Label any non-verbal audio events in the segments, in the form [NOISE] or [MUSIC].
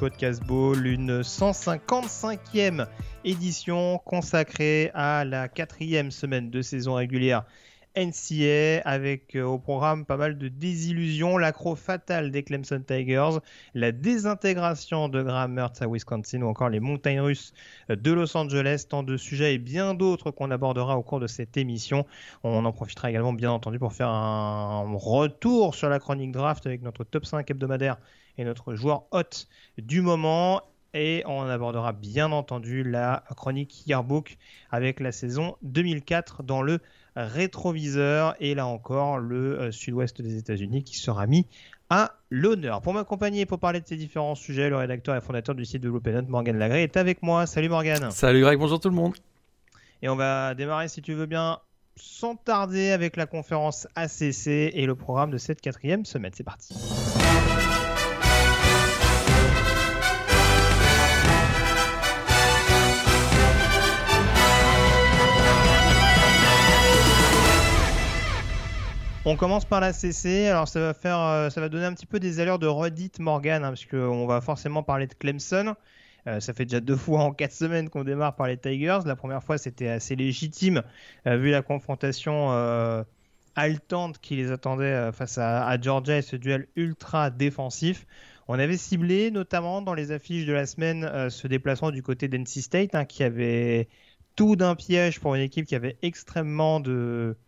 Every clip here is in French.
Podcast Ball, une 155e édition consacrée à la quatrième semaine de saison régulière NCA avec euh, au programme pas mal de désillusions, l'accro fatale des Clemson Tigers, la désintégration de Graham à Wisconsin ou encore les montagnes russes de Los Angeles, tant de sujets et bien d'autres qu'on abordera au cours de cette émission. On en profitera également bien entendu pour faire un retour sur la chronique draft avec notre top 5 hebdomadaire et notre joueur hot du moment et on abordera bien entendu la chronique Yearbook avec la saison 2004 dans le rétroviseur et là encore le euh, sud-ouest des États-Unis qui sera mis à l'honneur. Pour m'accompagner et pour parler de ces différents sujets, le rédacteur et fondateur du site de l'Open Morgan Lagré, est avec moi. Salut Morgan. Salut Greg, bonjour tout le monde. Et on va démarrer si tu veux bien sans tarder avec la conférence ACC et le programme de cette quatrième semaine. C'est parti. On commence par la CC. Alors ça va faire, euh, ça va donner un petit peu des allures de Reddit Morgan, hein, parce qu'on va forcément parler de Clemson. Euh, ça fait déjà deux fois en quatre semaines qu'on démarre par les Tigers. La première fois, c'était assez légitime, euh, vu la confrontation haletante qui les attendait face à, Georgia et ce duel ultra défensif. On avait ciblé, notamment dans les affiches de la semaine, ce déplacement du côté d'NC State, hein, qui avait tout d'un piège pour une équipe qui avait extrêmement de euh,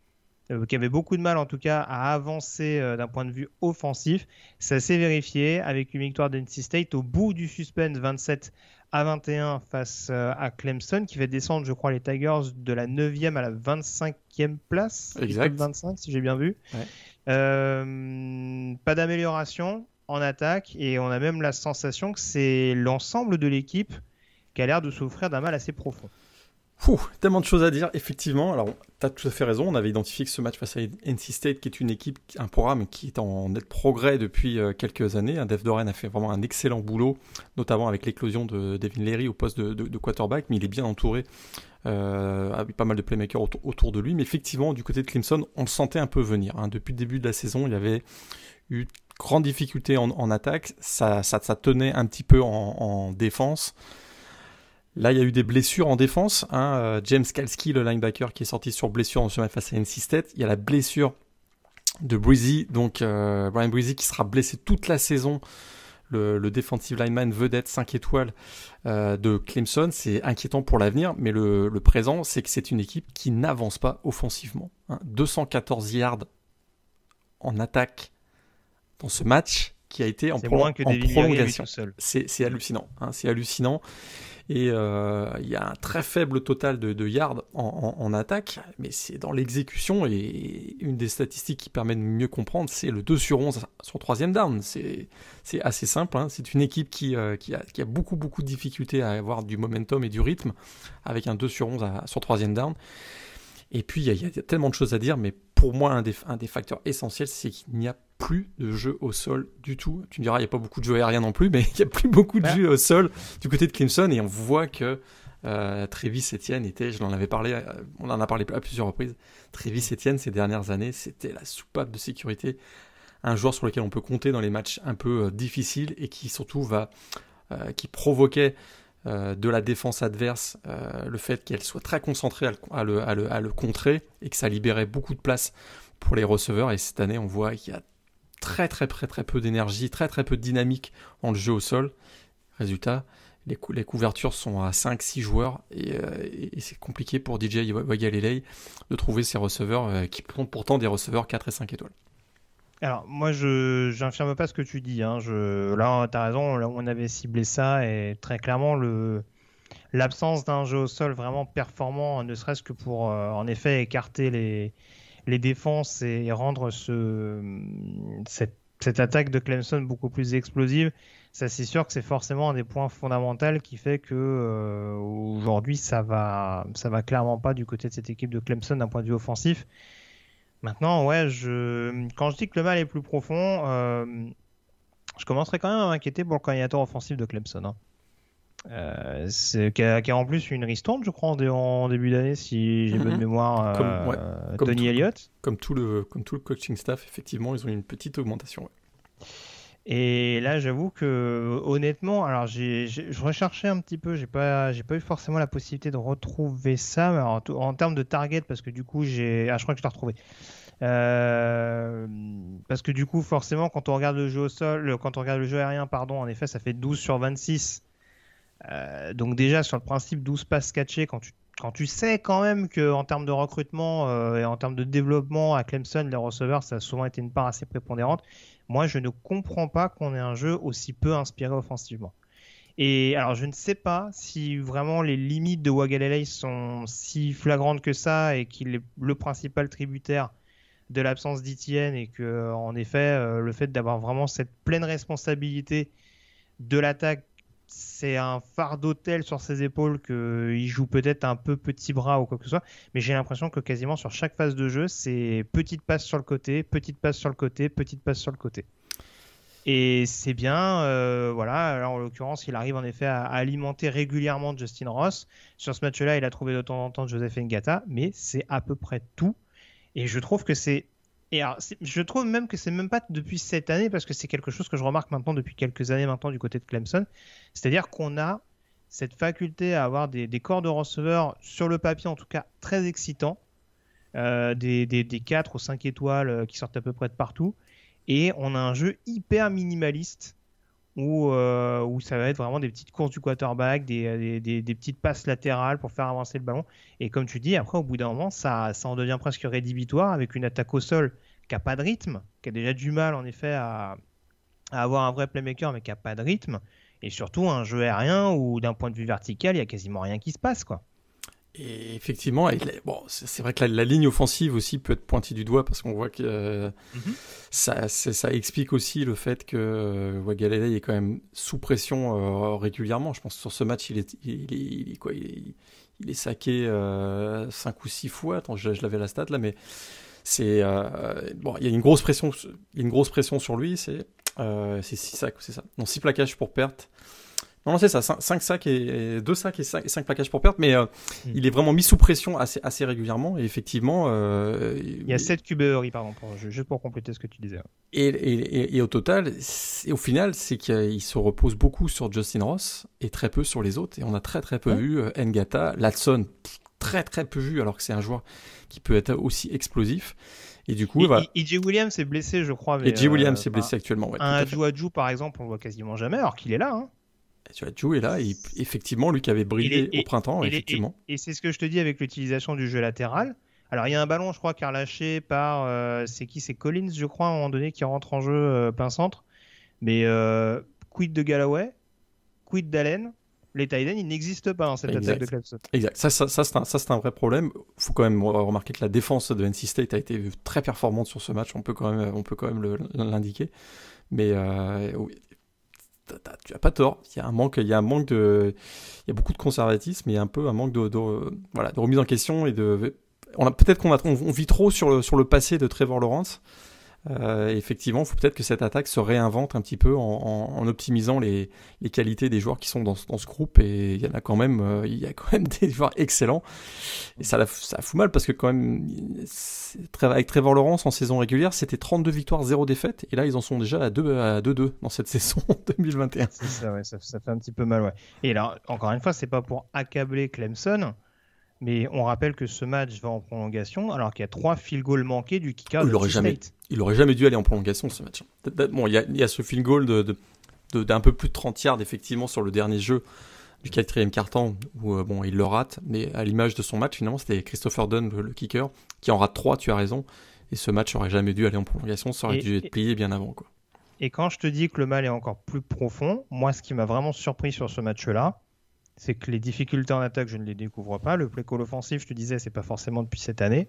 qui avait beaucoup de mal en tout cas à avancer euh, d'un point de vue offensif. Ça s'est vérifié avec une victoire d'NC State au bout du suspense 27 à 21 face euh, à Clemson qui fait descendre je crois les Tigers de la 9e à la 25e place. Exact. 25 si j'ai bien vu. pas d'amélioration en attaque et on a même la sensation que c'est l'ensemble de l'équipe qui a l'air de souffrir d'un mal assez profond tellement de choses à dire, effectivement. Alors, tu as tout à fait raison. On avait identifié que ce match face à NC State, qui est une équipe, un programme qui est en net progrès depuis euh, quelques années. Dev Doren a fait vraiment un excellent boulot, notamment avec l'éclosion de Devin Leary au poste de, quarterback, mais il est bien entouré euh, avec pas mal de playmakers autour, de lui. Mais effectivement, du côté de Clemson, on le sentait un peu venir. Hein. Depuis le début de la saison, il avait eu grande difficulté en, attaque. Ça, tenait un petit peu en, en défense. Là, il y a eu des blessures en défense. Hein. Euh, James Kalski, le linebacker, qui est sorti sur blessure en ce match face à NC. Il y a la blessure de Breezy, donc euh, Brian Breezy qui sera blessé toute la saison. Le, defensive lineman vedette 5 étoiles euh, de Clemson, c'est inquiétant pour l'avenir, mais le, présent, c'est que c'est une équipe qui n'avance pas offensivement. 214 hein. yards en attaque dans ce match qui a été en, prolongation. C'est hallucinant. Hein. c'est hallucinant. Et euh, il y a un très faible total de, yards en, attaque, mais c'est dans l'exécution. Et une des statistiques qui permet de mieux comprendre, c'est le 2 sur 11 sur troisième down. C'est assez simple. Hein. C'est une équipe qui, euh, qui, a, beaucoup, beaucoup de difficultés à avoir du momentum et du rythme avec un 2 sur 11 sur troisième down. Et puis, il y, a tellement de choses à dire, mais pour moi, un des, un des facteurs essentiels, c'est qu'il n'y a plus de jeu au sol du tout. Tu me diras, il n'y a pas beaucoup de jeux aériens non plus, mais [LAUGHS] il n'y a plus beaucoup de jeux au sol du côté de Clemson, et on voit que euh, Travis Etienne était, je l'en avais parlé, euh, on en a parlé à plusieurs reprises, Travis Etienne ces dernières années, c'était la soupape de sécurité, un joueur sur lequel on peut compter dans les matchs un peu euh, difficiles et qui surtout va, qui provoquait euh, de la défense adverse, euh, le fait qu'elle soit très concentrée à le, contrer et que ça libérait beaucoup de place pour les receveurs. Et cette année, on voit qu'il y a très très très très peu d'énergie, très très peu de dynamique dans le jeu au sol. Résultat, les, couvertures sont à 5-6 joueurs euh, et, c'est compliqué pour DJ Wagalelei de trouver ses receveurs qui sont pourtant des receveurs 4 et 5 étoiles. Alors, moi, je n'infirme pas ce que tu dis. Hein. Je, là, tu as raison, on avait ciblé ça et très clairement, le, l'absence d'un jeu au sol vraiment performant, ne serait-ce que pour en effet écarter les, les défenses et, rendre ce, cette, attaque de Clemson beaucoup plus explosive, ça c'est sûr que c'est forcément un des points fondamentaux qui fait que aujourd'hui ça va clairement pas du côté de cette équipe de Clemson d'un point de vue offensif. Maintenant, quand je dis que le mal est plus profond, euh, je commencerai quand même à m'inquiéter pour le coordinateur offensif de Clemson. Hein. Euh, qui, a, en plus une ristourne, je crois, en, début d'année, si j'ai bonne mhm. mémoire. Euh, comme, Tony Elliott. Comme tout, le, comme tout le coaching staff, effectivement, ils ont une petite augmentation. Et là, j'avoue que honnêtement, alors j'ai, je recherchais un petit peu, j'ai pas, j'ai pas eu forcément la possibilité de retrouver ça, mais en, en, termes de target, parce que du coup, j'ai, ah, je crois que je l'ai retrouvé. Euh, parce que du coup, forcément, quand on regarde le jeu au sol, quand on regarde le jeu aérien, pardon, en effet, ça fait 12 sur 26. Euh, donc déjà sur le principe 12 passes catchées, quand tu quand tu sais quand même que en termes de recrutement euh, et en termes de développement à Clemson, les receveurs, ça a souvent été une part assez prépondérante. Moi, je ne comprends pas qu'on ait un jeu aussi peu inspiré offensivement. Et alors, je ne sais pas si vraiment les limites de Wagalele sont si flagrantes que ça et qu'il est le principal tributaire de l'absence d'Etienne et que, en effet, euh, le fait d'avoir vraiment cette pleine responsabilité de l'attaque c'est un fardeau tel sur ses épaules qu'il joue peut-être un peu petit bras ou quoi que ce soit, mais j'ai l'impression que quasiment sur chaque phase de jeu, c'est petite passe sur le côté, petite passe sur le côté, petite passe sur le côté. Et c'est bien, euh, voilà. Alors en l'occurrence, il arrive en effet à, alimenter régulièrement Justin Ross. Sur ce match-là, il a trouvé de temps en temps Joseph Ngata, mais c'est à peu près tout. Et je trouve que c'est et je trouve même que c'est même pas depuis cette année, parce que c'est quelque chose que je remarque maintenant depuis quelques années maintenant du côté de Clemson. C'est-à-dire qu'on a cette faculté à avoir des, corps de receveurs sur le papier, en tout cas très excitants, euh, des, des, 4 ou 5 étoiles euh, qui sortent à peu près de partout. Et on a un jeu hyper minimaliste où, euh, où ça va être vraiment des petites courses du quarterback, des, petites passes latérales pour faire avancer le ballon. Et comme tu dis, après, au bout d'un moment, ça, ça en devient presque rédhibitoire avec une attaque au sol qui n'a pas de rythme, qui a déjà du mal en effet à, à avoir un vrai playmaker, mais qui n'a pas de rythme. Et surtout un jeu aérien où d'un point de vue vertical, il n'y a quasiment rien qui se passe. quoi. Et effectivement, bon, c'est vrai que la, ligne offensive aussi peut être pointée du doigt parce qu'on voit que euh, mhm. ça, ça, explique aussi le fait que euh, est quand même sous pression euh, régulièrement. Je pense que sur ce match, il est, il, est, quoi, il est, saqué 5 euh, ou 6 fois. Attends, je, l'avais la stat là, mais c'est bon, il y a une grosse pression, une grosse pression sur lui. C'est c'est 6 sacs, c'est ça. Non, 6 plaquages pour perte. Non, c'est ça, 5 sacs et 2 sacs et 5, plaquages pour perte, mais euh, hmm. il est vraiment mis sous pression assez, assez régulièrement et effectivement. Euh, il y a 7 QBRI, pardon, pour, juste pour compléter ce que tu disais. Et, et, et, au total, au final, c'est qu'il se repose beaucoup sur Justin Ross et très peu sur les autres. Et on a très très peu vu euh, Ngata, Latson, très très peu vu alors que c'est un joueur qui peut être aussi explosif. Et du coup, voilà. EJ Williams est blessé, je crois. Et J. Williams est blessé actuellement. Ouais, un Adjou par exemple, on le voit quasiment jamais, alors qu'il est là. Hein. Tu vois, Joe est là, et effectivement, lui qui avait brillé au printemps, effectivement. Et, c'est ce que je te dis avec l'utilisation du jeu latéral. Alors, il y a un ballon, je crois, qui a lâché par. Euh, c'est qui? C'est Collins, je crois, à un moment donné, qui rentre en jeu euh, plein centre. Mais euh, quid de Galloway? Quid d'Allen? Les Titans, ils n'existent pas dans cette attaque de Clemson. Exact. Ça, ça, ça c'est un, un, vrai problème. Il faut quand même remarquer que la défense de NC State a été très performante sur ce match. On peut quand même, on peut quand même l'indiquer. Mais euh, tu as pas tort. Il y a un manque, il y a un manque de, il y a beaucoup de conservatisme et un peu un manque de, voilà, de remise en question et de, on a peut-être qu'on on, vit trop sur le, sur le passé de Trevor Lawrence euh, effectivement, il faut peut-être que cette attaque se réinvente un petit peu en, optimisant les, qualités des joueurs qui sont dans, ce groupe. Et il y en a quand même, euh, y a quand même [LAUGHS] des joueurs excellents. Et ça, ça fout mal parce que quand même, avec Trevor Lawrence en saison régulière, c'était 32 victoires, 0 défaites. Et là, ils en sont déjà à 2 à 2-2 dans cette [LAUGHS] saison [LAUGHS] 2021. Ça, ouais, ça, ça, fait un petit peu mal, ouais. Et là, encore une fois, c'est pas pour accabler Clemson. Mais on rappelle que ce match va en prolongation alors qu'il y a trois field goals manqués du kicker. Il aurait jamais, il aurait jamais dû aller en prolongation ce match. Bon, il y a, ce field goal de, d'un peu plus de 30 yards effectivement sur le dernier jeu du quatrième carton où euh, bon il le rate, mais à l'image de son match finalement c'était Christopher Dunn le, kicker qui en rate trois. Tu as raison. Et ce match aurait jamais dû aller en prolongation, ça aurait dû être plié bien avant quoi. Et quand je te dis que le mal est encore plus profond, moi ce qui m'a vraiment surpris sur ce match-là, c'est que les difficultés en attaque, je ne les découvre pas. Le play call offensif, je te disais, c'est pas forcément depuis cette année.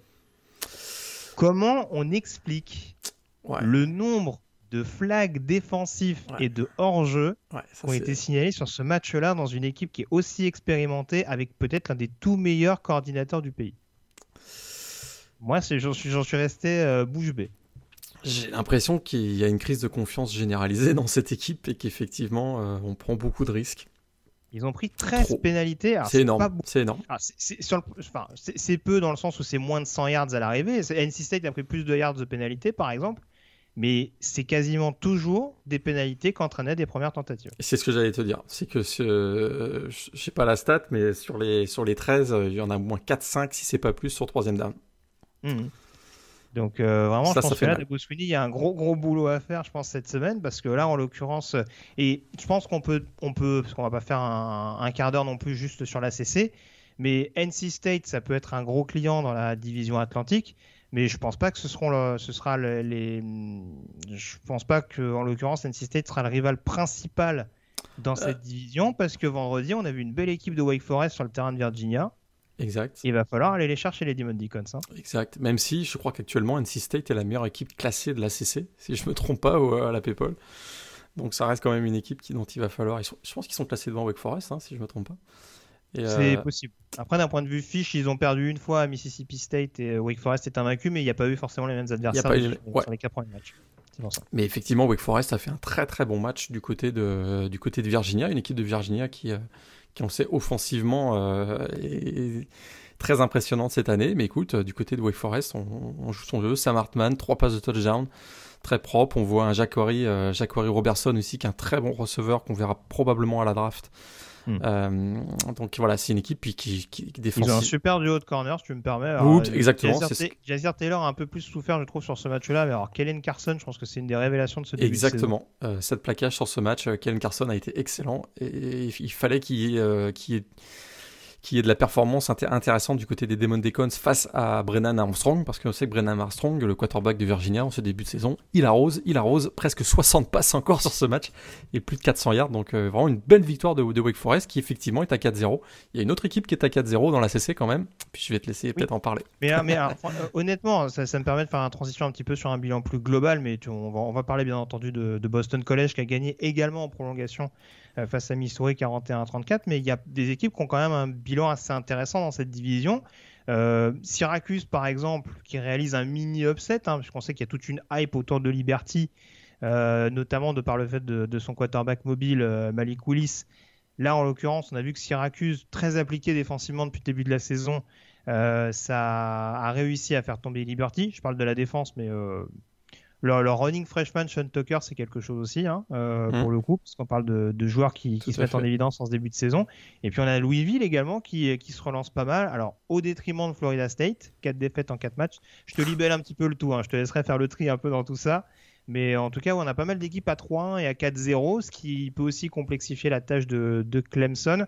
Comment on explique le nombre de flags défensifs et de hors-jeu qui ont été signalés sur ce match-là dans une équipe qui est aussi expérimentée avec peut-être l'un des tout meilleurs coordinateurs du pays? Moi, j'en suis, suis, resté euh, bouche bée. J'ai l'impression qu'il y a une crise de confiance généralisée [LAUGHS] dans cette équipe et qu'effectivement, euh, on prend beaucoup de risques. Ils ont pris 13 pénalités. C'est énorme. C'est énorme. C'est peu dans le sens où c'est moins de 100 yards à l'arrivée. NC State a pris plus de yards de pénalité, par exemple. Mais c'est quasiment toujours des pénalités qu'entraînaient des premières tentatives. C'est ce que j'allais te dire. C'est que, je sais pas la stat, mais sur les, sur les 13, il y en a au moins 4-5, si c'est pas plus, sur troisième down. Mmh. Donc euh, vraiment, je pense que là, de il y a un gros gros boulot à faire, je pense, cette semaine, parce que là, en l'occurrence, et je pense qu'on peut, on peut, parce qu'on va pas faire un, quart d'heure non plus juste sur la CC, mais NC State, ça peut être un gros client dans la division Atlantique, mais je pense pas que ce seront, ce sera les, je pense pas que, en l'occurrence, NC State sera le rival principal dans cette euh. division, parce que vendredi, on a vu une belle équipe de Wake Forest sur le terrain de Virginia. Exact. Il va falloir aller les chercher, les Demon Deacons. Hein. Exact. Même si je crois qu'actuellement, NC State est la meilleure équipe classée de la CC, si je me trompe pas, à la PayPal. Donc ça reste quand même une équipe qui, dont il va falloir. je pense qu'ils sont classés devant Wake Forest, hein, si je me trompe pas. C'est euh, possible. Après, d'un point de vue fiche, ils ont perdu une fois à Mississippi State et Wake Forest est invaincu, mais il n'y a pas eu forcément les mêmes adversaires sur les quatre premiers matchs. Mais effectivement, Wake Forest a fait un très très bon match du côté de, du côté de Virginia, une équipe de Virginia qui, euh, qui on sait offensivement euh, est très impressionnante cette année. Mais écoute, du côté de Wake Forest, on, joue son jeu. Sam Hartman, trois passes de touchdown, très propre. On voit un Jacquerie, euh, Robertson aussi, qui est un très bon receveur qu'on verra probablement à la draft. Hmm. Euh, donc voilà, c'est une équipe qui, qui, qui défend. Ils ont un super duo de corner, si tu me permets. Alors, exactement. Jazir, Taylor a un peu plus souffert, je trouve, sur ce match-là. Mais alors, Kellen Carson, je pense que c'est une des révélations de ce début Exactement. Euh, cette plaquage sur ce match, euh, Kellen Carson a été excellent. Et, il fallait qu'il qu ait qui est de la performance intéressante du côté des Demon Deacons face à Brennan Armstrong, parce qu'on sait que Brennan Armstrong, le quarterback de Virginia en ce début de saison, il arrose, il arrose presque 60 passes encore sur ce match et plus de 400 yards, donc euh, vraiment une belle victoire de, de, Wake Forest qui effectivement est à 4-0. Il y a une autre équipe qui est à 4-0 dans la CC quand même, puis je vais te laisser peut-être en parler. Mais, ah, mais ah, euh, honnêtement, ça, me permet de faire une transition un petit peu sur un bilan plus global, mais on, va, on, va, parler bien entendu de, de Boston College qui a gagné également en prolongation face à Missouri 41-34, mais il y a des équipes qui ont quand même un bilan assez intéressant dans cette division. Euh, Syracuse, par exemple, qui réalise un mini upset, hein, puisqu'on sait qu'il y a toute une hype autour de Liberty, euh, notamment de par le fait de, son quarterback mobile, Malik Willis. Là, en l'occurrence, on a vu que Syracuse, très appliqué défensivement depuis le début de la saison, ça a réussi à faire tomber Liberty. Je parle de la défense, mais leur, running freshman Sean Tucker, c'est quelque chose aussi, hein, euh, mmh. pour le coup, parce qu'on parle de, joueurs qui, se mettent en évidence en ce début de saison. Et puis on a Louisville également qui, qui se relance pas mal. Alors, au détriment de Florida State, 4 défaites en 4 matchs. Je te libelle un petit peu le tout, hein. je te laisserai faire le tri un peu dans tout ça. Mais en tout cas, on a pas mal d'équipes à 3-1 et à 4-0, ce qui peut aussi complexifier la tâche de, de Clemson.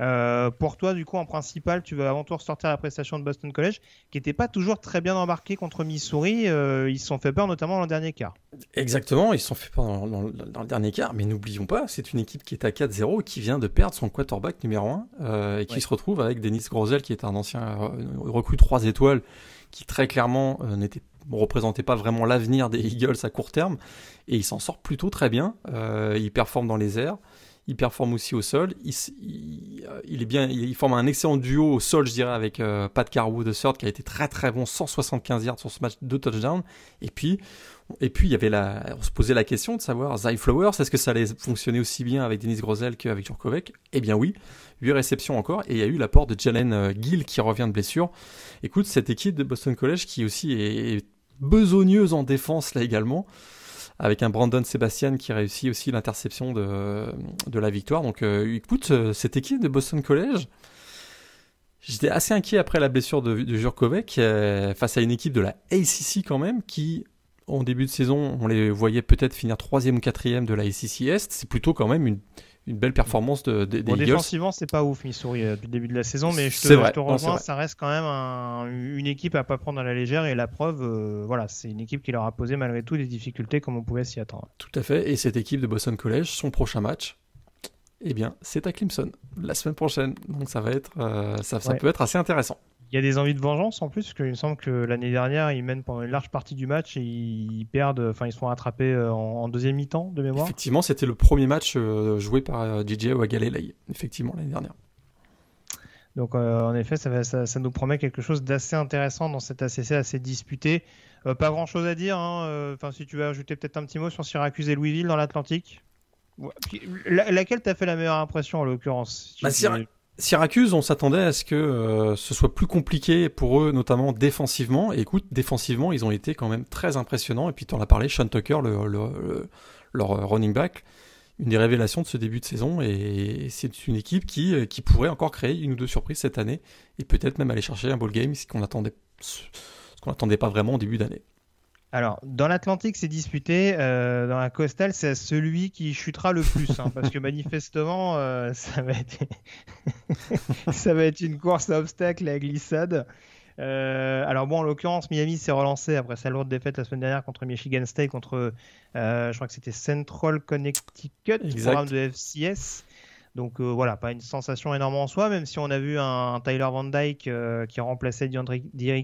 Euh, pour toi, du coup, en principal, tu veux avant tout ressortir la prestation de Boston College, qui n'était pas toujours très bien embarqué contre Missouri. Euh, ils se sont fait peur, notamment dans le dernier quart. Exactement, ils se sont fait peur dans, le dernier quart, mais n'oublions pas, c'est une équipe qui est à 4-0 qui vient de perdre son quarterback numéro 1 euh, et qui se retrouve avec Denis Grosel, qui est un ancien recrue 3 étoiles, qui très clairement n'était représentait pas vraiment l'avenir des Eagles à court terme, et il s'en sort plutôt très bien. il performe dans les airs. Il performe aussi au sol. Il, est bien, il, forme un excellent duo au sol, je dirais, avec euh, Pat Carwood third qui a été très très bon, 175 yards sur ce match, de touchdowns. Et puis, et puis il y avait la, on se posait la question de savoir Zay Flowers, est-ce que ça allait fonctionner aussi bien avec Denis Grosel qu'avec Jurkovic Eh bien oui, 8 réceptions encore, et il y a eu l'apport de Jalen euh, Gill qui revient de blessure. Écoute, cette équipe de Boston College qui aussi est besogneuse en défense là également avec un Brandon Sebastian qui réussit aussi l'interception de, de la victoire. Donc euh, écoute, euh, cette équipe de Boston College, j'étais assez inquiet après la blessure de, de Jurkovic euh, face à une équipe de la ACC quand même qui en début de saison, on les voyait peut-être finir troisième ou quatrième de la ACC Est. C'est plutôt quand même une, une belle performance de, des bon. Défensivement, c'est pas ouf Missouri euh, depuis le début de la saison, mais je te, vrai. te rejoins, ça reste quand même une équipe à pas prendre à la légère et la preuve, euh, voilà, c'est une équipe qui leur a posé malgré tout des difficultés comme on pouvait s'y attendre. Tout à fait, et cette équipe de Boston College, son prochain match, eh bien, c'est à Clemson la semaine prochaine. Donc ça va être, ça, ça peut être assez intéressant. Il y a des envies de vengeance en plus, parce qu'il me semble que l'année dernière, ils mènent pendant une large partie du match et ils perdent, enfin ils se font rattraper euh, en, deuxième mi-temps de mémoire. Effectivement, c'était le premier match euh, joué par DJ euh, Wagalelei, effectivement l'année dernière. Donc en effet, ça, ça, nous promet quelque chose d'assez intéressant dans cet ACC assez disputé. pas grand chose à dire. Hein, enfin, si tu veux ajouter peut-être un petit mot sur Syracuse et Louisville dans l'Atlantique. laquelle t'a fait la meilleure impression en l'occurrence bah, Syracuse, on s'attendait à ce que euh, ce soit plus compliqué pour eux, notamment défensivement. Écoute, défensivement, ils ont été quand même très impressionnants. Et puis, tu en as parlé, Sean Tucker, le, leur running back, une des révélations de ce début de saison. Et c'est une équipe qui, euh, qui pourrait encore créer une ou deux surprises cette année. Et peut-être même aller chercher un ball game, ce qu'on attendait, ce qu'on n'attendait pas vraiment au début d'année. Alors, dans l'Atlantique, c'est disputé. Euh, dans la Coastal, c'est celui qui chutera le plus. Hein, parce que manifestement, euh, ça, va être... [LAUGHS] ça va être une course à obstacles, à glissade. Euh, alors bon, en l'occurrence, Miami s'est relancé après sa lourde défaite la semaine dernière contre Michigan State, contre, je crois que c'était Central Connecticut, programme de FCS. Donc voilà, pas une sensation énorme en soi, même si on a vu un, Tyler Van Dyke qui remplaçait DeAndre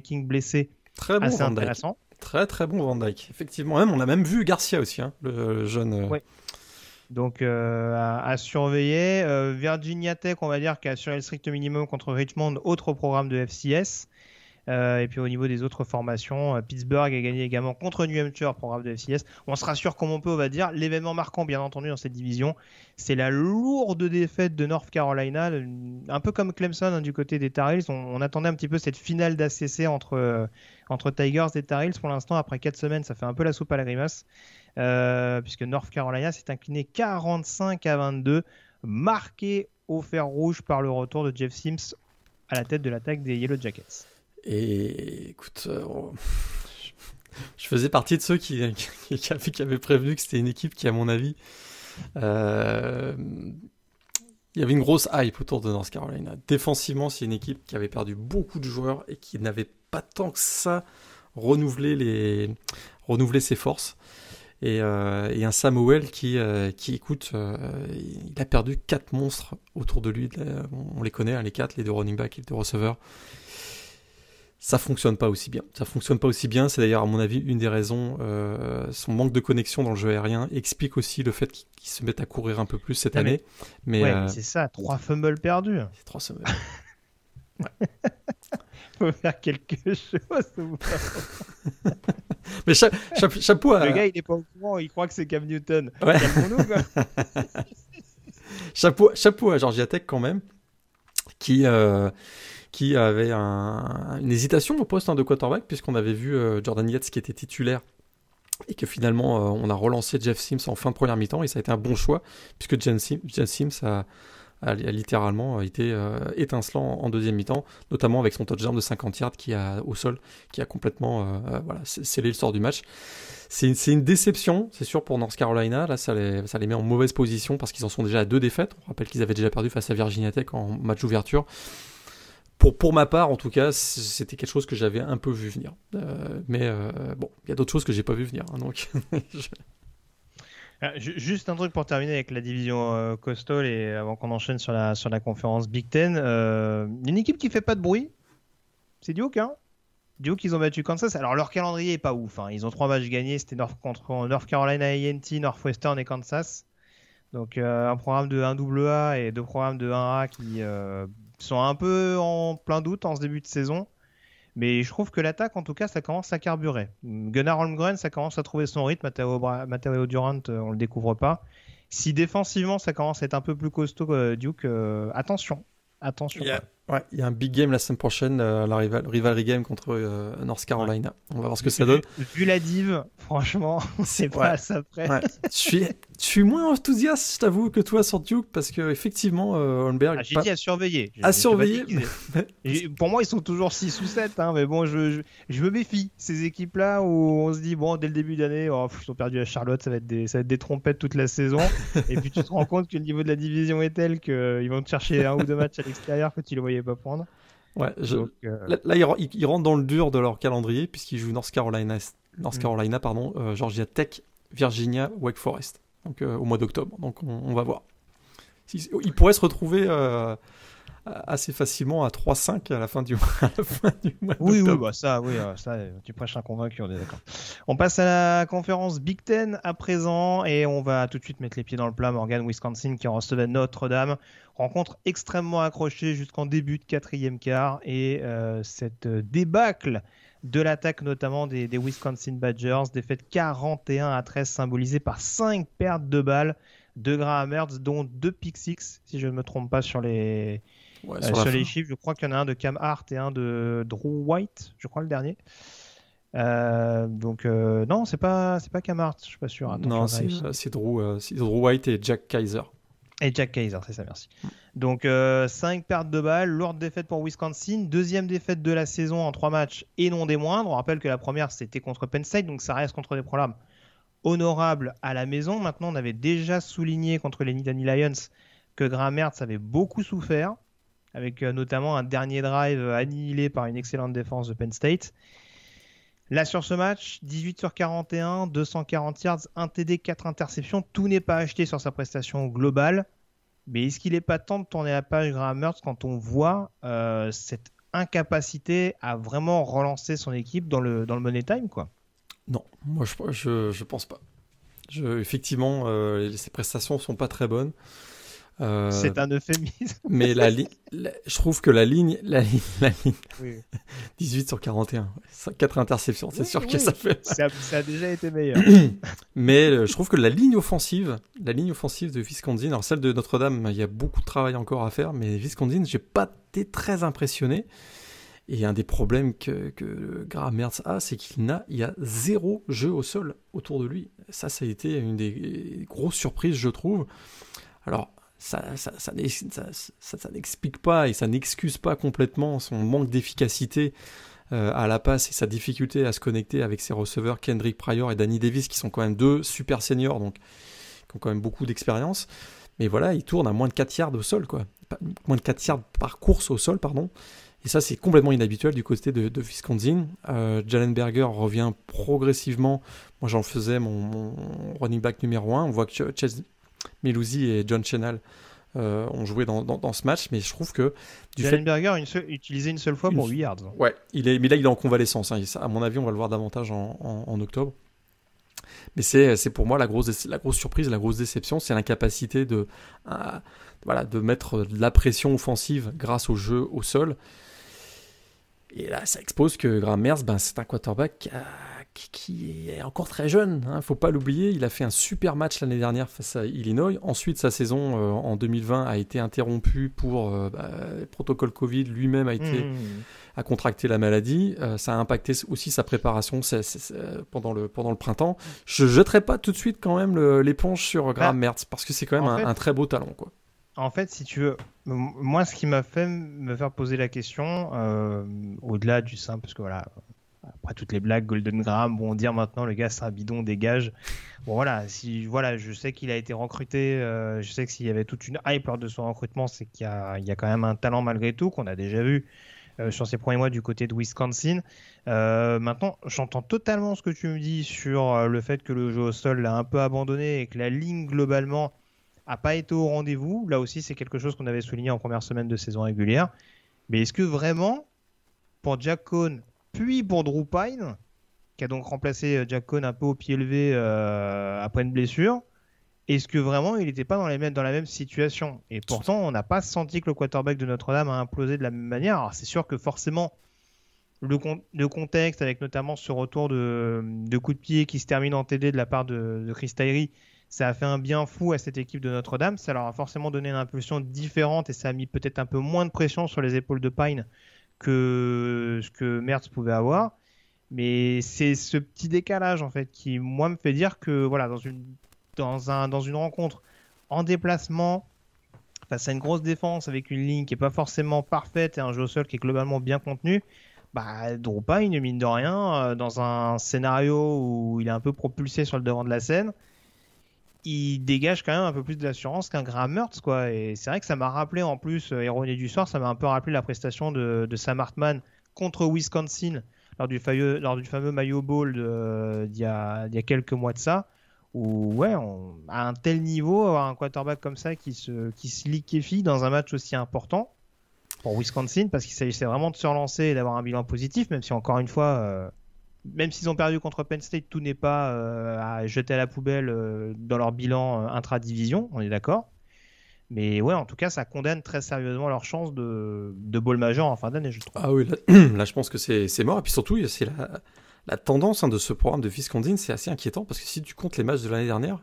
King blessé. Très bon assez intéressant. Très très bon Van Dyke. Effectivement, même, on a même vu Garcia aussi, hein, le, jeune. Euh. Donc euh, à, surveiller. Euh, Virginia Tech, on va dire, qui a assuré le strict minimum contre Richmond, autre programme de FCS. Euh, et puis au niveau des autres formations, euh, Pittsburgh a gagné également contre New Hampshire, programme de FCS. On se rassure comme on peut, on va dire. L'événement marquant, bien entendu, dans cette division, c'est la lourde défaite de North Carolina, un peu comme Clemson hein, du côté des Tar. On, attendait un petit peu cette finale d'ACC entre, euh, entre Tigers et Tar. Pour l'instant, après 4 semaines, ça fait un peu la soupe à la grimace, puisque North Carolina s'est incliné 45 à 22, marqué au fer rouge par le retour de Jeff Sims à la tête de l'attaque des Yellow Jackets. Et écoute, euh, je faisais partie de ceux qui, qui, avaient, prévenu que c'était une équipe qui, à mon avis, euh, il y avait une grosse hype autour de North Carolina. Défensivement, c'est une équipe qui avait perdu beaucoup de joueurs et qui n'avait pas tant que ça renouvelé, les, renouvelé ses forces. Et, euh, un Samuel qui, qui écoute, il a perdu quatre monstres autour de lui. On les connaît, hein, les quatre, les deux running backs et les deux receveurs ça fonctionne pas aussi bien. Ça fonctionne pas aussi bien. C'est d'ailleurs, à mon avis, une des raisons. Euh, son manque de connexion dans le jeu aérien explique aussi le fait qu'ils se mettent à courir un peu plus cette année. Mais, ouais, euh, c'est ça, trois fumbles perdus. [LAUGHS] Trois fumbles. ouais. [LAUGHS] Faut faire quelque chose. [LAUGHS] Mais chapeau à. Le gars, il est pas au courant, il croit que c'est Cam Newton. Ouais. chapeau, chapeau à Georgia Tech quand même, qui. Euh, qui avait une hésitation au poste hein, de quarterback, puisqu'on avait vu euh, Jordan Yates qui était titulaire et que finalement euh, on a relancé Jeff Sims en fin de première mi-temps et ça a été un bon choix puisque Jeff Sims, a, littéralement été euh, étincelant en deuxième mi-temps, notamment avec son touchdown de 50 yards qui a au sol, qui a complètement scellé le sort du match. C'est une déception, c'est sûr, pour North Carolina. Là, ça les, ça les met en mauvaise position parce qu'ils en sont déjà à deux défaites. On rappelle qu'ils avaient déjà perdu face à Virginia Tech en match d'ouverture pour, pour ma part, en tout cas, c'était quelque chose que j'avais un peu vu venir. Euh, mais euh, bon, il y a d'autres choses que j'ai pas vu venir. Hein, donc, [LAUGHS] ah, Juste un truc pour terminer avec la division euh, Coastal et avant qu'on enchaîne sur la, sur la conférence Big Ten. une équipe qui fait pas de bruit, c'est Duke. Hein Duke, ils ont battu Kansas. Alors leur calendrier est pas ouf. Hein. Ils ont trois matchs gagnés. C'était North, contre North Carolina A&T, Northwestern et Kansas. Donc un programme de 1AA et deux programmes de 1A qui sont un peu en plein doute en ce début de saison. Mais je trouve que l'attaque, en tout cas, ça commence à carburer. Gunnar Holmgren, ça commence à trouver son rythme. Matteo, Durant, euh, on le découvre pas. Si défensivement, ça commence à être un peu plus costaud, euh, Duke, euh, attention. Attention. Ouais, il y a un big game la semaine prochaine, euh, la rival, rivalry game contre euh, North Carolina. On va voir ce que ça donne. Vu la div, franchement, [LAUGHS] c'est pas ça près. je, suis, je suis moins enthousiaste, je t'avoue, que toi sur Duke, parce que effectivement, euh, Holmberg. Ah, J'ai dit à surveiller. À surveiller. [LAUGHS] Pour moi, ils sont toujours 6 ou 7, hein, mais bon, je, je, me méfie. Ces équipes-là où on se dit, bon, dès le début d'année, oh, ils ont perdu à Charlotte, ça va, être des, ça va être des trompettes toute la saison. [LAUGHS] et puis tu te rends compte que le niveau de la division est tel qu'ils vont te chercher un ou deux matchs à l'extérieur que tu le voyais pas prendre. Ouais, euh, là, ils, rentrent dans le dur de leur calendrier puisqu'ils jouent North Carolina, North mm. Carolina pardon, euh, Georgia Tech, Virginia, Wake Forest, donc euh, au mois d'octobre. Donc on, va voir. il pourrait se retrouver assez facilement à 3-5 [LAUGHS] à la fin du, mois Oui, oui, bah ça, oui, euh, ça, tu prêches un convaincu, on est d'accord. On passe à la conférence Big Ten à présent et on va tout de suite mettre les pieds dans le plat. Morgan, Wisconsin qui recevait Notre-Dame. Rencontre extrêmement accrochée jusqu'en début de quatrième quart et euh, cette débâcle de l'attaque notamment des, Wisconsin Badgers, défaite 41 à 13 symbolisée par 5 pertes de balles de Graham Mertz, dont 2 pick 6 si je ne me trompe pas sur les, euh, sur, les chiffres, je crois qu'il y en a un de Cam Hart et un de Drew White, je crois le dernier. Euh, donc euh, non, c'est pas c'est pas Cam Hart, je suis pas sûr. non, c'est Drew, Drew, White et Jack Kaiser. Et Jack Kaiser, c'est ça, merci. Donc 5 pertes de balles, lourde défaite pour Wisconsin, deuxième défaite de la saison en 3 matchs et non des moindres. On rappelle que la première c'était contre Penn State, donc ça reste contre des programmes honorables à la maison. Maintenant, on avait déjà souligné contre les Nittany Lions que Graham Mertz avait beaucoup souffert avec euh, notamment un dernier drive annihilé par une excellente défense de Penn State. Là sur ce match, 18 sur 41, 240 yards, 1 TD, 4 interceptions. Tout n'est pas acheté sur sa prestation globale. Mais est-ce qu'il n'est pas temps de tourner la page Graham quand on voit euh, cette incapacité à vraiment relancer son équipe dans le, money time quoi? Non, moi je, je, je pense pas. Effectivement, euh, ses prestations sont pas très bonnes. Euh, c'est un euphémisme. [LAUGHS] mais la, je trouve que la ligne, la ligne, la ligne 18 [LAUGHS] sur 41, 4 interceptions, c'est sûr que ça fait. Ça, a déjà été meilleur. [CLEARS THROAT] mais euh, je trouve que la ligne offensive, la ligne offensive de Viscondine, alors celle de Notre-Dame, il y a beaucoup de travail encore à faire, mais Viscondine, j'ai pas été très impressionné. Et un des problèmes que, que Graham Mertz a, c'est qu'il n'a, il y a zéro jeu au sol autour de lui. Ça, ça a été une des grosses surprises, je trouve. Alors, ça, n'explique pas et ça n'excuse pas complètement son manque d'efficacité euh, à la passe et sa difficulté à se connecter avec ses receveurs Kendrick Pryor et Danny Davis qui sont quand même deux super seniors donc qui ont quand même beaucoup d'expérience. Mais voilà, il tourne à moins de 4 yards au sol, quoi. Moins de 4 yards par course au sol, pardon. Et ça, c'est complètement inhabituel du côté de, de Wisconsin. Euh, Jalen revient progressivement. Moi, j'en faisais mon, running back numéro 1. On voit que Melouzi et John Chenal euh, ont joué dans, dans, ce match, mais je trouve que du fait... une utilisé une seule fois pour 8 yards. Ouais, il est, mais là il est en convalescence. Hein. À mon avis, on va le voir davantage en, en, octobre. Mais c'est pour moi la grosse, la grosse surprise, la grosse déception, c'est l'incapacité de, euh, voilà, de mettre de la pression offensive grâce au jeu au sol. Et là, ça expose que Graham Merz, ben, c'est un quarterback qui, est encore très jeune. Il hein, ne faut pas l'oublier. Il a fait un super match l'année dernière face à Illinois. Ensuite, sa saison euh, en 2020 a été interrompue pour euh, bah, protocole Covid. Lui-même a été mmh. a contracté la maladie. Euh, ça a impacté aussi sa préparation pendant le pendant le printemps. Je jetterai pas tout de suite quand même l'éponge sur Graham bah, Mertz parce que c'est quand même un, un, très beau talent quoi. En fait, si tu veux, moi, ce qui m'a fait me faire poser la question, au-delà du simple, parce que voilà, après toutes les blagues, Golden Graham vont dire maintenant le gars c'est un bidon, dégage. Bon voilà, si voilà, je sais qu'il a été recruté, euh, je sais que s'il y avait toute une hype lors de son recrutement, c'est qu'il y, a, quand même un talent malgré tout qu'on a déjà vu euh, sur ses premiers mois du côté de Wisconsin. maintenant, j'entends totalement ce que tu me dis sur le fait que le jeu au sol l'a un peu abandonné et que la ligne globalement a pas été au rendez-vous. Là aussi, c'est quelque chose qu'on avait souligné en première semaine de saison régulière. Mais est-ce que vraiment, pour Jack Cohn, puis pour Drew Pine, qui a donc remplacé euh, Jack Cohn un peu au pied levé euh, après une blessure, est-ce que vraiment il n'était pas dans, la même situation? Et pourtant, on n'a pas senti que le quarterback de Notre-Dame a implosé de la même manière. Alors, c'est sûr que forcément, le, contexte, avec notamment ce retour de, de, coup de pied qui se termine en TD de la part de, de Chris Tyree, ça a fait un bien fou à cette équipe de Notre-Dame. Ça leur a forcément donné une impulsion différente et ça a mis peut-être un peu moins de pression sur les épaules de Pine que ce que Mertz pouvait avoir. Mais c'est ce petit décalage en fait qui moi me fait dire que voilà dans une dans un dans une rencontre en déplacement face à une grosse défense avec une ligne qui est pas forcément parfaite et un jeu au sol qui est globalement bien contenu, bah Drew Pine mine de rien euh, dans un scénario où il est un peu propulsé sur le devant de la scène, il dégage quand même un peu plus d'assurance qu'un Graham Mertz, quoi. Et c'est vrai que ça m'a rappelé, en plus, euh, ironie du sort, ça m'a un peu rappelé la prestation de, Sam Hartman contre Wisconsin lors du, fameux, Mayo Bowl d'il y, a quelques mois de ça, où, ouais, à un tel niveau, avoir un quarterback comme ça qui se, qui se liquéfie dans un match aussi important pour Wisconsin, parce qu'il s'agissait vraiment de se relancer et d'avoir un bilan positif, même si encore une fois, euh, même s'ils ont perdu contre Penn State, tout n'est pas euh, à jeter à la poubelle euh, dans leur bilan intra-division, on est d'accord. Mais ouais, en tout cas, ça condamne très sérieusement leur chance de, de ball majeur en fin d'année, je trouve. Ah oui, là, [CLEARS THROAT] je pense que c'est mort. Et puis surtout, c'est la, la, tendance hein, de ce programme de Wisconsin, c'est assez inquiétant parce que si tu comptes les matchs de l'année dernière,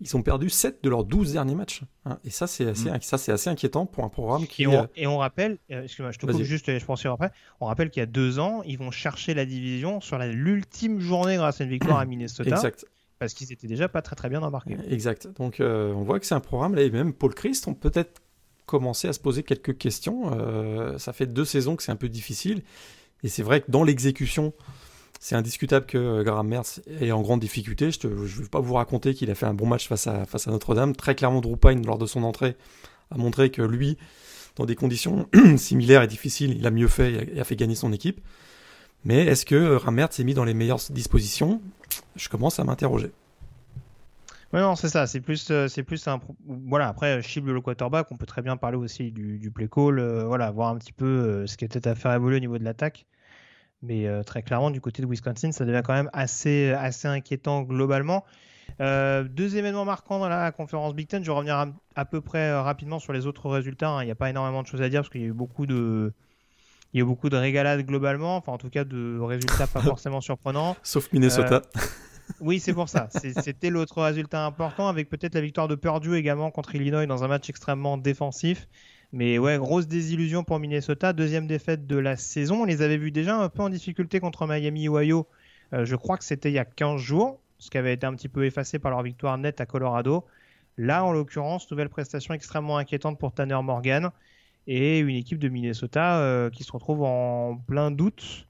ils ont perdu 7 de leurs 12 derniers matchs. Hein. Et ça, c'est assez, mm. ça, c'est assez inquiétant pour un programme qui. Et on, et on rappelle, euh, excuse-moi, je te coupe juste, je pense après. On rappelle qu'il y a deux ans, ils vont chercher la division sur l'ultime journée grâce à une victoire à [COUGHS] Minnesota. Exact. Parce qu'ils étaient déjà pas très très bien embarqués. Exact. Donc euh, on voit que c'est un programme, là, et même Paul Christ ont peut-être commencé à se poser quelques questions. Euh, ça fait deux saisons que c'est un peu difficile. Et c'est vrai que dans l'exécution c'est indiscutable que Graham Mertz est en grande difficulté. Je ne vais pas vous raconter qu'il a fait un bon match face à, Notre-Dame. Très clairement, Drew lors de son entrée, a montré que lui, dans des conditions [CLEARS THROAT] similaires et difficiles, il a mieux fait et a fait gagner son équipe. Mais est-ce que Graham Mertz s'est mis dans les meilleures dispositions? Je commence à m'interroger. Oui, non, c'est ça. C'est plus, euh, c'est plus un. Voilà. Après, cible le quarterback. On peut très bien parler aussi du, play call. Euh, voilà, voir un petit peu euh, ce qui était à faire évoluer au niveau de l'attaque. Mais euh, très clairement, du côté de Wisconsin, ça devient quand même assez, assez inquiétant globalement. Euh, deux événements marquants dans la conférence Big Ten. Je vais revenir à, peu près euh, rapidement sur les autres résultats. Hein. Il n'y a pas énormément de choses à dire parce qu'il y a eu beaucoup de, il y a eu beaucoup de régalades globalement. Enfin, en tout cas, de résultats pas [LAUGHS] forcément surprenants. Sauf Minnesota. oui, c'est pour ça. C'était l'autre résultat important avec peut-être la victoire de Purdue également contre Illinois dans un match extrêmement défensif. Mais ouais, grosse désillusion pour Minnesota. Deuxième défaite de la saison. On les avait vus déjà un peu en difficulté contre Miami Ohio. Euh, je crois que c'était il y a 15 jours, ce qui avait été un petit peu effacé par leur victoire nette à Colorado. Là, en l'occurrence, nouvelle prestation extrêmement inquiétante pour Tanner Morgan et une équipe de Minnesota euh, qui se retrouve en plein doute.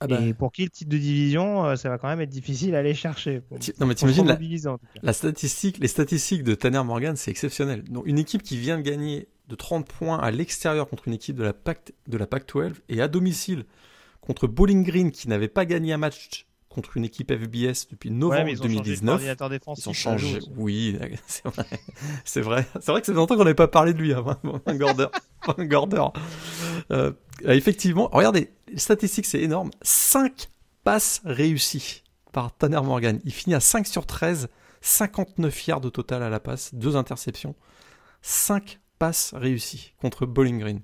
Ah bah. Et pour qui le titre de division, euh, ça va quand même être difficile à aller chercher. Non mais t'imagines la, la statistique, les statistiques de Tanner Morgan, c'est exceptionnel. Donc une équipe qui vient de gagner de 30 points à l'extérieur contre une équipe de la PAC, de la PAC 12 et à domicile contre Bowling Green qui n'avait pas gagné un match contre une équipe FBS depuis novembre 2019. Ils ont changé. Oui, [LAUGHS] c'est vrai. C'est vrai. C'est vrai que c'est longtemps qu'on n'avait pas parlé de lui, hein, [LAUGHS] un Gorder. Gorder. Euh, effectivement, regardez, les statistiques, c'est énorme. 5 passes réussies par Tanner Morgan. Il finit à 5 sur 13, 59 yards au total à la passe, 2 interceptions. 5 passe réussie contre Bowling Green.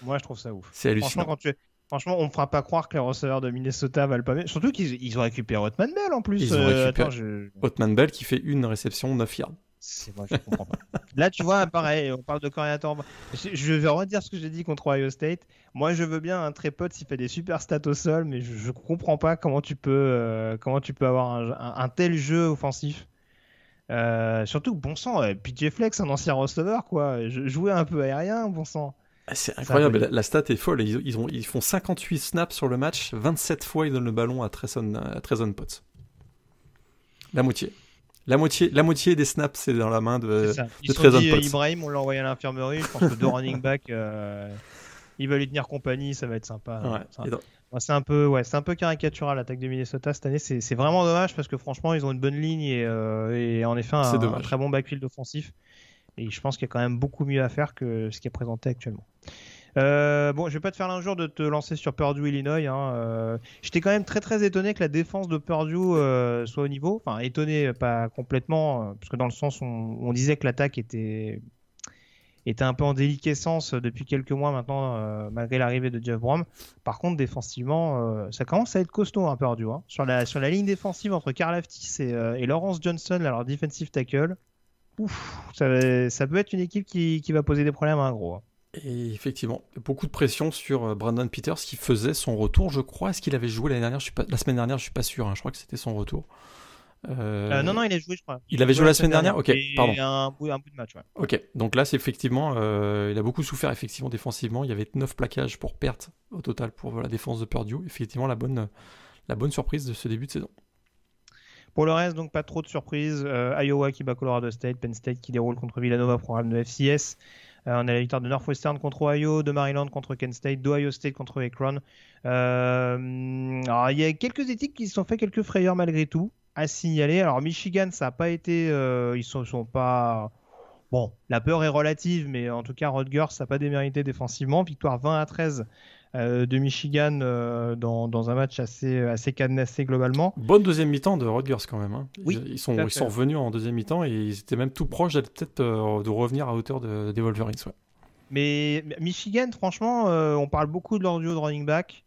Moi, je trouve ça ouf. C'est hallucinant. Franchement, quand tu... Franchement, on ne fera pas croire que les receveurs de Minnesota valent pas mieux. Surtout qu'ils ont récupéré Hotman Bell en plus. Ils ont euh, Bell qui fait une réception 9 yards. C'est moi, je comprends pas. Là, tu vois, pareil, on parle de coordinateur. Je vais redire ce que j'ai dit contre Ohio State. Moi, je veux bien un trépot s'il fait des super stats au sol, mais je, ne comprends pas comment tu peux, euh, comment tu peux avoir un tel jeu offensif euh, surtout, bon sang, PJ Flex, un ancien receveur, quoi. Je jouais un peu aérien, bon sang. Ah, c'est incroyable, la, stat est folle. Ils, ont, ils, font 58 snaps sur le match, 27 fois ils donnent le ballon à Treson, à Potts. La moitié. La moitié, la moitié des snaps, c'est dans la main de, de Trezon Potts. Ibrahim, on l'a envoyé à l'infirmerie. Je pense que deux running back, euh, il va lui tenir compagnie, ça va être sympa. C'est un peu, ouais, c'est un peu caricatural l'attaque de Minnesota cette année. C'est vraiment dommage parce que franchement, ils ont une bonne ligne et, euh, en effet un, très bon backfield offensif. Et je pense qu'il y a quand même beaucoup mieux à faire que ce qui est présenté actuellement. Euh, bon, je vais pas te faire l'injure de te lancer sur Purdue Illinois. Hein. Euh, j'étais quand même très très étonné que la défense de Purdue soit au niveau. Enfin, étonné, pas complètement, parce que dans le sens où on disait que l'attaque était était un peu en déliquescence depuis quelques mois maintenant, euh, malgré l'arrivée de Jeff Brom. Par contre, défensivement, euh, ça commence à être costaud peu ardu. Hein. Sur, la, sur la ligne défensive entre Karl Aftis et, euh, et, Lawrence Johnson, leur defensive tackle, ouf, ça, ça, peut être une équipe qui, qui va poser des problèmes à un gros. Hein. Et effectivement, beaucoup de pression sur Brandon Peters qui faisait son retour, je crois. Est-ce qu'il avait joué l'année dernière? Je suis pas, La semaine dernière, je suis pas sûr. Hein. Je crois que c'était son retour. Euh, euh... non, non, il a joué, je crois. Il, avait joué la semaine dernière, Ok, pardon. Un bout, un bout de match, ouais. Ok, donc là, c'est effectivement. Euh, il a beaucoup souffert, effectivement, défensivement. Il y avait 9 plaquages pour perte au total pour la défense de Purdue. Effectivement, la bonne, la bonne surprise de ce début de saison. Pour le reste, donc pas trop de surprises. Euh, Iowa qui bat Colorado State, Penn State qui déroule contre Villanova, programme de FCS. on a la victoire de Northwestern contre Ohio, de Maryland contre Kent State, d'Ohio State contre Akron. alors, il y a quelques équipes qui se sont fait quelques frayeurs malgré tout. à signaler. Alors Michigan, ça n'a pas été, ils sont, sont pas. Bon, la peur est relative, mais en tout cas, Rutgers, n'a pas démérité défensivement. Victoire 20 à 13 euh, de Michigan euh, dans, dans, un match assez, assez cadenassé globalement. Bonne deuxième mi-temps de Rutgers quand même. Hein. Oui, ils, sont, ils sont revenus en deuxième mi-temps et ils étaient même tout proches peut-être euh, de revenir à hauteur de, des Wolverines. Mais Michigan, franchement, on parle beaucoup de leur duo de running back.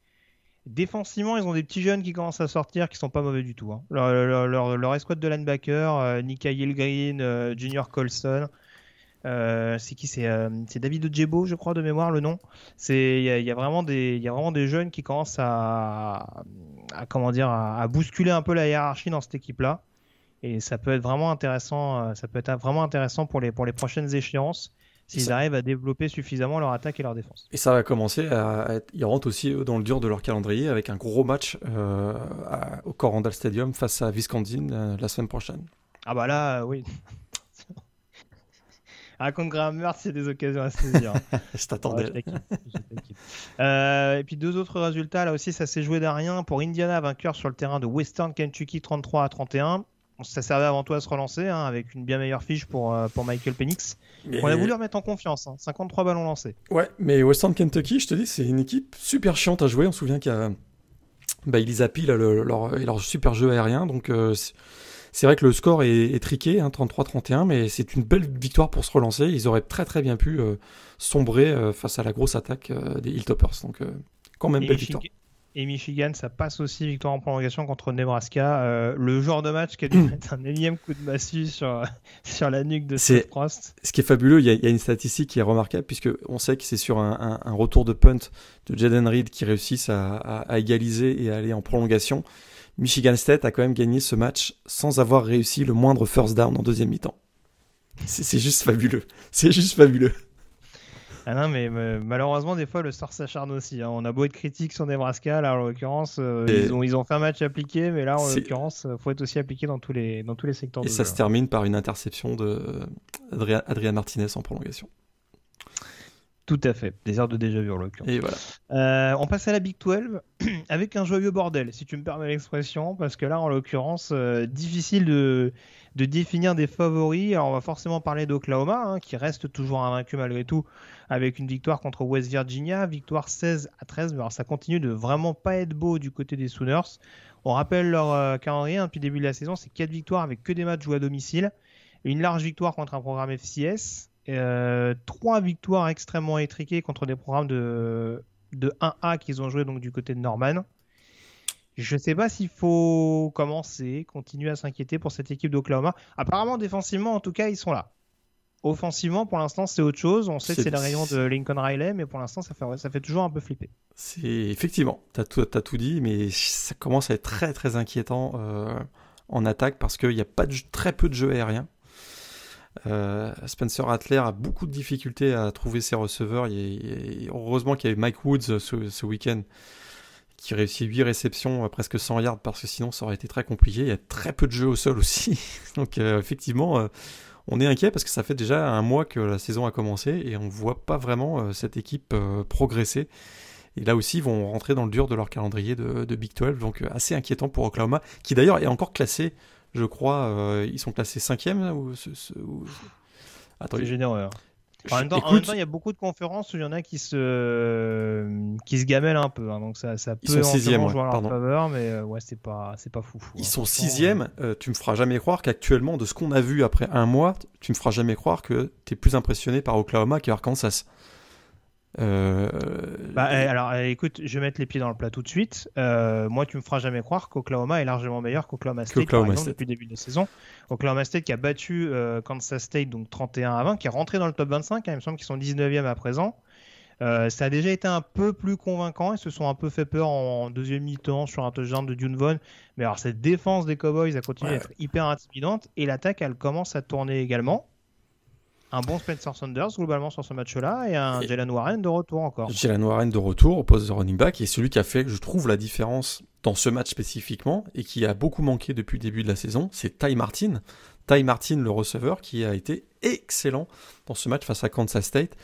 Défensivement, ils ont des petits jeunes qui commencent à sortir qui sont pas mauvais du tout. Hein. Leur, leur, leur, escouade de linebacker, Nika Green, Junior Colson, euh, c'est qui euh, C'est David Ojebo, je crois, de mémoire, le nom. Il y, y, a vraiment des, y a vraiment des jeunes qui commencent à, à comment dire, à, bousculer un peu la hiérarchie dans cette équipe-là. Et ça peut être vraiment intéressant, euh, ça peut être vraiment intéressant pour les, pour les prochaines échéances s'ils arrivent à développer suffisamment leur attaque et leur défense. Et ça va commencer à être... Ils rentrent aussi dans le dur de leur calendrier avec un gros match euh, au Corandal Stadium face à Wisconsin la semaine prochaine. Ah bah là, oui. Contre Graham Mertz, c'est des occasions à saisir. [LAUGHS] je t'attendais. Euh, et puis deux autres résultats, là aussi, ça s'est joué d'un rien. Pour Indiana, vainqueur sur le terrain de Western Kentucky 33 à 31. Ça servait avant tout à se relancer hein, avec une bien meilleure fiche pour, euh, pour Michael Penix. On a voulu remettre en confiance. 53 hein. ballons lancés. Ouais, mais Western Kentucky, je te dis, c'est une équipe super chiante à jouer. On se souvient qu'il y a bah, leur, leur, super jeu aérien. Donc, euh, c'est vrai que le score est, triqué, hein, 33-31, mais c'est une belle victoire pour se relancer. Ils auraient très très bien pu euh, sombrer euh, face à la grosse attaque euh, des Hilltoppers. Donc quand même belle victoire. Et Michigan, ça passe aussi victoire en prolongation contre Nebraska. le genre de match qui a dû [CLEARS THROAT] mettre un énième coup de massue sur, [LAUGHS] sur la nuque de Seth Frost. Ce qui est fabuleux, il y, a, une statistique qui est remarquable, puisque on sait que c'est sur un, retour de punt de Jaden Reed qui réussissent à, égaliser et à aller en prolongation. Michigan State a quand même gagné ce match sans avoir réussi le moindre first down en deuxième mi-temps. [LAUGHS] C'est juste fabuleux. C'est juste fabuleux. Ah non, mais malheureusement, des fois, le sort s'acharne aussi. Hein. On a beau être critique sur Nebraska, là, en l'occurrence, euh, ils, ont, ils ont fait un match appliqué, mais là, en l'occurrence, il faut être aussi appliqué dans tous les, dans tous les secteurs. Et ça se termine par une interception de Adrien Martinez en prolongation. Tout à fait, des heures de déjà vu en l'occurrence. Et voilà. Euh, on passe à la Big 12 [CLEARS THROAT] avec un joyeux bordel, si tu me permets l'expression, parce que là, en l'occurrence, euh, difficile de, de, définir des favoris. Alors, on va forcément parler d'Oklahoma, hein, qui reste toujours invaincu malgré tout, avec une victoire contre West Virginia, victoire 16 à 13. Mais alors, ça continue de vraiment pas être beau du côté des Sooners. On rappelle leur euh, calendrier hein, depuis le début de la saison, c'est 4 victoires avec que des matchs joués à domicile. Une large victoire contre un programme FCS, euh, trois victoires extrêmement étriquées contre des programmes de, de 1A qu'ils ont joué donc du côté de Norman. Je ne sais pas s'il faut commencer, continuer à s'inquiéter pour cette équipe d'Oklahoma. Apparemment, défensivement, en tout cas, ils sont là. Offensivement, pour l'instant, c'est autre chose. On sait que c'est le rayon de Lincoln Riley, mais pour l'instant, ça fait, ça fait toujours un peu flipper. C'est effectivement, tu as, as, tout dit, mais ça commence à être très très inquiétant euh, en attaque parce qu'il n'y a pas de, très peu de jeux aériens. Euh, Spencer Rattler a beaucoup de difficultés à trouver ses receveurs. heureusement qu'il y avait Mike Woods ce, week-end qui réussit 8 réceptions à presque 100 yards parce que sinon ça aurait été très compliqué. Il y a très peu de jeux au sol aussi. [LAUGHS] Donc euh, effectivement, euh, on est inquiet parce que ça fait déjà un mois que la saison a commencé et on ne voit pas vraiment cette équipe progresser. Et là aussi, ils vont rentrer dans le dur de leur calendrier de, de Big 12. Donc assez inquiétant pour Oklahoma, qui d'ailleurs est encore classé je crois. Euh, ils sont classés 5 ou, ou... C'est généreux. En, même temps, il y a beaucoup de conférences où il y en a qui se, qui se gamellent un peu. Hein, donc ça, ça peut ils sont sixième, jouer en leur faveur, mais euh, ouais, c'est pas, c'est pas fou. Ils hein. sont sixième. Euh, tu me feras jamais croire qu'actuellement, de ce qu'on a vu après un mois, tu me feras jamais croire que tu es plus impressionné par Oklahoma qu'Arkansas. Euh, bah, eh, alors eh, écoute, je vais mettre les pieds dans le plat tout de suite. Euh, moi, tu me feras jamais croire qu'Oklahoma est largement meilleur qu'Oklahoma State, par exemple, depuis le début de la saison. Oklahoma State qui a battu euh, Kansas State donc 31 à 20, qui est rentré dans le top 25. Hein, il me semble qu'ils sont 19e à présent. ça a déjà été un peu plus convaincant. Ils se sont un peu fait peur en, deuxième mi-temps sur un touchdown de Dune Vaughn. Mais alors, cette défense des Cowboys a continué d'être hyper intimidante et l'attaque, elle commence à tourner également un bon Spencer Saunders globalement sur ce match-là et un Jalen Warren de retour encore. Jalen Warren de retour au poste de running back et celui qui a fait, je trouve, la différence dans ce match spécifiquement et qui a beaucoup manqué depuis le début de la saison, c'est Ty Martin. Ty Martin, le receveur, qui a été excellent dans ce match face à Kansas State.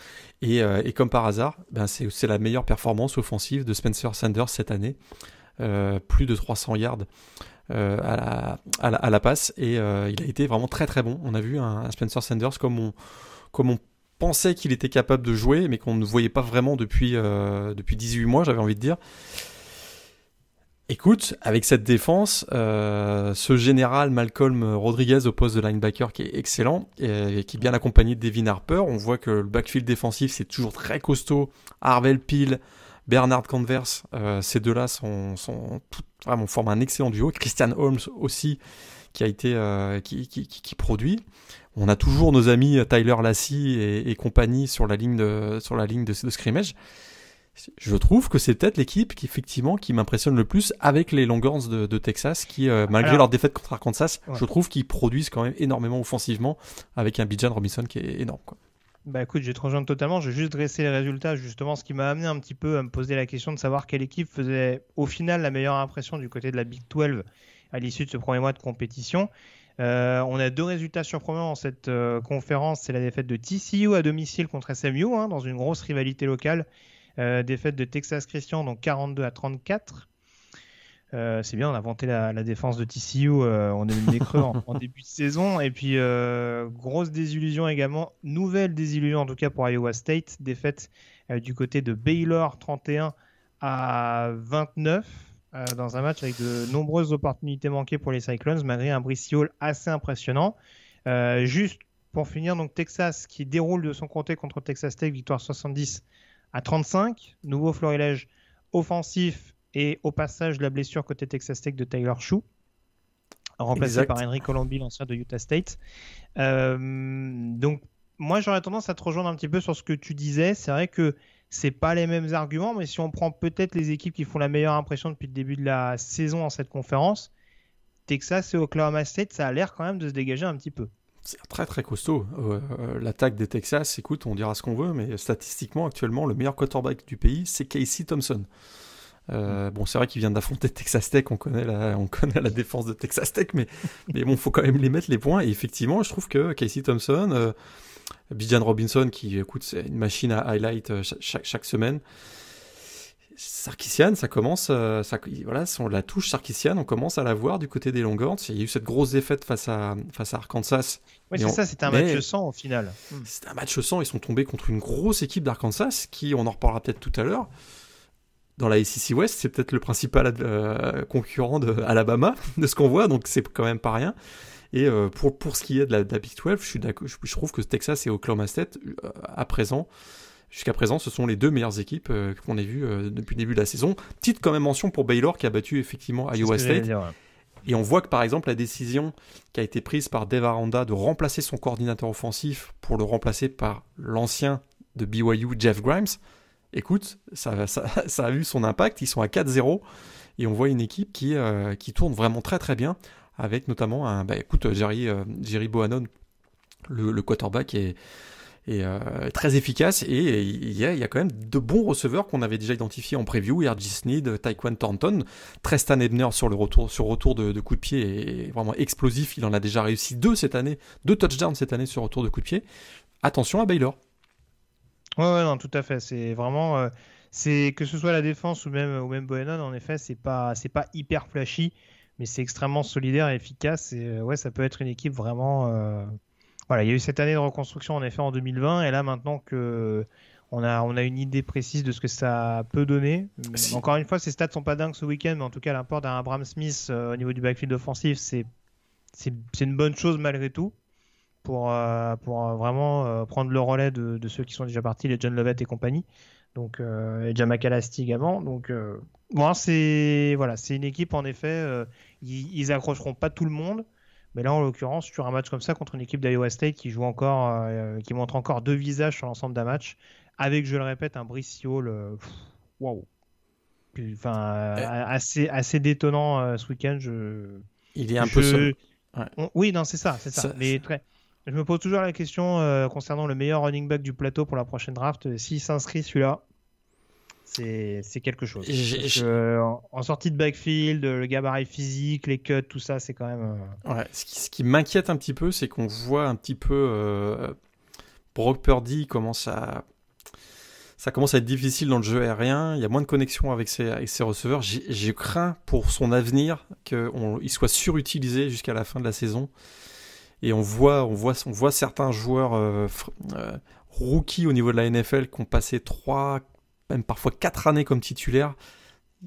Et, euh, comme par hasard, ben c'est la meilleure performance offensive de Spencer Sanders cette année. Euh, plus de 300 yards à, la, passe et il a été vraiment très très bon. On a vu un, Spencer Sanders comme on, comme on pensait qu'il était capable de jouer, mais qu'on ne voyait pas vraiment depuis, depuis 18 mois, j'avais envie de dire. Écoute, avec cette défense, euh, ce général Malcolm Rodriguez au poste de linebacker qui est excellent et, qui est bien accompagné de Devin Harper, on voit que le backfield défensif c'est toujours très costaud. Harvell Peel, Bernard Converse, euh, ces deux-là sont, sont tout, vraiment forment un excellent duo. Christian Holmes aussi qui a été euh, qui, qui, qui, produit. On a toujours nos amis Tyler Lassie et, et compagnie sur la ligne de sur la ligne de, de scrimmage je trouve que c'est peut-être l'équipe qui effectivement qui m'impressionne le plus avec les Longhorns de, de Texas qui euh, malgré leur défaite contre Arkansas je trouve qu'ils produisent quand même énormément offensivement avec un Bijan Robinson qui est énorme quoi. Bah écoute, je vais te totalement. Je vais juste dresser les résultats, justement, ce qui m'a amené un petit peu à me poser la question de savoir quelle équipe faisait au final la meilleure impression du côté de la Big 12 à l'issue de ce premier mois de compétition. Euh, on a deux résultats surprenants dans cette euh, conférence. C'est la défaite de TCU à domicile contre SMU, hein, dans une grosse rivalité locale. Euh, défaite de Texas Christian, donc 42 à 34. Euh, c'est bien, on a vanté la, défense de TCU, euh, on a eu des creux [LAUGHS] en, début de saison. Et puis, grosse désillusion également, nouvelle désillusion en tout cas pour Iowa State, défaite du côté de Baylor 31 à 29 dans un match avec de nombreuses opportunités manquées pour les Cyclones, malgré un Brice assez impressionnant. juste pour finir, donc Texas qui déroule de son côté contre Texas Tech, victoire 70 à 35. Nouveau florilège offensif et au passage la blessure côté Texas Tech de Taylor Shue, remplacé par Henry Colombi, l'ancien de Utah State. Euh, donc moi j'aurais tendance à te rejoindre un petit peu sur ce que tu disais. C'est vrai que c'est pas les mêmes arguments, mais si on prend peut-être les équipes qui font la meilleure impression depuis le début de la saison en cette conférence, Texas et Oklahoma State, ça a l'air quand même de se dégager un petit peu c'est très très costaud. Euh, euh, l'attaque des Texas, écoute, on dira ce qu'on veut, mais statistiquement, actuellement, le meilleur quarterback du pays, c'est Casey Thompson. Euh, bon, c'est vrai qu'il vient d'affronter [LAUGHS] Texas Tech, on connaît la, on connaît la défense de Texas Tech, mais, mais bon, faut quand même les mettre les points. Et effectivement, je trouve que Casey Thompson, Bijan Robinson, qui écoute, c'est une machine à highlight chaque, chaque semaine. Sarkissian, ça commence, euh, ça, voilà, on la touche Sarkissian, on commence à la voir du côté des Longhorns. Il y a eu cette grosse défaite face à, face à Arkansas. Oui, c'est ça, c'était un match sans au final. Hmm. C'était un match sans, ils sont tombés contre une grosse équipe d'Arkansas qui, on en reparlera peut-être tout à l'heure. Dans la SEC West, c'est peut-être le principal euh, concurrent de Alabama, [LAUGHS] de ce qu'on voit, donc c'est quand même pas rien. Et euh, pour, pour ce qui est de la, Big 12, je, suis je, je trouve que Texas et Oklahoma State, à présent, Jusqu'à présent, ce sont les deux meilleures équipes euh, qu'on ait vues euh, depuis le début de la saison. Petite quand même mention pour Baylor qui a battu effectivement Iowa State. Et on voit que par exemple la décision qui a été prise par Dave Aranda de remplacer son coordinateur offensif pour le remplacer par l'ancien de BYU Jeff Grimes, écoute, [LAUGHS] ça, a eu son impact. Ils sont à 4-0 et on voit une équipe qui, euh, qui tourne vraiment très très bien avec notamment un, bah, écoute, Jerry, Jerry Bohannon, le, quarterback est euh, très efficace. Et il y, a, quand même de bons receveurs qu'on avait déjà identifiés en preview. R.J. Sneed, Taekwon Thornton, Trestan Ebner sur le retour de, de coup de pied est vraiment explosif. Il en a déjà réussi deux cette année, deux touchdowns cette année sur retour de coup de pied. Attention à Baylor. Ouais, ouais, non, tout à fait. C'est vraiment, euh, c'est que ce soit la défense ou même ou même Bohannon, en effet, c'est pas, c'est pas hyper flashy, mais c'est extrêmement solidaire et efficace. Et euh, ouais, ça peut être une équipe vraiment voilà, il y a eu cette année de reconstruction en effet en 2020, et là maintenant que on a, on a une idée précise de ce que ça peut donner. Encore une fois, ces stats sont pas dingues ce week-end, mais en tout cas, l'import d'un Abraham Smith euh, au niveau du backfield offensif, c'est, c'est, une bonne chose malgré tout pour, euh, pour euh, vraiment prendre le relais de, de, ceux qui sont déjà partis, les John Lovett et compagnie. Donc, et Jamaka également. Donc, bon, c'est, voilà, c'est une équipe en effet, ils, ils accrocheront pas tout le monde. Mais là, en l'occurrence, sur un match comme ça contre une équipe d'Iowa State qui joue encore, euh, qui montre encore deux visages sur l'ensemble d'un match, avec, je le répète, un Brice Hall, waouh, enfin, eh. assez, assez détonnant euh, ce week-end. Je, il est un peu seul. Oui, non, c'est ça, c'est ça. Mais très... Je me pose toujours la question euh, concernant le meilleur running back du plateau pour la prochaine draft. S'il s'inscrit celui-là, c'est quelque chose. en, sortie de backfield, le gabarit physique, les cuts, tout ça, c'est quand même. Euh, ouais, ce qui, qui m'inquiète un petit peu, c'est qu'on voit un petit peu euh, Brock Purdy commence à. ça commence à être difficile dans le jeu aérien. Il y a moins de connexion avec ses, avec ses receveurs. J'ai craint pour son avenir qu'il soit surutilisé jusqu'à la fin de la saison. Et on voit, on voit, on voit certains joueurs euh, euh, rookies au niveau de la NFL qui ont passé trois, même parfois quatre années comme titulaires.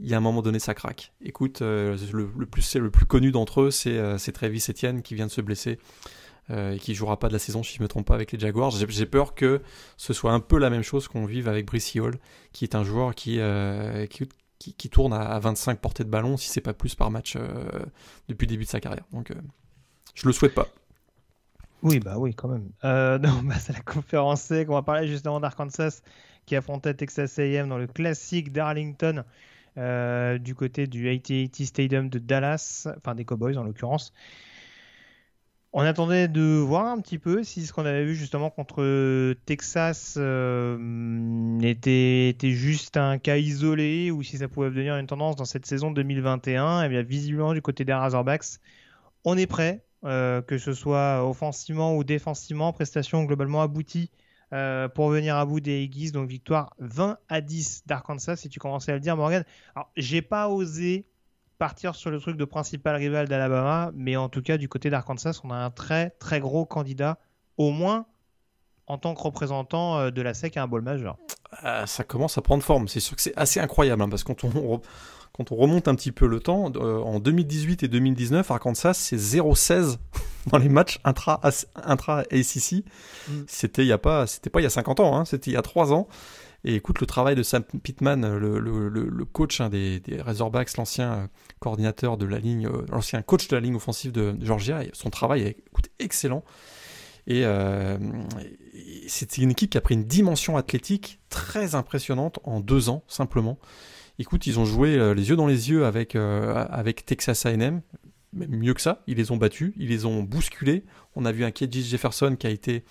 Il y a un moment donné, ça craque. Écoute, euh, le, plus, le plus connu d'entre eux, c'est Travis Etienne qui vient de se blesser. Euh, et qui jouera pas de la saison si je me trompe pas avec les Jaguars. J'ai peur que ce soit un peu la même chose qu'on vive avec Brice Hall, qui est un joueur qui, euh, qui, tourne à 25 portées de ballon, si c'est pas plus par match euh, depuis le début de sa carrière. Donc je le souhaite pas. Oui, bah oui, quand même. [LAUGHS] non, bah, c'est la conférence C qu'on va parler justement d'Arkansas qui affrontait Texas A&M dans le classique d'Arlington du côté du AT&T Stadium de Dallas, enfin des Cowboys en l'occurrence. On attendait de voir un petit peu si ce qu'on avait vu justement contre Texas euh, était, juste un cas isolé ou si ça pouvait devenir une tendance dans cette saison 2021. Et eh bien visiblement du côté des Razorbacks, on est prêt, euh, que ce soit offensivement ou défensivement, prestation globalement aboutie euh, pour venir à bout des Aggies. Donc victoire 20 à 10 d'Arkansas, si tu commençais à le dire Morgan. Alors j'ai pas osé partir sur le truc de principal rival d'Alabama, mais en tout cas, du côté d'Arkansas, on a un très très gros candidat, au moins en tant que représentant euh, de la SEC à un bol majeur. Euh, ça commence à prendre forme. C'est sûr que c'est assez incroyable, hein, parce que quand on, quand on remonte un petit peu le temps, euh, en 2018 et 2019, Arkansas, c'est 0-16 [LAUGHS] dans les matchs intra, intra. Mm. C'était il y a pas, c'était pas il y a 50 ans, hein, c'était il y a 3 ans. Et écoute, le travail de Sam Pittman, le, le, le coach hein, des, des Razorbacks, l'ancien euh, coordinateur de la ligne, euh, l'ancien coach de la ligne offensive de, Georgia, son travail est écoute, excellent. Et euh, c'était une équipe qui a pris une dimension athlétique très impressionnante en deux ans, simplement. Écoute, ils ont joué les yeux dans les yeux avec, avec Texas AM, même mieux que ça, ils les ont battus, ils les ont bousculés. On a vu un Kedjis Jefferson qui a été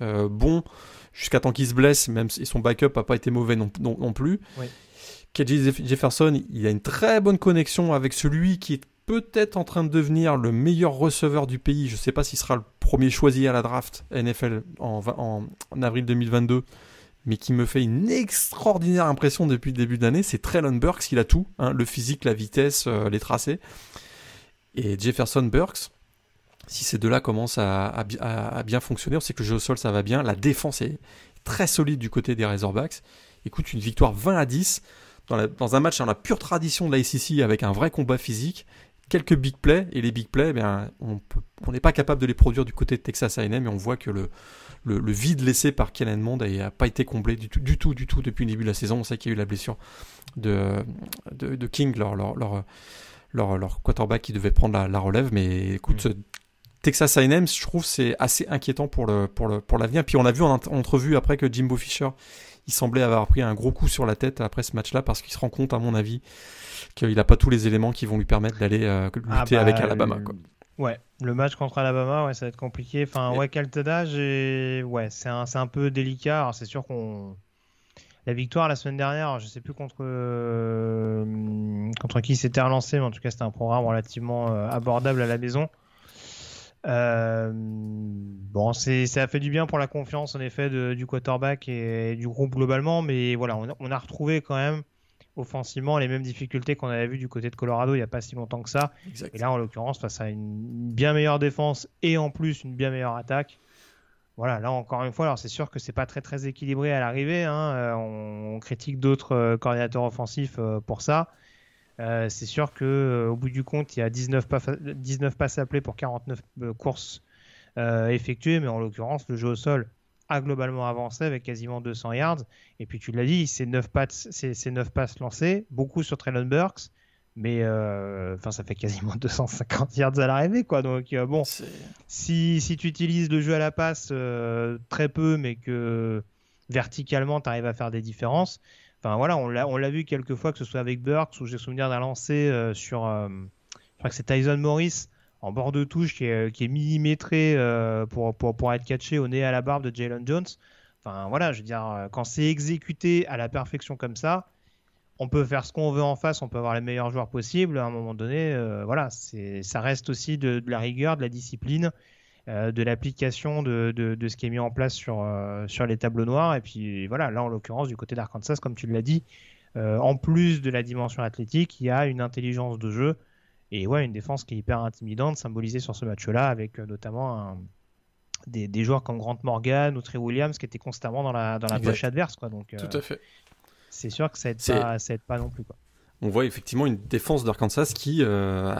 bon jusqu'à temps qu'il se blesse, même si son backup n'a pas été mauvais non, non, plus. Oui. Jefferson, il a une très bonne connexion avec celui qui est peut-être en train de devenir le meilleur receveur du pays. Je ne sais pas s'il sera le premier choisi à la draft NFL en, en, avril 2022, mais qui me fait une extraordinaire impression depuis le début d'année. C'est Traylon Burks, il a tout, hein, le physique, la vitesse, euh, les tracés. Et Jefferson Burks, si ces deux-là commencent à, bien fonctionner, on sait que le jeu au sol ça va bien, la défense est très solide du côté des Razorbacks. Écoute, une victoire 20 à 10 dans, un match dans la pure tradition de la avec un vrai combat physique, quelques big plays, et les big plays, eh on n'est pas capable de les produire du côté de Texas A&M, et on voit que le, vide laissé par Kellen Mond n'a pas été comblé du tout, du tout, du tout depuis le début de la saison. On sait qu'il y a eu la blessure de, de, King, leur, leur, leur, quarterback qui devait prendre la, relève, mais écoute, mm. Texas A&M, je trouve, c'est assez inquiétant pour le pour le pour l'avenir. Puis on a vu en entrevue après que Jimbo Fisher, il semblait avoir pris un gros coup sur la tête après ce match-là parce qu'il se rend compte, à mon avis, qu'il n'a pas tous les éléments qui vont lui permettre d'aller euh, ah lutter avec bah, Alabama. Quoi. Ouais, le match contre Alabama, ouais, ça va être compliqué. Enfin, ouais, et ouais, c'est un, un peu délicat. Alors c'est sûr qu'on la victoire la semaine dernière, je sais plus contre euh, contre qui c'était relancé, mais en tout cas c'était un programme relativement euh, abordable à la maison. Euh, bon, ça a fait du bien pour la confiance en effet du quarterback et, du groupe globalement, mais voilà, on a, retrouvé quand même offensivement les mêmes difficultés qu'on avait vu du côté de Colorado il n'y a pas si longtemps que ça. Et là, en l'occurrence, face à une bien meilleure défense et en plus une bien meilleure attaque. Voilà, là encore une fois, alors c'est sûr que c'est pas très très équilibré à l'arrivée. Hein, euh, on, critique d'autres euh, coordinateurs offensifs pour ça. Euh, c'est sûr que euh, au bout du compte, il y a 19, passes appelées pour 49 euh, courses effectuées, mais en l'occurrence, le jeu au sol a globalement avancé avec quasiment 200 yards. Et puis tu l'as dit, c'est 9, passes lancées, beaucoup sur Traylon Burks, mais enfin ça fait quasiment [LAUGHS] 250 yards à l'arrivée quoi. Donc bon, si, si, tu utilises le jeu à la passe très peu, mais que verticalement tu arrives à faire des différences, Enfin voilà, on l'a, vu quelques fois, que ce soit avec Burks, ou j'ai souvenir d'un lancer euh, sur, euh, je crois que c'est Tyson Morris en bord de touche qui est, qui est millimétré euh, pour, pour, pour, être catché au nez à la barbe de Jalen Jones. Enfin voilà, je veux dire, quand c'est exécuté à la perfection comme ça, on peut faire ce qu'on veut en face, on peut avoir les meilleurs joueurs possibles. À un moment donné, voilà, c'est, ça reste aussi de, de, la rigueur, de la discipline de l'application de, de, ce qui est mis en place sur, sur les tableaux noirs. Et puis voilà, là en l'occurrence, du côté d'Arkansas, comme tu l'as dit, en plus de la dimension athlétique, il y a une intelligence de jeu et ouais, une défense qui est hyper intimidante, symbolisée sur ce match-là, avec notamment des, des, joueurs comme Grant Morgan ou Trey Williams qui étaient constamment dans la, dans la poche adverse. Quoi. Donc, Tout à fait. C'est sûr que ça aide, pas, ça aide pas non plus. Quoi on voit effectivement une défense d'Arkansas qui, euh,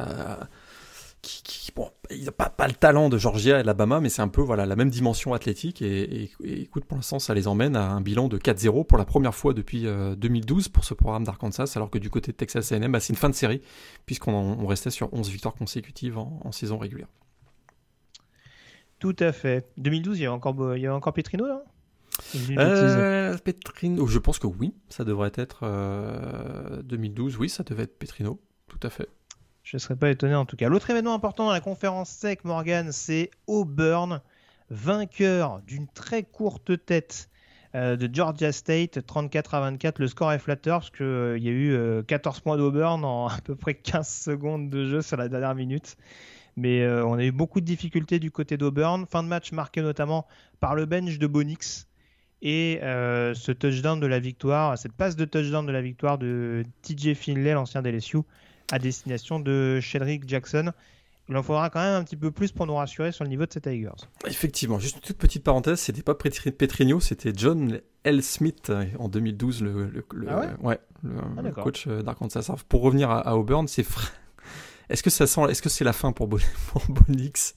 qui, bon, il n'a pas, pas, le talent de Georgia et Alabama, mais c'est un peu voilà la même dimension athlétique. Et, écoute, pour l'instant, ça les emmène à un bilan de 4-0 pour la première fois depuis 2012 euh, pour ce programme d'Arkansas, alors que du côté de Texas A&M, bah, c'est une fin de série puisqu'on restait sur 11 victoires consécutives en, saison régulière. Tout à fait. 2012, il y a encore, il y a encore Petrino là? Euh, Petrino, je pense que oui, ça devrait être 2012, euh, oui, ça devait être Petrino, tout à fait. Je ne serais pas étonné en tout cas. L'autre événement important dans la conférence SEC, Morgan, c'est Auburn, vainqueur d'une très courte tête euh, de Georgia State, 34 à 24. Le score est flatteur parce qu'il euh, y a eu 14 points d'Auburn en [LAUGHS] à peu près 15 secondes de jeu sur la dernière minute. Mais on a eu beaucoup de difficultés du côté d'Auburn. Fin de match marqué notamment par le bench de Bonix, et euh, ce touchdown de la victoire, cette passe de touchdown de la victoire de TJ Finlay, l'ancien d'LSU, à destination de Shedrick Jackson. Il en faudra quand même un petit peu plus pour nous rassurer sur le niveau de ces Tigers. Effectivement, juste une toute petite parenthèse, c'était pas Petrino, c'était John L. Smith euh, en 2012, le, ah ouais le, ah, coach euh, d'Arkansas. Pour revenir à, Auburn, c'est [LAUGHS] est-ce que ça sent, est-ce que c'est la fin pour, [LAUGHS] Bonix?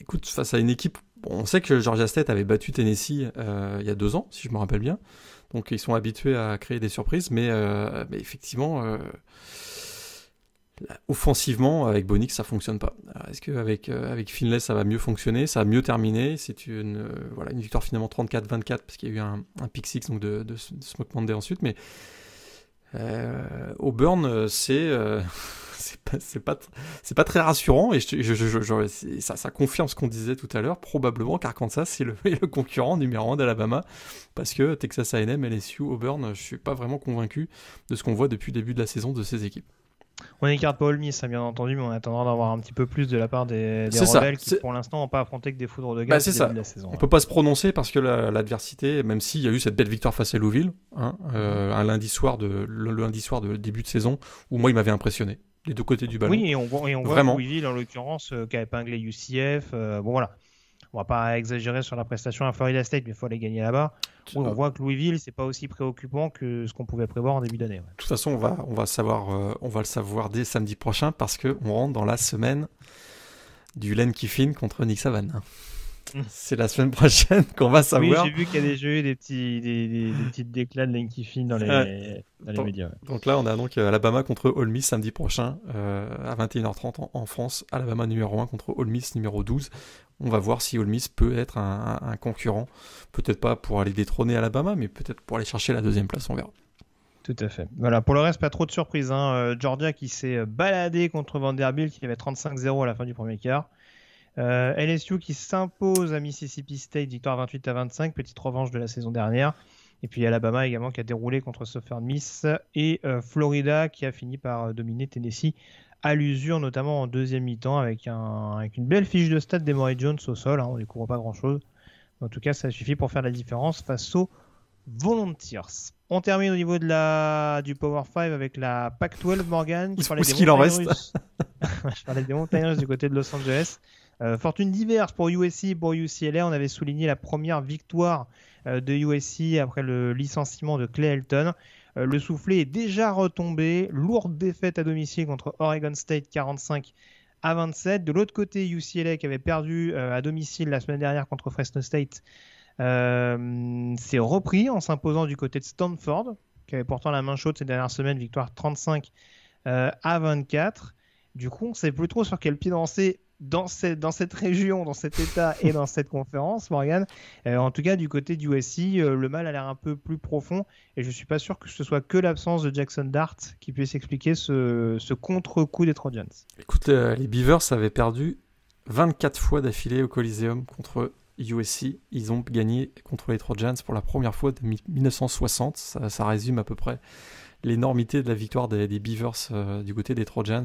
Écoute, face à une équipe on sait que Georgia State avait battu Tennessee euh, il y a deux ans, si je me rappelle bien. Donc ils sont habitués à créer des surprises, mais, euh, effectivement, euh, offensivement, avec Bonix, ça fonctionne pas. Est-ce qu'avec avec Finlay, ça va mieux fonctionner? Ça va mieux terminer C'est une, voilà, une victoire finalement 34-24, parce qu'il y a eu un, un donc de, de, Smoke Monday ensuite, mais Auburn, c'est [LAUGHS] [LAUGHS] c'est pas, c'est pas, très rassurant et je, ça, ça, confirme ce qu'on disait tout à l'heure. Probablement qu'Arkansas c'est le, [LAUGHS] le, concurrent numéro 1 d'Alabama parce que Texas A&M, LSU, Auburn, je suis pas vraiment convaincu de ce qu'on voit depuis le début de la saison de ces équipes. On écarte pas Ole Miss, bien entendu, mais on attendra d'avoir un petit peu plus de la part des, des rebelles qui, pour l'instant, n'ont pas affronté que des foudres de gaz bah, de la saison. On peut pas se prononcer parce que l'adversité, même s'il y a eu cette belle victoire face à Louisville, hein, euh, un lundi soir de le lundi soir de début de saison, où moi il m'avait impressionné les deux côtés du ballon. Oui, et on voit, et on Vraiment. voit Louisville, en l'occurrence, euh, qui a épinglé UCF. Euh, bon, voilà. On va pas exagérer sur la prestation à Florida State, mais il faut aller gagner là-bas. on voit que Louisville, c'est pas aussi préoccupant que ce qu'on pouvait prévoir en début d'année. De toute façon, on va, on va savoir, euh, on va le savoir dès samedi prochain parce que on rentre dans la semaine du Len Kiffin contre Nick Savan. C'est la semaine prochaine [LAUGHS] qu'on va savoir. Oui, j'ai vu qu'il y a des jeux, des petits, des, des, des petites déclats de Lane Kiffin dans les, dans les médias. Donc là, on a donc euh, Alabama contre Ole Miss samedi prochain euh, à 21h30 en, France. Alabama numéro 1 contre Ole Miss numéro 12. On va voir si Ole Miss peut être un, un, concurrent. Peut-être pas pour aller détrôner Alabama, mais peut-être pour aller chercher la deuxième place. On verra. Tout à fait. Voilà, pour le reste, pas trop de surprises. Hein. Euh, Georgia qui s'est baladé contre Vanderbilt, qui avait 35-0 à la fin du premier quart. Euh, LSU qui s'impose à Mississippi State, victoire 28 à 25, petite revanche de la saison dernière. Et puis Alabama également qui a déroulé contre Southern Miss. Et euh, Florida qui a fini par euh, dominer Tennessee à l'usure, notamment en deuxième mi-temps, avec, une belle fiche de stade d'Emory Jones au sol. Hein, on ne découvre pas grand-chose. En tout cas, ça suffit pour faire la différence face aux Volunteers. On termine au niveau de la, du Power 5 avec la Pac-12 Morgan. Qui Où est-ce qu'il en reste [LAUGHS] Je parlais des montagnes du côté de Los Angeles. Euh, fortune diverse pour USC et pour UCLA. On avait souligné la première victoire euh, de USC après le licenciement de Clay Helton. Euh, le soufflet est déjà retombé. Lourde défaite à domicile contre Oregon State 45 à 27. De l'autre côté, UCLA qui avait perdu à domicile la semaine dernière contre Fresno State s'est repris en s'imposant du côté de Stanford, qui avait pourtant la main chaude ces dernières semaines, victoire 35 à 24. Du coup, on ne sait plus trop sur quel pied danser dans cette, dans cette région, dans cet état et dans cette conférence, Morgan. Euh, en tout cas, du côté du USC, euh, le mal a l'air un peu plus profond et je suis pas sûr que ce soit que l'absence de Jackson Dart qui puisse expliquer ce, ce contre-coup des Trojans. Écoute, euh, les Beavers avaient perdu 24 fois d'affilée au Coliseum contre USC. Ils ont gagné contre les Trojans pour la première fois depuis 1960. Ça, résume à peu près l'énormité de la victoire des, Beavers du côté des Trojans.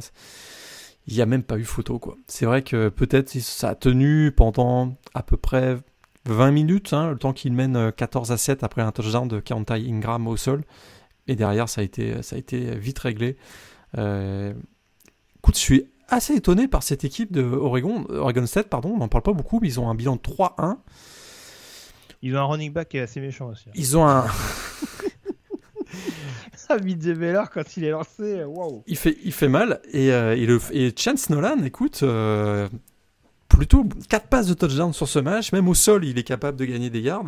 Il n'y a même pas eu photo. quoi. C'est vrai que peut-être ça a tenu pendant à peu près 20 minutes, hein, le temps qu'il mène 14 à 7 après un touchdown de Kauntai Ingram au sol. Et derrière, ça a été, ça a été vite réglé. Euh, écoute, je suis assez étonné par cette équipe de Oregon, Oregon State, pardon, on n'en parle pas beaucoup, mais ils ont un bilan de 3-1. Ils ont un running back qui est assez méchant aussi. Hein. Ils ont un. [LAUGHS] [LAUGHS] ah, Beller, quand il est lancé, waouh! Il fait, il fait mal. Et, euh, et, le, et Chance Nolan, écoute, euh, plutôt 4 passes de touchdown sur ce match. Même au sol, il est capable de gagner des yards.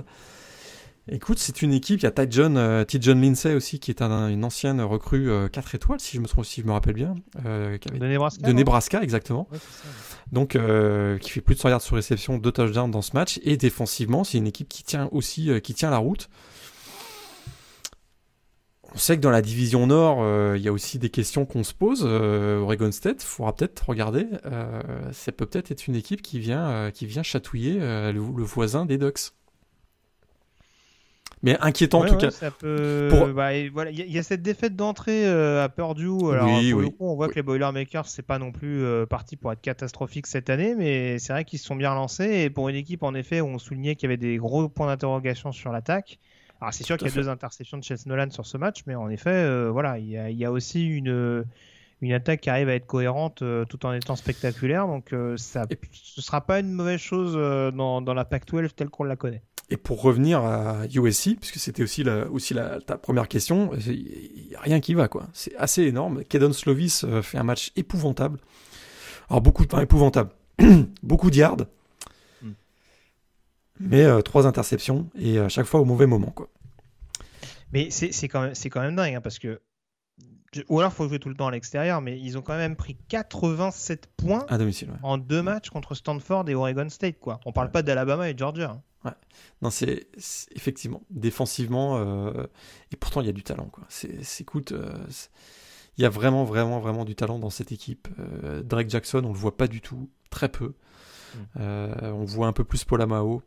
Écoute, c'est une équipe. Il y a Ty John, euh, John Lindsay aussi, qui est une ancienne recrue 4 euh, étoiles, si je me, si je me rappelle bien. De Nebraska. De Nebraska, exactement. Donc, qui fait plus de 100 yards sur réception, 2 touchdowns dans ce match. Et défensivement, c'est une équipe qui tient aussi qui tient la route. On sait que dans la division Nord, il y a aussi des questions qu'on se pose. Oregon State, il faudra peut-être regarder. ça peut peut-être être une équipe qui vient, qui vient chatouiller le, le voisin des Ducks mais inquiétant en tout cas. Bah, voilà, il y, a cette défaite d'entrée euh, à Purdue. Alors, on voit que les Boilermakers c'est pas non plus euh, parti pour être catastrophique cette année, mais c'est vrai qu'ils se sont bien lancés et pour une équipe en effet où on soulignait qu'il y avait des gros points d'interrogation sur l'attaque. Alors c'est sûr qu'il y a deux interceptions de Chelsea Nolan sur ce match, mais en effet, euh, voilà, il y, a aussi une une attaque qui arrive à être cohérente tout en étant spectaculaire. Donc ça, ce sera pas une mauvaise chose dans, dans la Pac-12 telle qu'on la connaît. Et pour revenir à USC, puisque c'était aussi, la, aussi la, ta première question, il n'y a rien qui va, quoi. C'est assez énorme. Kedon Slovis euh, fait un match épouvantable. Alors, beaucoup de temps épouvantable. [CLEARS THROAT] beaucoup de yards. Mais euh, trois interceptions et à chaque fois au mauvais moment, quoi. Mais c'est quand, même, quand même dingue, hein, parce que ou alors il faut jouer tout le temps à l'extérieur, mais ils ont quand même pris 87 points à domicile, en deux matchs contre Stanford et Oregon State. Quoi. On parle pas d'Alabama et de Georgia. Hein. Ouais. Non, c'est effectivement défensivement euh, et pourtant il y a du talent quoi. C'est écoute, euh, il y a vraiment vraiment vraiment du talent dans cette équipe. Euh, Drake Jackson, on le voit pas du tout, très peu. Mm. on voit un peu plus Paul Amao.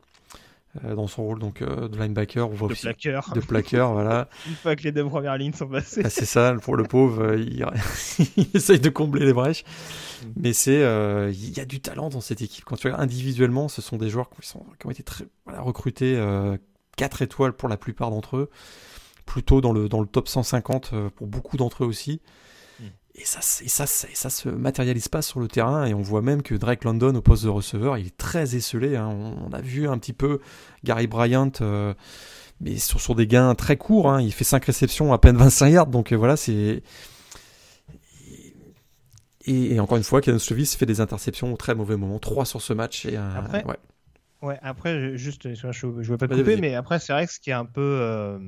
Euh, dans son rôle donc euh, de linebacker. On voit de aussi plaqueur. De plaqueur, voilà. [LAUGHS] Une fois que les deux premières lignes sont passées. Ah, c'est ça, pour le pauvre, euh, [LAUGHS] il... essaye de combler les brèches. Mm. Mais c'est, il y a du talent dans cette équipe. Quand tu regardes individuellement, ce sont des joueurs qui, sont, qui ont été très, voilà, recrutés 4 étoiles pour la plupart d'entre eux, plutôt dans le, dans le top 150 pour beaucoup d'entre eux aussi. Et ça, et ça, et ça se matérialise pas sur le terrain. Et on voit même que Drake London, au poste de receveur, il est très esselé. Hein. On, a vu un petit peu Gary Bryant, euh, mais sur, sur, des gains très courts. Hein. Il fait 5 réceptions à peine 25 yards. Donc euh, voilà, c'est. Et, encore une fois, Kenan Slovis fait des interceptions au très mauvais moment. 3 sur ce match. Et, après, ouais. ouais. après, juste, je ne veux pas te couper, mais après, c'est vrai que ce qui est un peu. Euh,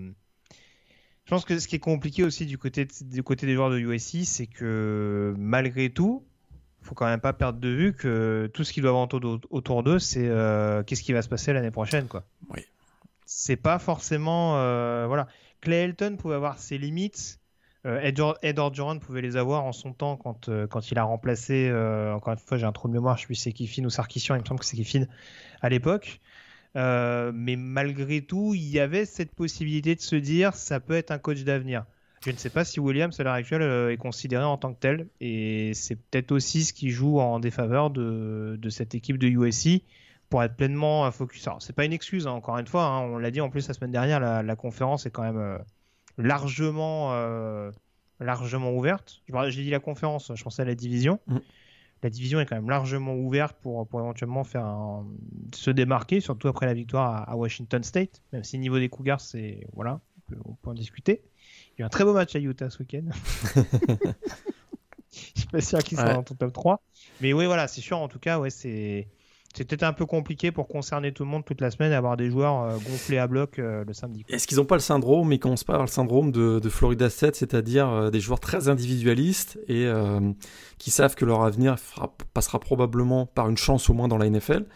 je pense que ce qui est compliqué aussi du côté, du côté des joueurs de USC, c'est que malgré tout, il faut quand même pas perdre de vue que tout ce qu'ils doivent entendre autour d'eux, c'est euh, qu'est-ce qui va se passer l'année prochaine, quoi. Oui. C'est pas forcément, euh, voilà. Clay Elton pouvait avoir ses limites. Euh, Ed, Orduran pouvait les avoir en son temps quand, quand il a remplacé, encore une fois j'ai un trou de mémoire, je suis c'est Kiffin ou Sarkissian, il me semble que c'est Kiffin à l'époque. Euh, mais malgré tout, il y avait cette possibilité de se dire ça peut être un coach d'avenir. Je ne sais pas si Williams à l'heure actuelle euh, est considéré en tant que tel, et c'est peut-être aussi ce qui joue en défaveur de, cette équipe de USC pour être pleinement focus. Alors, c'est pas une excuse, hein, encore une fois, hein, on l'a dit en plus la semaine dernière, la, conférence est quand même euh, largement, largement ouverte. J'ai dit la conférence, je pensais à la division. Mm la division est quand même largement ouverte pour, pour éventuellement faire se démarquer, surtout après la victoire à, Washington State. Même si niveau des Cougars, c'est voilà, on peut, en discuter. Il y a eu un très beau match à Utah ce week-end. [LAUGHS] Je suis pas sûr qu'ils soient dans ton top 3. Mais oui, voilà, c'est sûr, en tout cas, ouais, c'est c'est peut-être un peu compliqué pour concerner tout le monde toute la semaine, avoir des joueurs euh, gonflés à bloc euh, le samedi. Est-ce qu'ils n'ont pas le syndrome, mais qu'on se parle le syndrome de, Florida 7, c'est-à-dire euh, des joueurs très individualistes et qui savent que leur avenir passera probablement par une chance au moins dans la NFL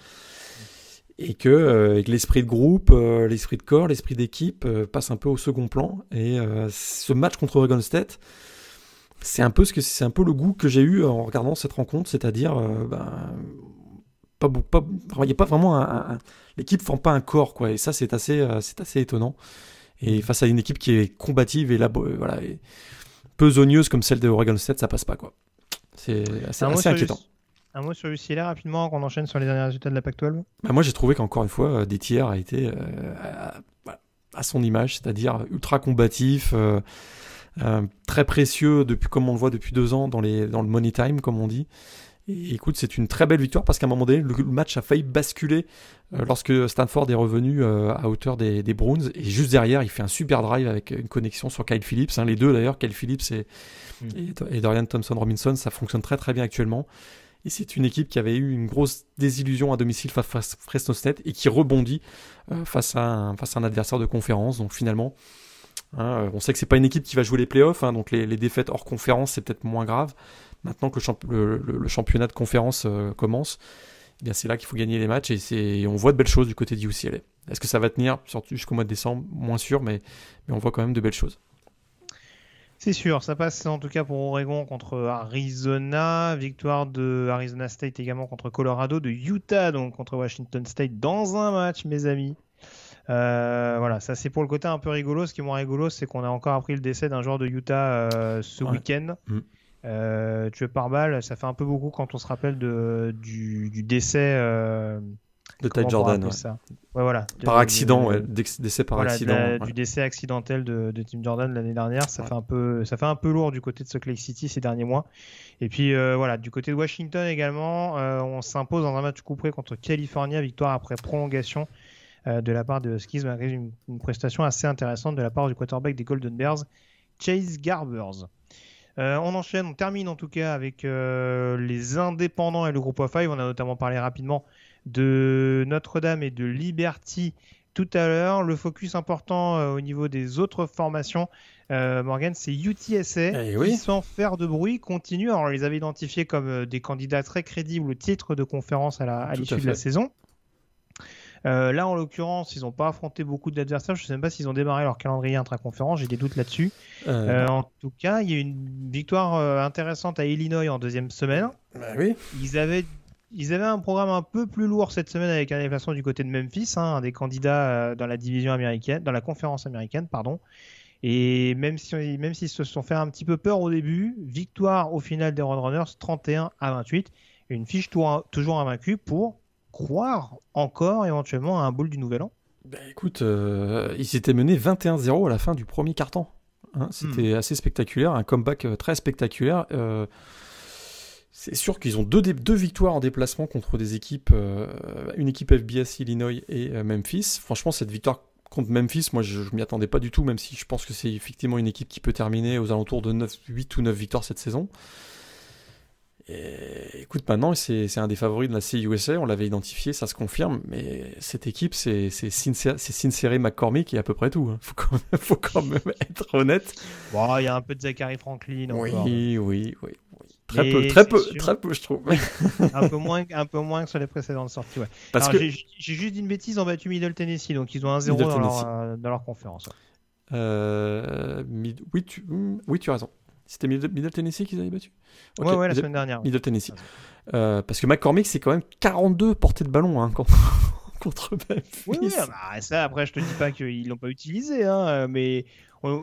et que, l'esprit de groupe, l'esprit de corps, l'esprit d'équipe passe un peu au second plan. Et ce match contre Oregon State, c'est un peu un peu le goût que j'ai eu en regardant cette rencontre, c'est-à-dire ben, pas, il n'y a pas vraiment un, l'équipe forme pas un corps quoi. Et ça c'est assez euh, c'est assez étonnant. Et face à une équipe qui est combative et là voilà et peu zogneuse comme celle de Oregon State ça passe pas quoi. C'est assez, inquiétant. Un mot sur UCLA rapidement, qu'on enchaîne sur les derniers résultats de la Pac-12 bah, Moi j'ai trouvé qu'encore une fois, euh, tiers a été à, son image, c'est-à-dire ultra combatif, très précieux, depuis, comme on le voit depuis deux ans dans, les, dans le money time, comme on dit. Et écoute, c'est une très belle victoire parce qu'à un moment donné, le match a failli basculer euh, lorsque Stanford est revenu euh, à hauteur des, des, Browns. Et juste derrière, il fait un super drive avec une connexion sur Kyle Phillips. Hein, les deux d'ailleurs, Kyle Phillips et, mm. et, Dorian Thompson Robinson, ça fonctionne très très bien actuellement. Et c'est une équipe qui avait eu une grosse désillusion à domicile face à Fresno State et qui rebondit euh, face, à un, face à un adversaire de conférence. Donc finalement, hein, on sait que c'est pas une équipe qui va jouer les playoffs, hein, donc les, les, défaites hors conférence c'est peut-être moins grave maintenant que le, championnat de conférence euh, commence, eh bien c'est là qu'il faut gagner les matchs et, on voit de belles choses du côté du UCLA. Est-ce que ça va tenir jusqu'au mois de décembre? Moins sûr, mais, mais on voit quand même de belles choses. C'est sûr, ça passe en tout cas pour Oregon contre Arizona, victoire de Arizona State également contre Colorado, de Utah donc contre Washington State dans un match, mes amis. Euh, voilà, ça c'est pour le côté un peu rigolo. Ce qui est moins rigolo, c'est qu'on a encore appris le décès d'un joueur de Utah euh, ce week-end. Mm. Euh, tué par balle, ça fait un peu beaucoup quand on se rappelle de, du, décès euh, de Ty Jordan. Ça ouais, voilà. par accident, ouais. décès par accident. Du décès accidentel de, Tim Jordan l'année dernière, ça, fait un peu, ça fait un peu lourd du côté de Salt Lake City ces derniers mois. Et puis euh, voilà, du côté de Washington également, euh, on s'impose dans un match couperé contre California, victoire après prolongation de la part de Skis, malgré une, une, prestation assez intéressante de la part du quarterback des Golden Bears, Chase Garbers. Euh, on enchaîne, on termine en tout cas avec euh, les indépendants et le groupe of five. On a notamment parlé rapidement de Notre-Dame et de Liberty tout à l'heure. Le focus important euh, au niveau des autres formations, Morgan, c'est UTSA eh qui, sans faire de bruit, continue. Alors, on les avait identifiés comme des candidats très crédibles au titre de conférence à l'issue de la saison. Euh, là, en l'occurrence, ils n'ont pas affronté beaucoup d'adversaires. Je ne sais même pas s'ils ont démarré leur calendrier intra-conférence. J'ai des doutes là-dessus. Euh, euh, en tout cas, il y a eu une victoire intéressante à Illinois en deuxième semaine. Bah oui. Ils avaient ils avaient un programme un peu plus lourd cette semaine avec un déplacement du côté de Memphis, hein, un des candidats dans la division américaine, dans la conférence américaine, pardon. Et même si même s'ils se sont fait un petit peu peur au début, victoire au final des Roadrunners 31 à 28 et une fiche toujours invaincue pour croire encore éventuellement à un bowl du Nouvel An? Bah, Écoute, euh, ils s'étaient menés 21-0 à la fin du premier quart-temps. Hein. C'était hmm. assez spectaculaire, un comeback euh, très spectaculaire. Euh, c'est sûr qu'ils ont deux, deux, victoires en déplacement contre des équipes, une équipe FBS Illinois et Memphis. Franchement, cette victoire contre Memphis, moi je, ne m'y attendais pas du tout, même si je pense que c'est effectivement une équipe qui peut terminer aux alentours de 9, 8 ou 9 victoires cette saison écoute, maintenant, c'est un des favoris de la CUSA, on l'avait identifié, ça se confirme, mais cette équipe, c'est Sincere McCormick et à peu près tout. Hein. Faut, quand même, faut quand même être honnête. Il y a un peu de Zachary Franklin. Oui, oui, oui, oui. Très peu, très peu, très peu, je trouve. [LAUGHS] un, peu moins, un peu moins que sur les précédentes sorties, ouais. Parce que j'ai juste dit une bêtise, ont battu Middle Tennessee, donc ils ont un 0 dans leur, euh, dans leur, conférence. Euh, oui, tu... oui, tu as raison. C'était Middle, Tennessee qu'ils avaient battu Ouais, ouais, la semaine dernière. Middle Tennessee. Euh, parce que McCormick, c'est quand même 42 portées de ballon hein, contre, [LAUGHS] Memphis. Oui, oui bah, ça, après, je te dis pas qu'ils l'ont pas utilisé, hein, mais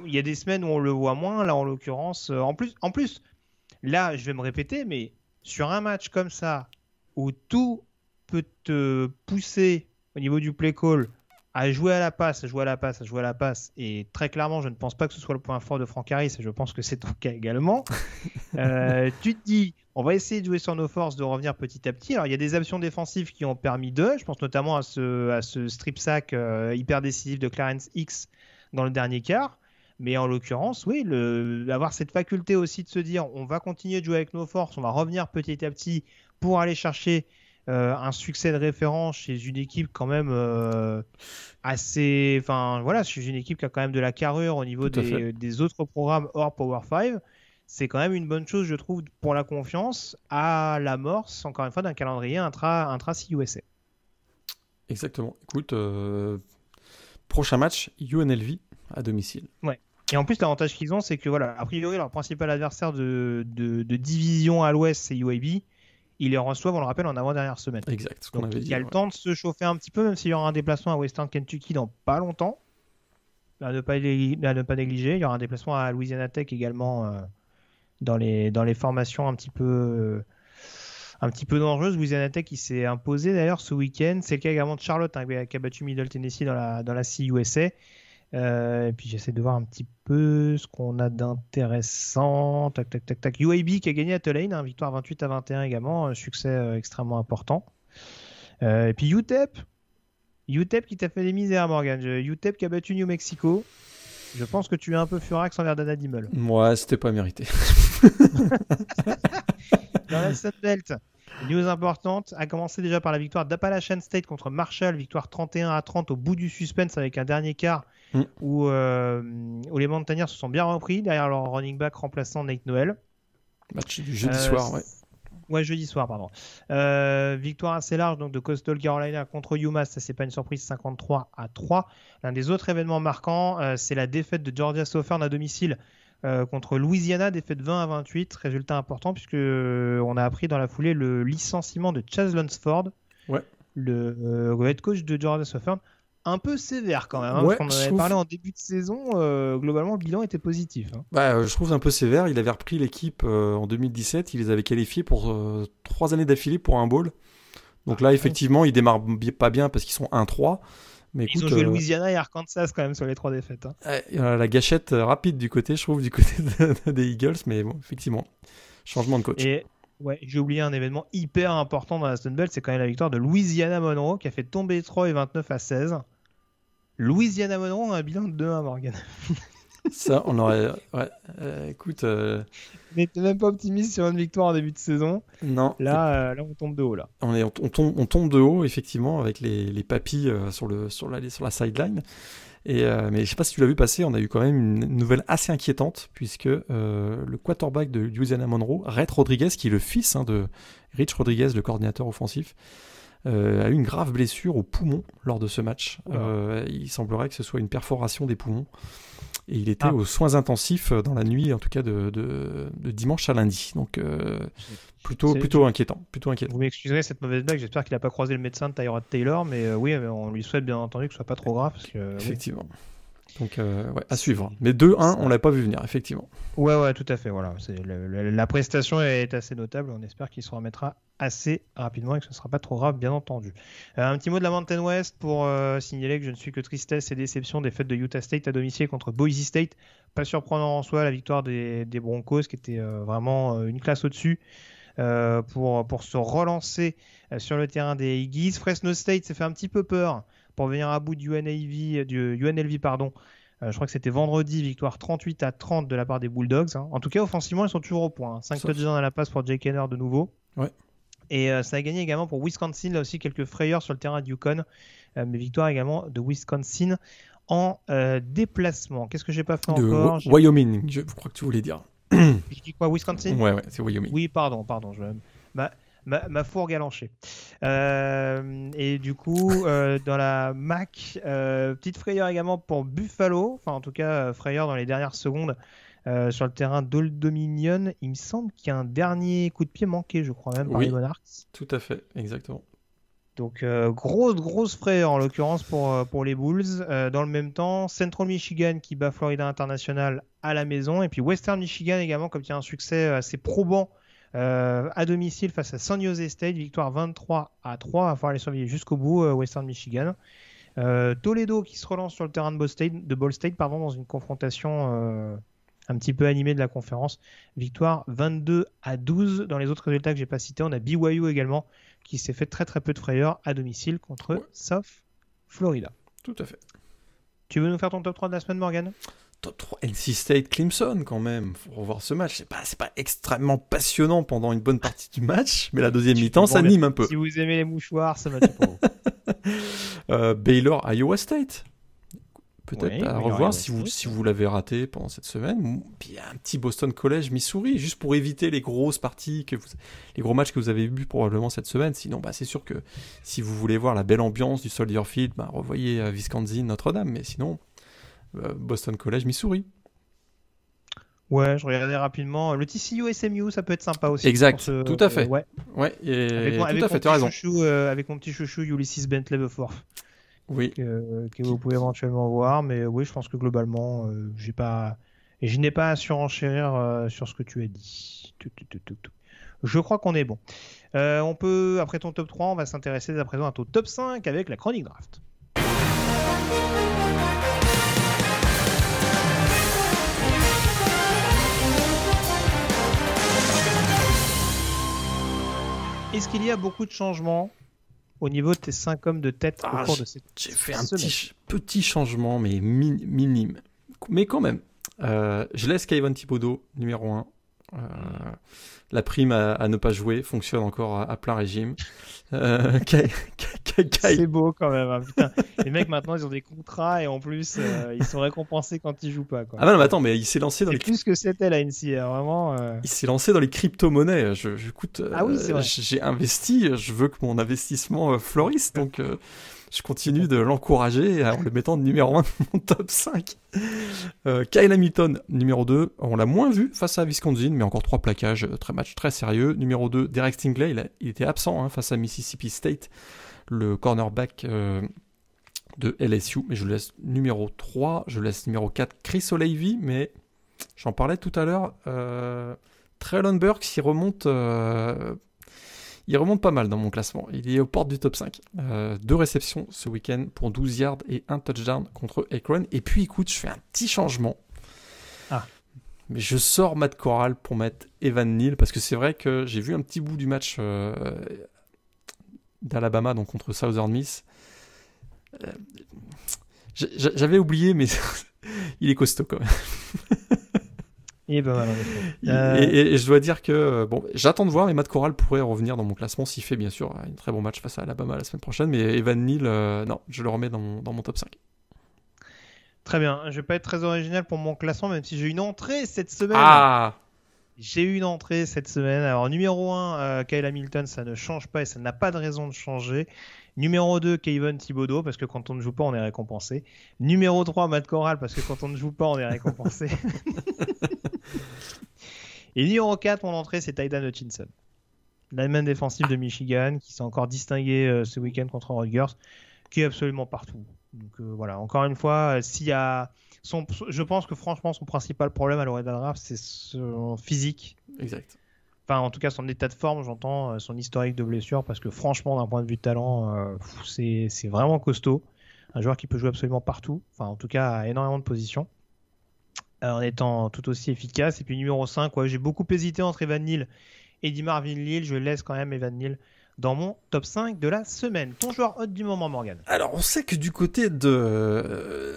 il y a des semaines où on le voit moins. Là, en l'occurrence, euh, en plus, en plus, là, je vais me répéter, mais sur un match comme ça, où tout peut te pousser au niveau du play call à jouer à la passe, à jouer à la passe, à jouer à la passe. Et très clairement, je ne pense pas que ce soit le point fort de Franck Harris, et je pense que c'est ton cas également. [LAUGHS] Euh, tu te dis, on va essayer de jouer sur nos forces, de revenir petit à petit. Alors, il y a des options défensives qui ont permis d'eux. Je pense notamment à ce, à ce strip sack euh, hyper décisif de Clarence X dans le dernier quart. Mais en l'occurrence, oui, le, avoir cette faculté aussi de se dire, on va continuer de jouer avec nos forces, on va revenir petit à petit pour aller chercher euh, un succès de référence chez une équipe quand même euh, assez. Enfin, voilà, chez une équipe qui a quand même de la carrure au niveau des, autres programmes hors Power 5. C'est quand même une bonne chose, je trouve, pour la confiance à l'amorce, encore une fois, d'un calendrier intra, intra. Exactement. Écoute, euh, prochain match, UNLV à domicile. Ouais. Et en plus, l'avantage qu'ils ont, c'est que, voilà, a priori, leur principal adversaire de, de, de division à l'ouest, c'est UAB ils les reçoivent, on le rappelle, en avant-dernière semaine. Exact, ce avait. Il y a le temps de se chauffer un petit peu, même s'il y aura un déplacement à Western Kentucky dans pas longtemps. À ne pas, ne pas négliger. Il y aura un déplacement à Louisiana Tech également euh, dans les, dans les formations un petit peu un petit peu dangereuse. Louisiana Tech qui s'est imposé d'ailleurs ce week-end. C'est le cas également de Charlotte hein, qui a battu Middle Tennessee dans la, dans la CUSA. Euh, et puis j'essaie de voir un petit peu ce qu'on a d'intéressant. Tac, tac, tac, tac. UAB qui a gagné à Tulane, hein, victoire 28 à 21 également, un succès euh, extrêmement important. Euh, et puis UTEP, UTEP qui t'a fait des misères, Morgan. UTEP qui a battu New Mexico. Je pense que tu es un peu furax envers Dana Dimmel. Ouais, c'était pas mérité. [LAUGHS] Dans la Sunbelt, News importante, a commencé déjà par la victoire d'Appalachian State contre Marshall, victoire 31 à 30 au bout du suspense avec un dernier quart mm. euh, où, les Montagnards se sont bien repris derrière leur running back remplaçant Nate Noel. Match du jeudi euh, soir, ouais. Ouais, jeudi soir, pardon. Euh, victoire assez large donc de Coastal Carolina contre UMass, ça c'est pas une surprise, 53 à 3. L'un des autres événements marquants, c'est la défaite de Georgia Southern à domicile euh, contre Louisiana, défaite 20 à 28. Résultat important puisque on a appris dans la foulée le licenciement de Chaz Lunsford, ouais. le, head coach de Jordan Southern. Un peu sévère quand même. Hein, on en avait parlé en début de saison. globalement, le bilan était positif. Hein. Bah, je trouve un peu sévère. Il avait repris l'équipe en 2017. Il les avait qualifiés pour trois années d'affilée pour un bowl. Donc là, ah, effectivement, ils démarrent pas bien parce qu'ils sont 1-3. Ils ont joué euh, Louisiana et Arkansas quand même sur les trois défaites. Hein. la gâchette euh, rapide du côté, je trouve, du côté des Eagles, mais bon, effectivement, changement de coach. Et ouais, j'ai oublié un événement hyper important dans la Stone Belt, c'est quand même la victoire de Louisiana Monroe qui a fait tomber Troy 29 à 16. Louisiana Monroe a un bilan de 2 à Morgan. [LAUGHS] Ça, on aurait. Ouais, euh, écoute. Euh... n'était même pas optimiste sur une victoire en début de saison. Non. Là, euh, là on tombe de haut. Là. On, est, on, tombe, on tombe de haut, effectivement, avec les, les papis euh, sur, le, sur, la, sur la sideline. Et, mais je sais pas si tu l'as vu passer, on a eu quand même une nouvelle assez inquiétante, puisque le quarterback de Louisiana Monroe, Rhett Rodriguez, qui est le fils hein, de Rich Rodriguez, le coordinateur offensif, a eu une grave blessure au poumon lors de ce match. il semblerait que ce soit une perforation des poumons. Et il était ah. aux soins intensifs euh, dans la nuit, en tout cas de, de, dimanche à lundi. Donc euh, plutôt, plutôt inquiétant, plutôt inquiétant. Vous m'excuserez cette mauvaise blague. J'espère qu'il n'a pas croisé le médecin de Tyrod Taylor, mais euh, oui, on lui souhaite bien entendu que ce soit pas trop grave. Parce que, Effectivement. Donc, ouais, à suivre. Mais 2-1, on l'a pas vu venir, effectivement. Ouais, ouais, tout à fait. Voilà. la prestation est assez notable. On espère qu'il se remettra assez rapidement et que ce ne sera pas trop grave, bien entendu. Euh, un petit mot de la Mountain West pour euh, signaler que je ne suis que tristesse et déception des fêtes de Utah State à domicile contre Boise State. Pas surprenant en soi la victoire des, Broncos qui était euh, vraiment une classe au-dessus. pour, se relancer sur le terrain des Eagles. Fresno State s'est fait un petit peu peur pour venir à bout du UNLV, du UNLV pardon, je crois que c'était vendredi, victoire 38 à 30 de la part des Bulldogs. Hein. En tout cas, offensivement, ils sont toujours au point. 5 hein. touchdowns à la passe pour Jake Henner de nouveau. Ouais. Et euh, ça a gagné également pour Wisconsin, là aussi quelques frayeurs sur le terrain de Yukon, euh, mais victoire également de Wisconsin en euh, déplacement. Qu'est-ce que j'ai pas fait encore? Wyoming, je crois que tu voulais dire. [COUGHS] J'ai dit quoi Wisconsin? Ouais, ouais, c'est Wyoming. Oui, pardon, pardon. Je... Ma, ma, ma fourgue lanché. et du coup, [LAUGHS] dans la MAC, petite frayeur également pour Buffalo, enfin en tout cas frayeur dans les dernières secondes euh, sur le terrain d'Old Dominion. Il me semble qu'il y a un dernier coup de pied manqué, je crois même, par les Monarchs. Tout à fait, exactement. Donc euh, grosse grosse frais en l'occurrence pour, euh, pour les Bulls. dans le même temps, Central Michigan qui bat Florida International à la maison et puis Western Michigan également comme il y a un succès assez probant à domicile face à San Jose State, victoire 23 à 3. à falloir les surveiller jusqu'au bout Western Michigan. Toledo qui se relance sur le terrain de Ball State, de Ball State pardon, dans une confrontation un petit peu animé de la conférence. Victoire 22 à 12. Dans les autres résultats que j'ai pas cités, on a BYU également qui s'est fait très très peu de frayeur à domicile contre South Florida. Tout à fait. Tu veux nous faire ton top 3 de la semaine, Morgan? Top 3 NC State Clemson quand même. Faut revoir ce match. C'est pas, pas extrêmement passionnant pendant une bonne partie du match, mais la deuxième mi-temps ça anime un peu. Si vous aimez les mouchoirs, ça va pour vous. [LAUGHS] Euh, Baylor Iowa State peut-être à revoir si vous, si vous l'avez raté pendant cette semaine. Puis un petit Boston College Missouri, juste pour éviter les grosses parties, que vous, les gros matchs que vous avez vus probablement cette semaine. Sinon, bah, c'est sûr que si vous voulez voir la belle ambiance du Soldier Field, bah, revoyez euh, Wisconsin, Notre-Dame. Mais sinon, Boston College Missouri. Ouais, je regardais rapidement. Le TCU SMU, ça peut être sympa aussi. Exact, tout à fait. ouais. ouais avec, tout à fait, tu as raison. Euh, avec mon petit chouchou Ulysses Bentley Beforth oui. que, vous pouvez éventuellement voir. Mais oui, je pense que globalement, euh, j'ai pas Et je n'ai pas à surenchérir sur ce que tu as dit. Je crois qu'on est bon. on peut, après ton top 3, on va s'intéresser à présent à ton top 5 avec la chronique draft. Est-ce qu'il y a beaucoup de changements au niveau de tes 5 hommes de tête au ah, cours de cette J'ai fait un petit, petit, changement, mais minime. Mais quand même, euh, je laisse Kayvon Thibodeau numéro 1. Euh, la prime à, ne pas jouer fonctionne encore à, plein régime. Euh, [LAUGHS] c'est beau quand même. Hein, les mecs maintenant ils ont des contrats et en plus euh, ils sont récompensés quand ils jouent pas. Quoi. Ah non mais attends mais il s'est lancé dans les plus que c'était la NCA vraiment. Il s'est lancé dans les crypto-monnaies. Je, je ah oui, j'ai investi. Je veux que mon investissement florisse donc je continue de l'encourager en le mettant numéro 1 de mon top 5. Euh, Kyle Hamilton, numéro 2, on l'a moins vu face à Wisconsin, mais encore trois plaquages, euh, très match très sérieux. Numéro 2, Derek Stingley, il, était absent hein, face à Mississippi State, le cornerback euh, de LSU, mais je laisse numéro 3. Je laisse numéro 4, Chris O'Leary, mais j'en parlais tout à l'heure. Euh, Traylon Burks, il remonte il remonte pas mal dans mon classement. Il est aux portes du top 5. Euh, deux réceptions ce week-end pour 12 yards et un touchdown contre Akron. Et puis écoute, je fais un petit changement. Ah. Mais je sors Matt Corral pour mettre Evan Neal parce que c'est vrai que j'ai vu un petit bout du match euh, d'Alabama donc contre Southern Miss. Euh, j'avais oublié, mais [LAUGHS] il est costaud quand même. [LAUGHS] [LAUGHS] Euh, et, je dois dire que euh, bon, j'attends de voir, mais Matt Corral pourrait revenir dans mon classement s'il fait bien sûr un très bon match face à Alabama la semaine prochaine. Mais Evan Neal, euh, non, je le remets dans mon, dans mon top 5. Très bien. Je vais pas être très original pour mon classement, même si j'ai une entrée cette semaine. Ah j'ai eu une entrée cette semaine. Alors, numéro 1, Kyle Hamilton, ça ne change pas et ça n'a pas de raison de changer. Numéro 2, Kevin Thibodeau, parce que quand on ne joue pas, on est récompensé. Numéro 3, Matt Corral, parce que quand on ne joue pas, on est récompensé. [LAUGHS] Et numéro 4, mon entrée, c'est Tydan Hutchinson. L'Allemagne défensive de Michigan, qui s'est encore distingué euh, ce week-end contre Rutgers, qui est absolument partout. Donc euh, voilà, encore une fois, euh, s'il y a. Son, je pense que franchement, son principal problème à l'Oregon Draft, c'est son physique. Exact. Enfin, en tout cas, son état de forme, j'entends, son historique de blessure, parce que franchement, d'un point de vue de talent, c'est vraiment costaud. Un joueur qui peut jouer absolument partout, enfin, en tout cas, à énormément de positions. Euh, en étant tout aussi efficace. Et puis numéro 5, j'ai beaucoup hésité entre Evan Neal et Di Marvin Lille. Je laisse quand même Evan Neal dans mon top 5 de la semaine. Ton joueur hot du moment, Morgan Alors, on sait que du côté de,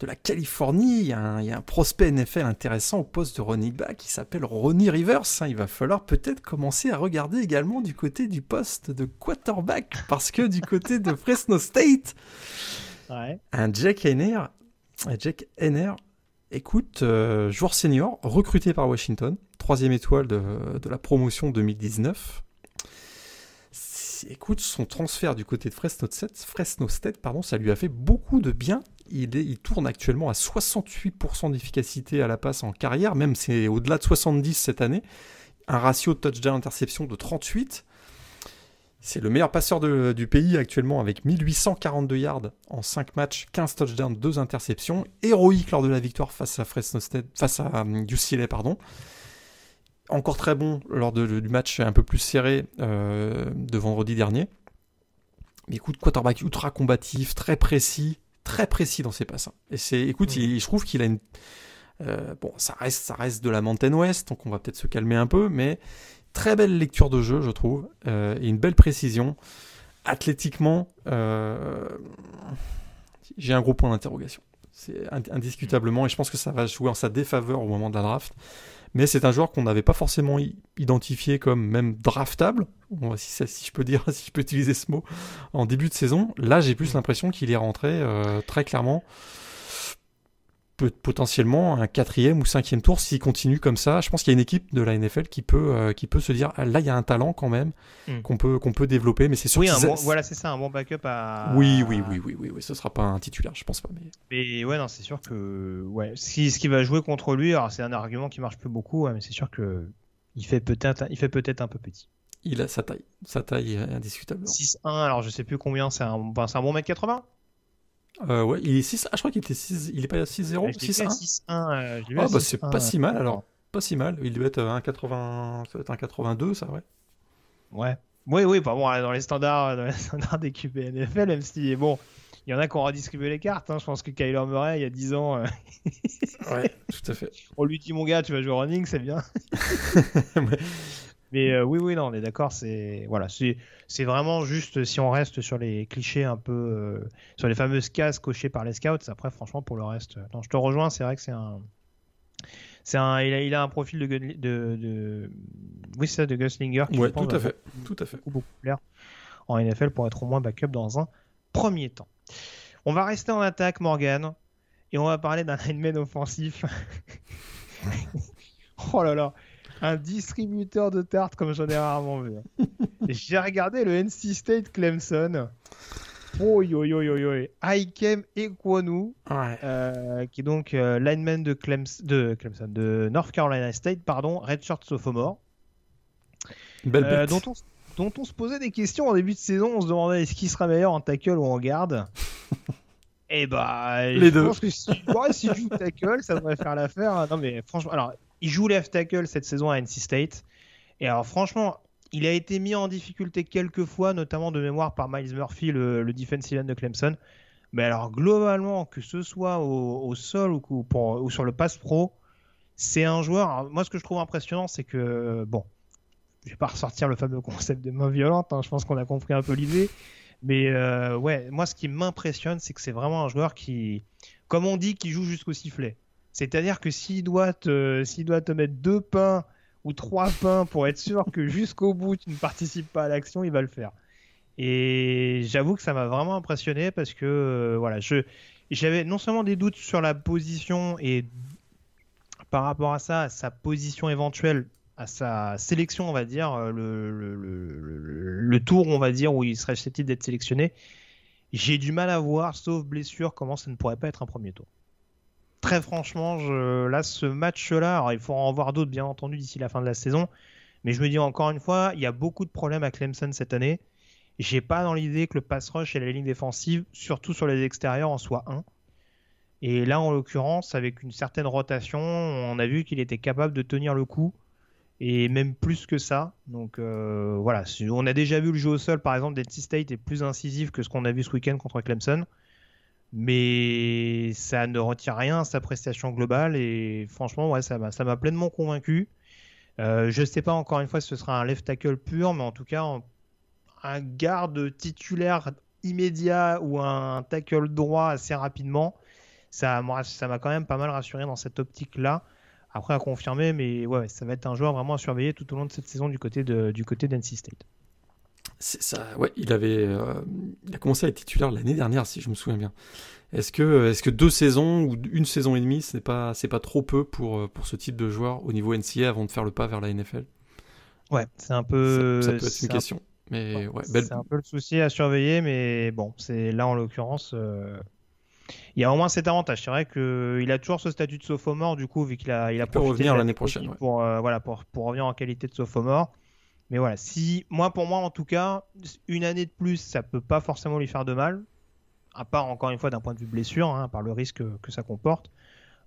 de la Californie, il y, a un, prospect NFL intéressant au poste de running back qui s'appelle Ronnie Rivers. Hein. il va falloir peut-être commencer à regarder également du côté du poste de quarterback parce que du côté de Fresno State, un Jack Henner, Jack Henner Écoute, euh, joueur senior, recruté par Washington, troisième étoile de, la promotion 2019. Écoute, son transfert du côté de Fresno State, Fresno State pardon, ça lui a fait beaucoup de bien. Il, tourne actuellement à 68% d'efficacité à la passe en carrière, même c'est au-delà de 70 cette année. Un ratio touchdown-interception de 38. C'est le meilleur passeur du pays actuellement avec 1842 yards en 5 matchs, 15 touchdowns, 2 interceptions. Héroïque lors de la victoire face à Fresno State, face à UCLA, euh. Encore très bon lors du match un peu plus serré euh, de vendredi dernier. Mais écoute, quarterback ultra combatif, très précis, très précis dans ses passes. Hein. Et c'est, écoute, je trouve qu'il a une, euh, bon, ça reste, ça reste de la Mountain West, donc on va peut-être se calmer un peu, mais Très belle lecture de jeu, je trouve, euh, et une belle précision. Athlétiquement, euh, j'ai un gros point d'interrogation. C'est indiscutablement, et je pense que ça va jouer en sa défaveur au moment de la draft. Mais c'est un joueur qu'on n'avait pas forcément identifié comme même draftable, si, si, je peux dire, [LAUGHS] si je peux utiliser ce mot, en début de saison. Là, j'ai plus l'impression qu'il est rentré euh, très clairement potentiellement un quatrième ou cinquième tour s'il continue comme ça. Je pense qu'il y a une équipe de la NFL qui peut, euh, qui peut se dire ah, là il y a un talent quand même hmm. qu'on peut, qu'on peut développer, mais c'est sûr. Oui, voilà, c'est ça, un bon backup à. Oui, oui, oui, oui, oui, oui, ce sera pas un titulaire, je pense pas. Mais, mais ouais, non, c'est sûr que ouais, ce qui va jouer contre lui, alors c'est un argument qui marche peu beaucoup, mais c'est sûr que il fait peut-être, il fait peut-être un peu petit. Il a sa taille, sa taille indiscutable. 6-1, alors je sais plus combien, c'est un, un bon mètre 80 Euh, ouais, il est 6. Ah, je crois qu'il était 6. Il est pas à 6-0 6-1 Ah, bah c'est pas si mal alors. Pas si mal. Il doit être 1,80. Ça doit être 1,82, ça, ouais. Ouais. Oui, oui, pas bon, dans les standards, dans les [LAUGHS] standards des QB NFL, même si, bon, il y en a qui ont redistribué les cartes. Hein. Je pense que Kyler Murray, il y a 10 ans. Euh, ouais, tout à fait. [LAUGHS] On lui dit, mon gars, tu vas jouer running, c'est bien. [LAUGHS] Mais euh, oui, oui, non, on est d'accord. C'est voilà, c'est vraiment juste si on reste sur les clichés un peu, euh, sur les fameuses cases cochées par les scouts. Après, franchement, pour le reste, non, je te rejoins. C'est vrai que c'est un, c'est un, il a, il a un profil de, de, de... oui, c'est ça, de Gunslinger. Qui, ouais, tout à fait, tout à fait. Beaucoup, beaucoup en NFL pour être au moins backup dans un premier temps. On va rester en attaque, Morgan, et on va parler d'un [LAUGHS] lineman offensif. [LAUGHS] oh là là, un distributeur de tartes comme j'en ai rarement vu. J'ai regardé le NC State Clemson. Oh yo yo yo yo. Aikem Ekwonu, euh, qui est donc euh, lineman de, de Clemson, de North Carolina State, pardon, redshirt sophomore. Belle euh, dont on dont on se posait des questions en début de saison. On se demandait est-ce qu'il sera meilleur en tackle ou en garde? Et [LAUGHS] eh bah, les je deux. pense que si, ouais, joue tackle, ça devrait faire l'affaire. Non mais franchement, alors il joue left tackle cette saison à NC State. Et alors franchement, il a été mis en difficulté quelques fois, notamment de mémoire par Miles Murphy, le, le defensive end de Clemson. Mais alors globalement, que ce soit au, sol ou, sur le pass pro, c'est un joueur. moi, ce que je trouve impressionnant, c'est que bon, je vais pas ressortir le fameux concept de main violente, hein, je pense qu'on a compris un peu l'idée. Mais euh, ouais, moi ce qui m'impressionne, c'est que c'est vraiment un joueur qui, comme on dit, qui joue jusqu'au sifflet. C'est-à-dire que s'il doit, te, doit te mettre deux pains ou trois pains pour être sûr que jusqu'au bout tu ne participes pas à l'action, il va le faire. Et j'avoue que ça m'a vraiment impressionné parce que euh, voilà, j'avais non seulement des doutes sur la position et par rapport à ça, sa position éventuelle à sa sélection, on va dire, euh, le, tour, on va dire, où il serait susceptible d'être sélectionné, j'ai du mal à voir, sauf blessure, comment ça ne pourrait pas être un premier tour. Très franchement, là, ce match-là, il faudra en voir d'autres, bien entendu, d'ici la fin de la saison. Mais je me dis encore une fois, il y a beaucoup de problèmes à Clemson cette année. J'ai pas dans l'idée que le pass rush et la ligne défensive, surtout sur les extérieurs, en soient un. Et là, en l'occurrence, avec une certaine rotation, on a vu qu'il était capable de tenir le coup et même plus que ça. Donc euh, voilà, on a déjà vu le jeu au sol, par exemple, d'NC State est plus incisif que ce qu'on a vu ce week-end contre Clemson, mais ça ne retire rien à sa prestation globale et franchement, ouais, ça m'a pleinement convaincu. Euh, je sais pas encore une fois si ce sera un left tackle pur, mais en tout cas, un garde titulaire immédiat ou un tackle droit assez rapidement, ça m'a quand même pas mal rassuré dans cette optique-là. Après, à confirmer, mais ouais, ça va être un joueur vraiment à surveiller tout au long de cette saison du côté de, du côté d'NC State. Ça, ouais, il avait, euh, il a commencé à être titulaire l'année dernière, si je me souviens bien. Est-ce que, est-ce que deux saisons ou une saison et demie, c'est pas, c'est pas trop peu pour, euh, pour ce type de joueur au niveau NCA avant de faire le pas vers la NFL Ouais, c'est un peu. Ça, peut être une question. Mais ouais, C'est un peu le souci à surveiller, mais bon, c'est là en l'occurrence. Euh, il y a au moins cet avantage. C'est vrai qu'il a toujours ce statut de sophomore, du coup, vu qu'il a, il a peut revenir l'année prochaine. Pour, euh, voilà, pour, pour revenir en qualité de sophomore. Mais voilà, si, moi, pour moi, en tout cas, une année de plus, ça peut pas forcément lui faire de mal. À part, encore une fois, d'un point de vue blessure, hein, par le risque que ça comporte.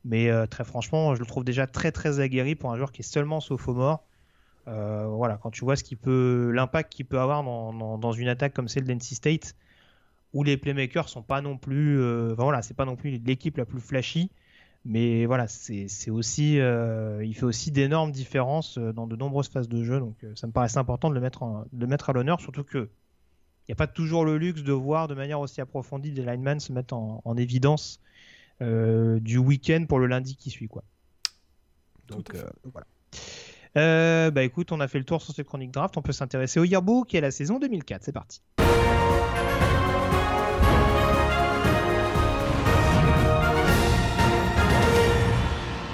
Mais euh, très franchement, je le trouve déjà très très aguerri pour un joueur qui est seulement sophomore. Euh, voilà, quand tu vois ce qui peut, l'impact qu'il peut avoir dans, dans, une attaque comme celle d'NC State, où les playmakers sont pas non plus, euh, voilà, c'est pas non plus l'équipe la plus flashy, mais voilà, c'est aussi, euh, il fait aussi d'énormes différences euh, dans de nombreuses phases de jeu, donc ça me paraissait important de le mettre, de mettre à l'honneur, surtout que il n'y a pas toujours le luxe de voir de manière aussi approfondie des linemen se mettre en, évidence du week-end pour le lundi qui suit, quoi. Donc voilà. bah écoute, on a fait le tour sur ce chronique draft. On peut s'intéresser au yearbook qui est la saison 2004. C'est parti.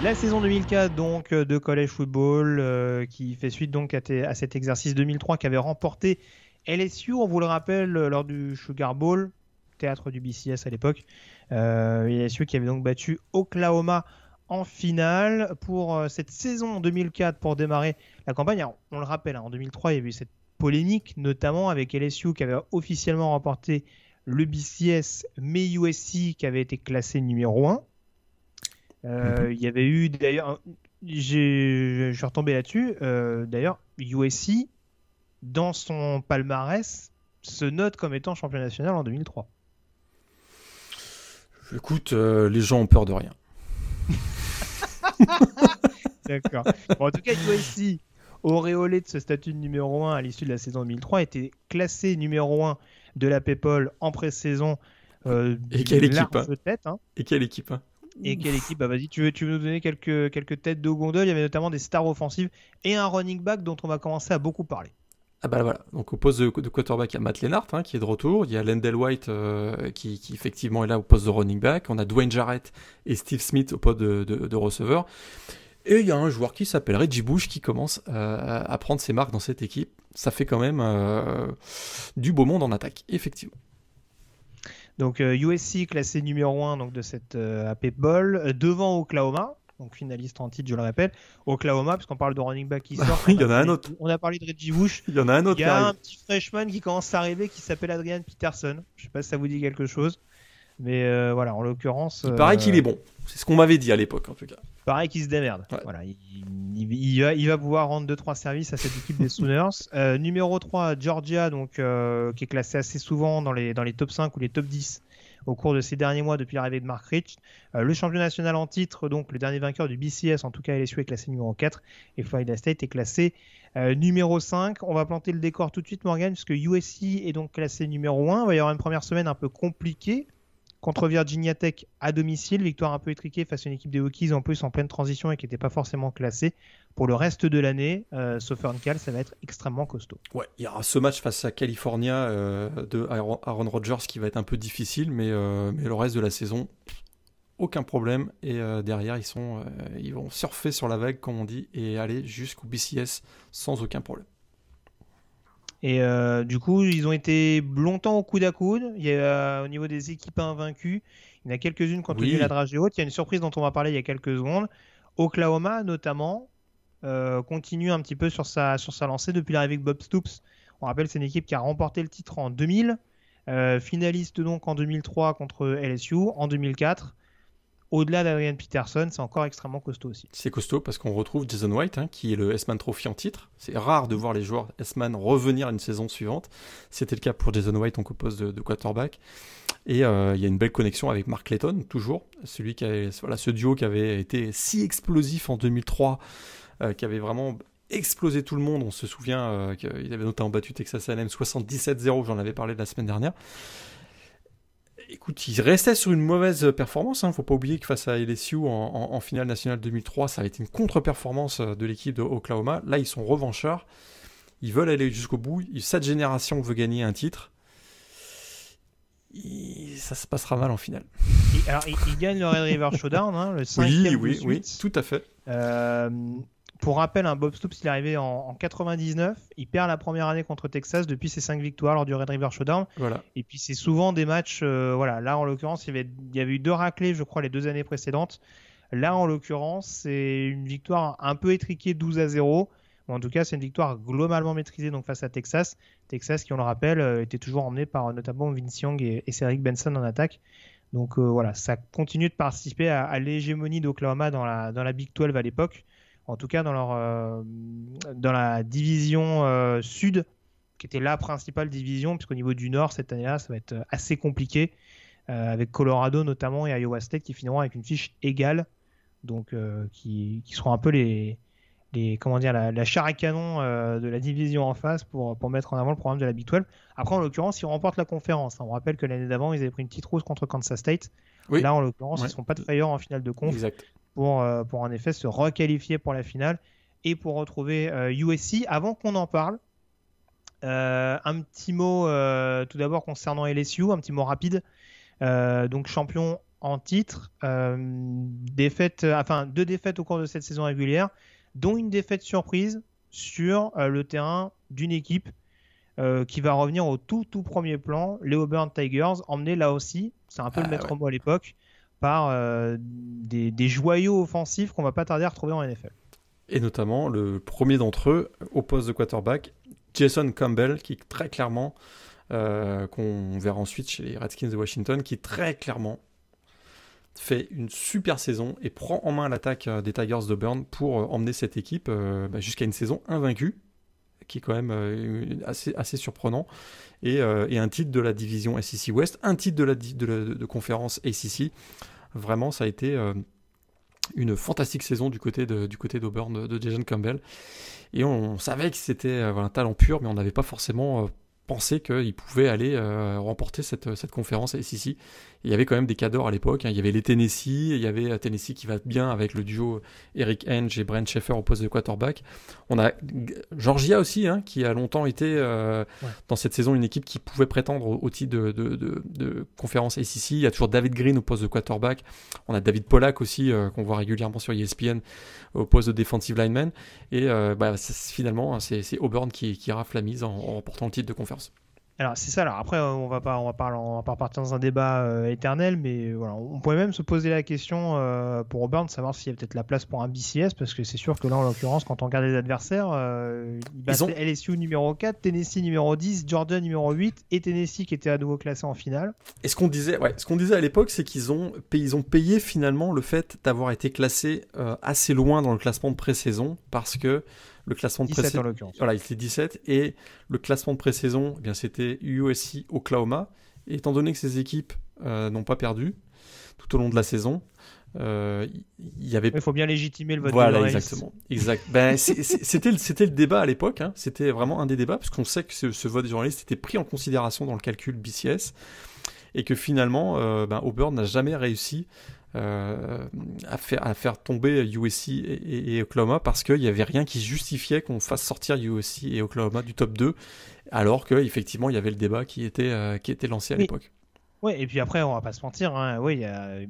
La saison 2004 donc euh, de college football euh, qui fait suite donc à, cet exercice 2003 qui avait remporté LSU, on vous le rappelle, euh, lors du Sugar Bowl, théâtre du BCS à l'époque. LSU qui avait donc battu Oklahoma en finale pour cette saison 2004 pour démarrer la campagne. on le rappelle, hein, en 2003 il y avait eu cette polémique notamment avec LSU qui avait officiellement remporté le BCS, mais USC qui avait été classé numéro 1. Euh, il y avait eu d'ailleurs, je suis retombé là-dessus. euh, d'ailleurs, USC dans son palmarès se note comme étant champion national en 2003. Écoute, euh, les gens ont peur de rien. [LAUGHS] D'accord. Bon, en tout cas, USC, auréolé de ce statut de numéro 1 à l'issue de la saison 2003, était classé numéro 1 de la PayPal en pré-saison. euh, Et quelle équipe, hein. Et quelle équipe hein Et quelle équipe Bah vas-y, tu veux, nous donner quelques, têtes de gondole? Il y avait notamment des stars offensives et un running back dont on va commencer à beaucoup parler. Ah bah voilà, donc au poste de, de quarterback, il y a Matt Lennart hein, qui est de retour, il y a Lendell White euh, qui, effectivement est là au poste de running back, on a Dwayne Jarrett et Steve Smith au poste de, receveur, et il y a un joueur qui s'appelle Reggie Bush qui commence euh, à prendre ses marques dans cette équipe. Ça fait quand même euh, du beau monde en attaque, effectivement. Donc euh, USC classé numéro 1 donc, de cette euh, AP Bowl, euh, devant Oklahoma, donc finaliste en titre, je le répète. Oklahoma, puisqu'on parle de running back qui [LAUGHS] sort. il y en a un parlé- autre. On a parlé de Reggie Bush. Il y en a un autre Il y a un petit freshman qui commence à arriver qui s'appelle Adrian Peterson. Je sais pas si ça vous dit quelque chose. Mais euh, voilà, en l'occurrence. Il paraît euh, qu'il est bon, c'est ce qu'on m'avait dit à l'époque en tout cas. Pareil qu'il se démerde. Ouais. Voilà, il, il- il va, il va pouvoir rendre 2-3 services à cette équipe des Sooners. [LAUGHS] Euh, numéro 3, Georgia, donc, euh, qui est classé assez souvent dans les, dans les top 5 ou les top 10 au cours de ces derniers mois depuis l'arrivée de Mark Rich. Euh, le champion national en titre, donc le dernier vainqueur du BCS, en tout cas LSU est classé numéro 4 et Florida State est classé euh, numéro 5. On va planter le décor tout de suite, Morgan, puisque USC est donc classé numéro 1. Il va y avoir une première semaine un peu compliquée contre Virginia Tech à domicile, victoire un peu étriquée face à une équipe des Hokies en plus en pleine transition et qui n'était pas forcément classée. Pour le reste de l'année, euh, sauf un cal, ça va être extrêmement costaud. Ouais, il y aura ce match face à California euh, de Aaron Rodgers qui va être un peu difficile, mais, euh, mais le reste de la saison, aucun problème. Et euh, derrière, ils, sont, ils vont surfer sur la vague, comme on dit, et aller jusqu'au BCS sans aucun problème. Et euh, du coup, ils ont été longtemps au coude à coude. Il y a, euh, au niveau des équipes invaincues, il y en a quelques-unes quand Oui. on la dragée haute. Il y a une surprise dont on va parler il y a quelques secondes. Oklahoma, notamment, euh, continue un petit peu sur sa, sur sa lancée depuis l'arrivée de Bob Stoops. On rappelle, c'est une équipe qui a remporté le titre en 2000, euh, finaliste donc en 2003 contre LSU, en 2004. Au-delà d'Adrian Peterson, c'est encore extrêmement costaud aussi. C'est costaud parce qu'on retrouve Jason White, hein, qui est le S-Man Trophy en titre. C'est rare de voir les joueurs S-Man revenir une saison suivante. C'était le cas pour Jason White, donc au poste de, de quarterback. Et euh, il y a une belle connexion avec Mark Clayton, toujours. Celui qui voilà, ce duo qui avait été si explosif en 2003, euh, qui avait vraiment explosé tout le monde. On se souvient euh, qu'il avait notamment battu Texas A&M 77-0, j'en avais parlé la semaine dernière. Écoute, il restait sur une mauvaise performance. Hein. Faut pas oublier que face à LSU en, en- en finale nationale 2003, ça a été une contre-performance euh, de l'équipe de Oklahoma. Là, ils sont revanchards. Ils veulent aller jusqu'au bout. Cette génération veut gagner un titre. Et ça se passera mal en finale. Et- alors, ils, gagnent le Red River Showdown, hein, le cinquième de suite. tout à fait. Euh, pour rappel, un Bob Stoops, il est arrivé en, en 99. Il perd la première année contre Texas depuis ses 5 victoires lors du Red River Showdown. Voilà. Et puis c'est souvent des matchs, euh, voilà, là en l'occurrence, il y, avait, il y avait eu deux raclés, je crois, les deux années précédentes. Là en l'occurrence, c'est une victoire un peu étriquée 12 à 0. Ou en tout cas, c'est une victoire globalement maîtrisée donc face à Texas. Texas qui, on le rappelle, euh, était toujours emmené par euh, notamment Vince Young et, et Cedric Benson en attaque. Donc euh, voilà, ça continue de participer à, à l'hégémonie d'Oklahoma dans la, dans la Big 12 à l'époque. En tout cas, dans, leur, euh, dans la division euh, sud, qui était la principale division, puisqu'au niveau du nord, cette année-là, ça va être assez compliqué, euh, avec Colorado notamment et Iowa State qui finiront avec une fiche égale, donc euh, qui, qui seront un peu les, les comment dire, la, la char à canon euh, de la division en face pour, pour mettre en avant le programme de la Big 12. Après, en l'occurrence, ils remportent la conférence. hein. On rappelle que l'année d'avant, ils avaient pris une petite rousse contre Kansas State. Oui. Là, en l'occurrence, Ouais. ils ne sont pas de failleur en finale de conf Exact. Pour, euh, pour en effet se requalifier pour la finale et pour retrouver euh, USC. Avant qu'on en parle, euh, un petit mot euh, tout d'abord concernant LSU, un petit mot rapide. Euh, donc champion en titre, euh, défaite, euh, enfin deux défaites au cours de cette saison régulière, dont une défaite surprise sur euh, le terrain d'une équipe euh, qui va revenir au tout tout premier plan, les Auburn Tigers, emmenés là aussi, c'est un peu le Ah, maître ouais. mot à l'époque, par euh, des, joyaux offensifs qu'on va pas tarder à retrouver en NFL. Et notamment le premier d'entre eux au poste de quarterback, Jason Campbell, qui très clairement qu'on verra ensuite chez les Redskins de Washington, qui très clairement fait une super saison et prend en main l'attaque des Tigers de Burn pour emmener cette équipe bah, jusqu'à une saison invaincue qui est quand même assez, assez surprenant, et, un titre de la division SEC West, un titre de la de, de conférence ACC. Vraiment, ça a été une fantastique saison du côté de, du côté d'Auburn de, Jason Campbell. Et on, savait que c'était euh, un talent pur, mais on n'avait pas forcément euh, pensé qu'il pouvait aller euh, remporter cette, cette conférence à SEC il y avait quand même des cadors à l'époque. Hein. Il y avait les Tennessee, il y avait euh, Tennessee qui va bien avec le duo Eric Henge et Brent Schaeffer au poste de quarterback. On a Georgia aussi, hein, qui a longtemps été euh, dans cette saison une équipe qui pouvait prétendre au, titre de, de, de, conférence SEC. Il y a toujours David Green au poste de quarterback. On a David Pollack aussi, euh, qu'on voit régulièrement sur ESPN au poste de defensive lineman. Et bah, finalement, hein, c'est Auburn qui, qui rafle la mise en, en remportant le titre de conférence. Alors c'est ça. Alors après, on va pas, on va pas, on va pas repartir dans un débat euh, éternel, mais voilà, on pourrait même se poser la question euh, pour Auburn, de savoir s'il y a peut-être la place pour un BCS, parce que c'est sûr que là, en l'occurrence, quand on regarde les adversaires, euh, ils ont... LSU numéro 4, Tennessee numéro 10, Jordan numéro 8 et Tennessee qui était à nouveau classé en finale. Et ce qu'on disait, ouais, ce qu'on disait à l'époque, c'est qu'ils ont, ils ont payé finalement le fait d'avoir été classé assez loin dans le classement de pré-saison, parce que le classement de pré-saison. Voilà, il était 17. Et le classement de pré-saison, eh bien c'était USC Oklahoma. Et étant donné que ces équipes euh, n'ont pas perdu tout au long de la saison, euh, il y avait. Il faut bien légitimer le vote. Voilà, exactement. Exact. ben, [LAUGHS] c'était le débat à l'époque. Hein. C'était vraiment un des débats parce qu'on sait que ce, vote des journalistes était pris en considération dans le calcul BCS et que finalement, euh, ben, Auburn n'a jamais réussi euh, à, faire, à faire tomber USC et, Oklahoma parce qu'il n'y avait rien qui justifiait qu'on fasse sortir USC et Oklahoma du top 2, alors qu'effectivement il y avait le débat qui était, euh, qui était lancé à l'époque. Oui, et puis après, on va pas se mentir, hein, oui,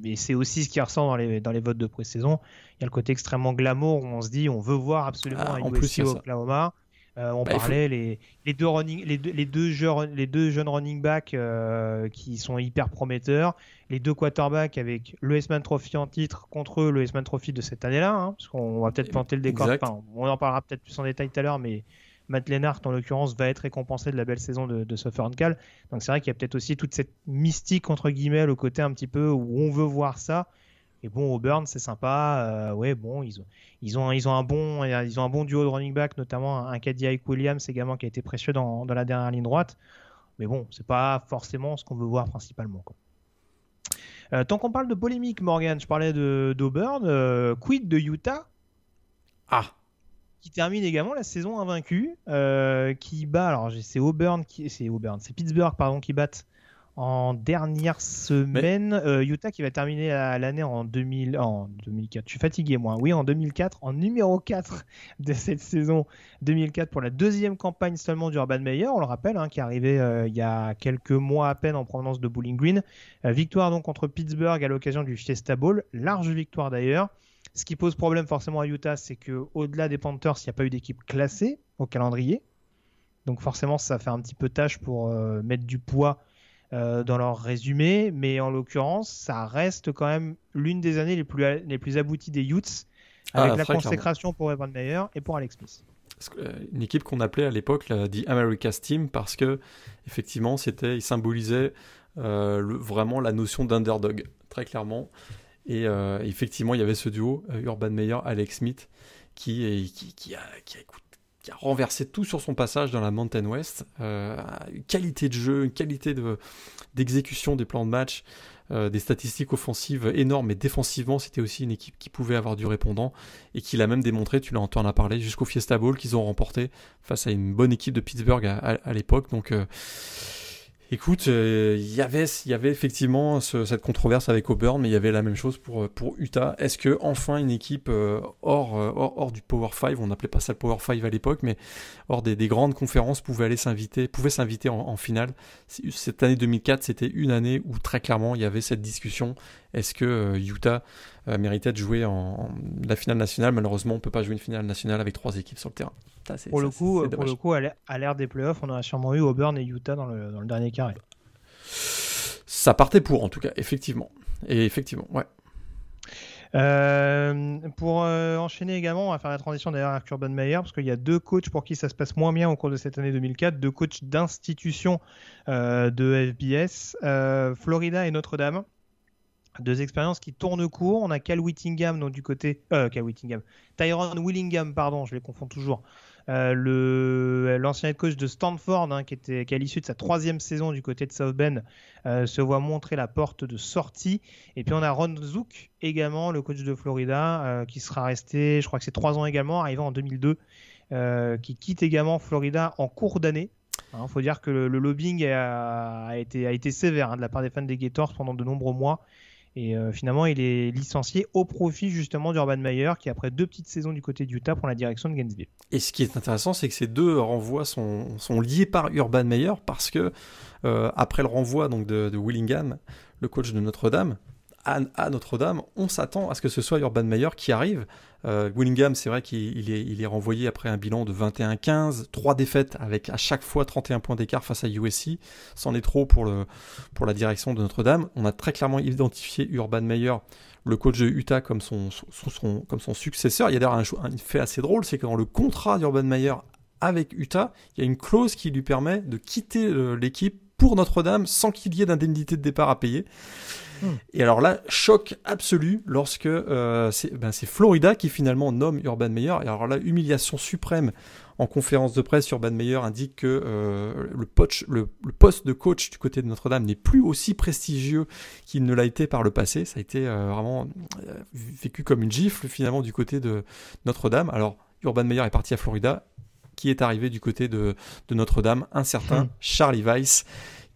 mais c'est aussi ce qui ressort dans les, dans les votes de pré-saison. Il y a le côté extrêmement glamour où on se dit on veut voir absolument ah, un USC Oklahoma. Euh, on bah, parlait les, les, deux running, les, deux, les, deux jeunes, les deux jeunes running backs euh, qui sont hyper prometteurs, les deux quarterbacks avec le S-Man Trophy en titre contre eux, le S-Man Trophy de cette année-là, hein, parce qu'on va peut-être planter le décor. on en parlera peut-être plus en détail tout à l'heure, mais Matt Lennart en l'occurrence va être récompensé de la belle saison de, de Cal. Donc c'est vrai qu'il y a peut-être aussi toute cette mystique entre guillemets, le côté un petit peu où on veut voir ça. Et bon, Auburn, c'est sympa. Euh, ouais, bon, ils ont, ils ont, ils ont un bon, ils ont un bon duo de running back, notamment un Cadillac Williams également qui a été précieux dans, dans, la dernière ligne droite. Mais bon, c'est pas forcément ce qu'on veut voir principalement. Euh, tant qu'on parle de polémique, Morgan, je parlais d'Auburn, euh, quid de Utah? Ah qui termine également la saison invaincue, qui bat, alors c'est Auburn, qui, c'est Auburn, c'est Pittsburgh pardon, qui battent en dernière semaine. Euh, Utah qui va terminer l'année en, 2000, en 2004. Je suis fatigué, moi. Oui, en 2004, en numéro 4 [LAUGHS] de cette saison 2004 pour la deuxième campagne seulement du Urban Meyer, on le rappelle, hein, qui est arrivé euh, il y a quelques mois à peine en provenance de Bowling Green. Euh, victoire donc contre Pittsburgh à l'occasion du Fiesta Bowl. Large victoire d'ailleurs. Ce qui pose problème forcément à Utah, c'est que au-delà des Panthers, il n'y a pas eu d'équipe classée au calendrier. Donc forcément, ça fait un petit peu tâche pour mettre du poids euh, dans leur résumé, mais en l'occurrence, ça reste quand même l'une des années les plus, les plus abouties des Utes, ah, avec la consécration pour Evan Meyer et pour Alex Smith. Euh, une équipe qu'on appelait à l'époque la The America's Team parce que effectivement c'était il symbolisait euh, vraiment la notion d'underdog très clairement et effectivement il y avait ce duo Urban Meyer Alex Smith qui, qui, qui, a, qui a qui a renversé tout sur son passage dans la Mountain West. Euh, une qualité de jeu, une qualité d'exécution des plans de match, euh, des statistiques offensives énormes, mais défensivement, c'était aussi une équipe qui pouvait avoir du répondant et qui l'a même démontré, tu l'as entendu en parler, jusqu'au Fiesta Bowl qu'ils ont remporté face à une bonne équipe de Pittsburgh à, l'époque. Donc, euh, Écoute, euh, il y avait, y avait effectivement cette controverse avec Auburn, mais il y avait la même chose pour, pour Utah. Est-ce que enfin une équipe euh, hors, euh, du Power 5, on n'appelait pas ça le Power 5 à l'époque, mais hors des, des, grandes conférences pouvait aller s'inviter, pouvait s'inviter en, en, finale? Cette année 2004, c'était une année où très clairement il y avait cette discussion. Est-ce que Utah méritait de jouer en, la finale nationale Malheureusement, on peut pas jouer une finale nationale avec trois équipes sur le terrain pour, le coup, pour le coup, à l'ère des playoffs, on a sûrement eu Auburn et Utah dans le, dans le dernier carré. Ça partait pour, en tout cas, effectivement. Et effectivement, ouais. Euh, pour euh, enchaîner également, on va faire la transition d'ailleurs avec Urban Meyer, parce qu'il y a deux coachs pour qui ça se passe moins bien au cours de cette année 2004, deux coachs d'institution euh, de FBS, Florida et Notre-Dame. Deux expériences qui tournent court. On a Cal Whittingham, donc du côté. Cal Whittingham. Tyrone Willingham, pardon, je les confonds toujours, euh, l'ancien coach de Stanford, hein, qui, était, qui à l'issue de sa troisième saison du côté de South Bend, euh, se voit montrer la porte de sortie. Et puis on a Ron Zook également, le coach de Florida, euh, qui sera resté, je crois que c'est trois ans également, arrivant en 2002, qui quitte également Florida en cours d'année. Il hein, faut dire que le, lobbying a, été, a été sévère hein, de la part des fans des Gators pendant de nombreux mois. Et euh, finalement, il est licencié au profit justement d'Urban Meyer, qui après deux petites saisons du côté d'Utah prend la direction de Gainesville. Et ce qui est intéressant, c'est que ces deux renvois sont, liés par Urban Meyer parce que euh, après le renvoi donc de, de Willingham, le coach de Notre-Dame, à, Notre-Dame, on s'attend à ce que ce soit Urban Meyer qui arrive. Euh, Willingham, c'est vrai qu'il est, renvoyé après un bilan de 21-15, trois défaites avec à chaque fois 31 points d'écart face à USC. C'en est trop pour, le, pour la direction de Notre-Dame. On a très clairement identifié Urban Meyer, le coach de Utah, comme son, son, comme son successeur. Il y a d'ailleurs un, un, fait assez drôle, c'est que dans le contrat d'Urban Meyer avec Utah, il y a une clause qui lui permet de quitter euh, l'équipe pour Notre-Dame sans qu'il y ait d'indemnité de départ à payer. Hmm. Et alors là, choc absolu lorsque euh, ben, c'est Florida qui finalement nomme Urban Meyer. Et alors là, humiliation suprême en conférence de presse, Urban Meyer indique que euh, le, le, poste de coach du côté de Notre-Dame n'est plus aussi prestigieux qu'il ne l'a été par le passé. Ça a été euh, vraiment vécu comme une gifle finalement du côté de Notre-Dame. Alors Urban Meyer est parti à Florida. Qui est arrivé du côté de, Notre-Dame Un certain hmm. Charlie Weiss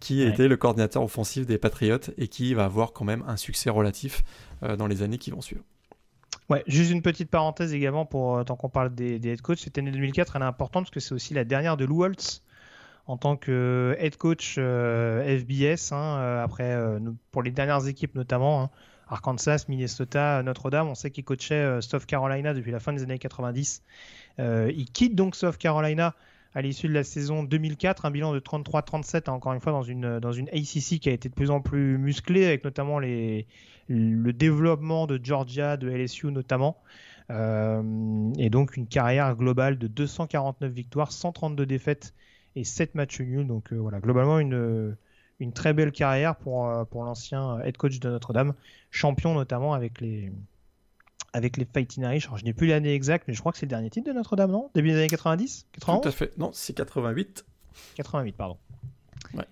qui était le coordinateur offensif des Patriots et qui va avoir quand même un succès relatif euh, dans les années qui vont suivre. Ouais, juste une petite parenthèse également pour euh, tant qu'on parle des, head coachs. Cette année 2004, elle est importante parce que c'est aussi la dernière de Lou Holtz en tant que head coach euh, FBS. Hein, après, pour les dernières équipes notamment, hein, Arkansas, Minnesota, Notre-Dame, on sait qu'il coachait South Carolina depuis la fin des années 90. il quitte donc South Carolina à l'issue de la saison 2004, un bilan de 33-37, encore une fois dans une, dans une ACC qui a été de plus en plus musclée, avec notamment le développement de Georgia, de LSU notamment. Euh, et donc une carrière globale de 249 victoires, 132 défaites et 7 matchs nuls. Donc euh, voilà, globalement une, une très belle carrière pour, euh, pour l'ancien head coach de Notre-Dame, champion notamment avec les, avec les Fighting Irish. je n'ai plus l'année exacte, mais je crois que c'est le dernier titre de Notre-Dame, non? Début des années 90 Tout à fait. Non, c'est 88. 88, pardon.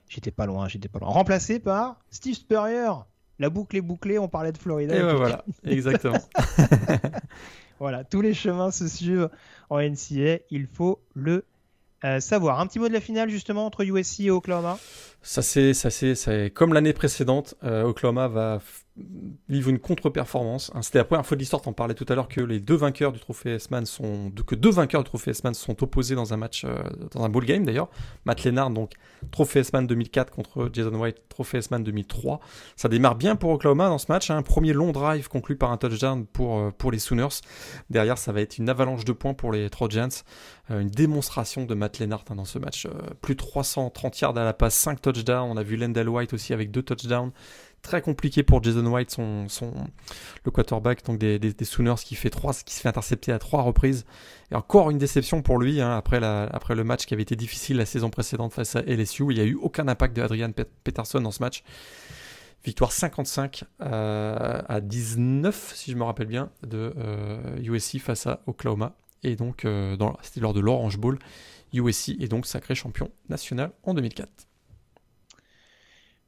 J'étais pas loin, j'étais pas loin. Remplacé par Steve Spurrier. La boucle est bouclée, on parlait de Florida. Et voilà, [LAUGHS] exactement. [LAUGHS] voilà, tous les chemins se suivent en NCA, il faut le euh, savoir. Un petit mot de la finale justement entre USC et Oklahoma? Ça c'est, ça c'est, comme l'année précédente, euh, Oklahoma va livre une contre-performance. Hein, c'était la première fois de l'histoire, t'en parlais tout à l'heure, que les deux vainqueurs du trophée S-Man sont, que deux vainqueurs du trophée sont opposés dans un match, euh, dans un ball game d'ailleurs. Matt Lennart, donc trophée S-Man 2004 contre Jason White, trophée S-Man 2003. Ça démarre bien pour Oklahoma dans ce match. Hein. un premier long drive conclu par un touchdown pour, euh, pour les Sooners. Derrière, ça va être une avalanche de points pour les Trojans. Euh, une démonstration de Matt Lennart hein, dans ce match. plus de 330 yards à la passe, 5 touchdowns. On a vu Lendell White aussi avec deux touchdowns très compliqué pour Jason White, son, le quarterback donc des, des, Sooners qui, fait trois, qui se fait intercepter à trois reprises. Et encore une déception pour lui hein, après, après le match qui avait été difficile la saison précédente face à LSU. Il n'y a eu aucun impact de Adrian Peterson dans ce match. Victoire 55 euh, à 19, si je me rappelle bien, de USC euh, face à Oklahoma. Et donc, euh, c'était lors de l'Orange Bowl. USC est donc sacré champion national en 2004.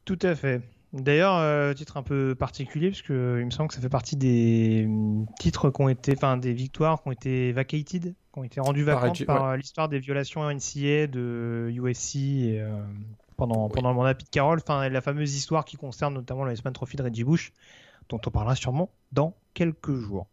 Tout à fait. D'ailleurs, euh, titre un peu particulier, parce que il me semble que ça fait partie des mm, titres qui ont été, enfin des victoires qui ont été vacated, qui ont été rendues vacantes par, euh, l'histoire des violations NCA de USC euh, pendant, pendant le mandat Pete Carroll, enfin la fameuse histoire qui concerne notamment la Iceman Trophy de Reggie Bush, dont on parlera sûrement dans quelques jours.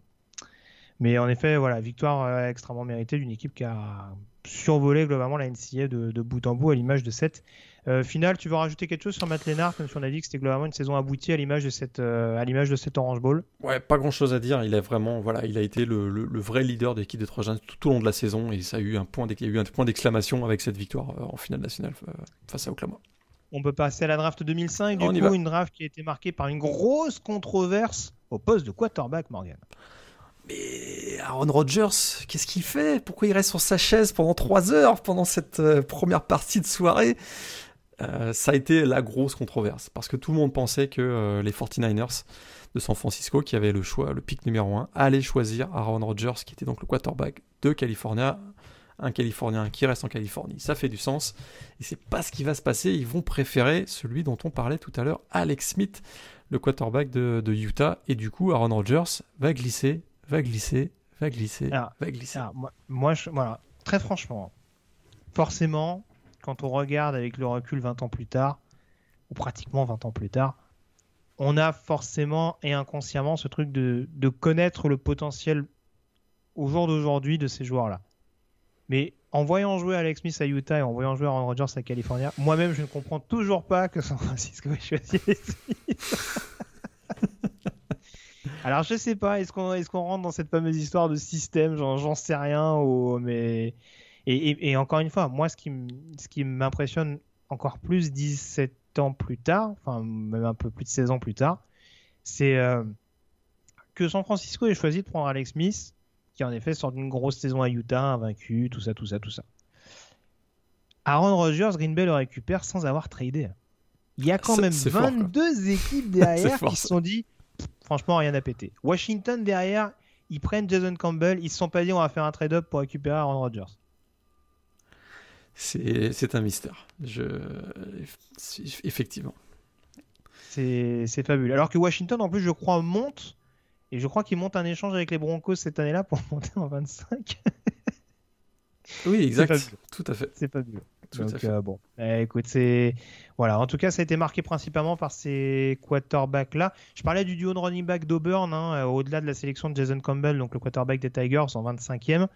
Mais en effet, voilà, victoire extrêmement méritée d'une équipe qui a survolé globalement la NCA de, de bout en bout à l'image de cette euh, final, tu veux rajouter quelque chose sur Matt Lennart, même si on a dit que c'était globalement une saison aboutie à l'image de cette, euh, à l'image de cette Orange Bowl? Ouais, pas grand chose à dire. Il a vraiment, voilà, il a été le, vrai leader de l'équipe de Trojans tout au long de la saison et ça a eu un point, il y a eu un point d'exclamation avec cette victoire euh, en finale nationale face à Oklahoma. On peut passer à la draft 2005, du coup, une draft qui a été marquée par une grosse controverse au poste de quarterback, Morgan. Mais Aaron Rodgers, qu'est-ce qu'il fait? Pourquoi il reste sur sa chaise pendant trois heures pendant cette première partie de soirée? Euh, Ça a été la grosse controverse parce que tout le monde pensait que euh, les 49ers de San Francisco, qui avaient le choix, le pick numéro 1, allaient choisir Aaron Rodgers, qui était donc le quarterback de California, un Californien qui reste en Californie. Ça fait du sens. Et c'est pas ce qui va se passer. Ils vont préférer celui dont on parlait tout à l'heure, Alex Smith, le quarterback de, Utah. Et du coup, Aaron Rodgers va glisser, va glisser, va glisser, va glisser. moi, je, voilà, très franchement, forcément, quand on regarde avec le recul 20 ans plus tard, ou pratiquement 20 ans plus tard, on a forcément et inconsciemment ce truc de, connaître le potentiel au jour d'aujourd'hui de ces joueurs-là. Mais en voyant jouer Alex Smith à Utah et en voyant jouer Aaron Rodgers à Californie, moi-même je ne comprends toujours pas que San Francisco ait choisi Alex Smith. [LAUGHS] Alors je sais pas, est-ce qu'on rentre dans cette fameuse histoire de système, j'en sais rien, mais et, encore une fois, moi ce qui ce qui m'impressionne encore plus 17 ans plus tard, enfin même un peu plus de 16 ans plus tard, c'est euh, que San Francisco ait choisi de prendre Alex Smith, qui en effet sort d'une grosse saison à Utah, invaincu, tout ça, tout ça, tout ça. Aaron Rodgers, Green Bay le récupère sans avoir tradé. Il y a quand même 22 équipes [LAUGHS] derrière qui se sont dit franchement rien à péter. Washington derrière, ils prennent Jason Campbell, ils se sont pas dit on va faire un trade-up pour récupérer Aaron Rodgers. C'est un mystère. Je... Effectivement. C'est fabuleux. Alors que Washington, en plus, je crois, monte. Et je crois qu'il monte un échange avec les Broncos cette année-là pour [LAUGHS] monter en 25. oui, exact. Tout à fait. C'est fabuleux. Donc, euh, bon, eh, écoute, c'est voilà. En tout cas, ça a été marqué principalement par ces quarterbacks là. Je parlais du duo de running back d'Auburn, hein, euh, au-delà de la sélection de Jason Campbell, donc le quarterback des Tigers en 25e.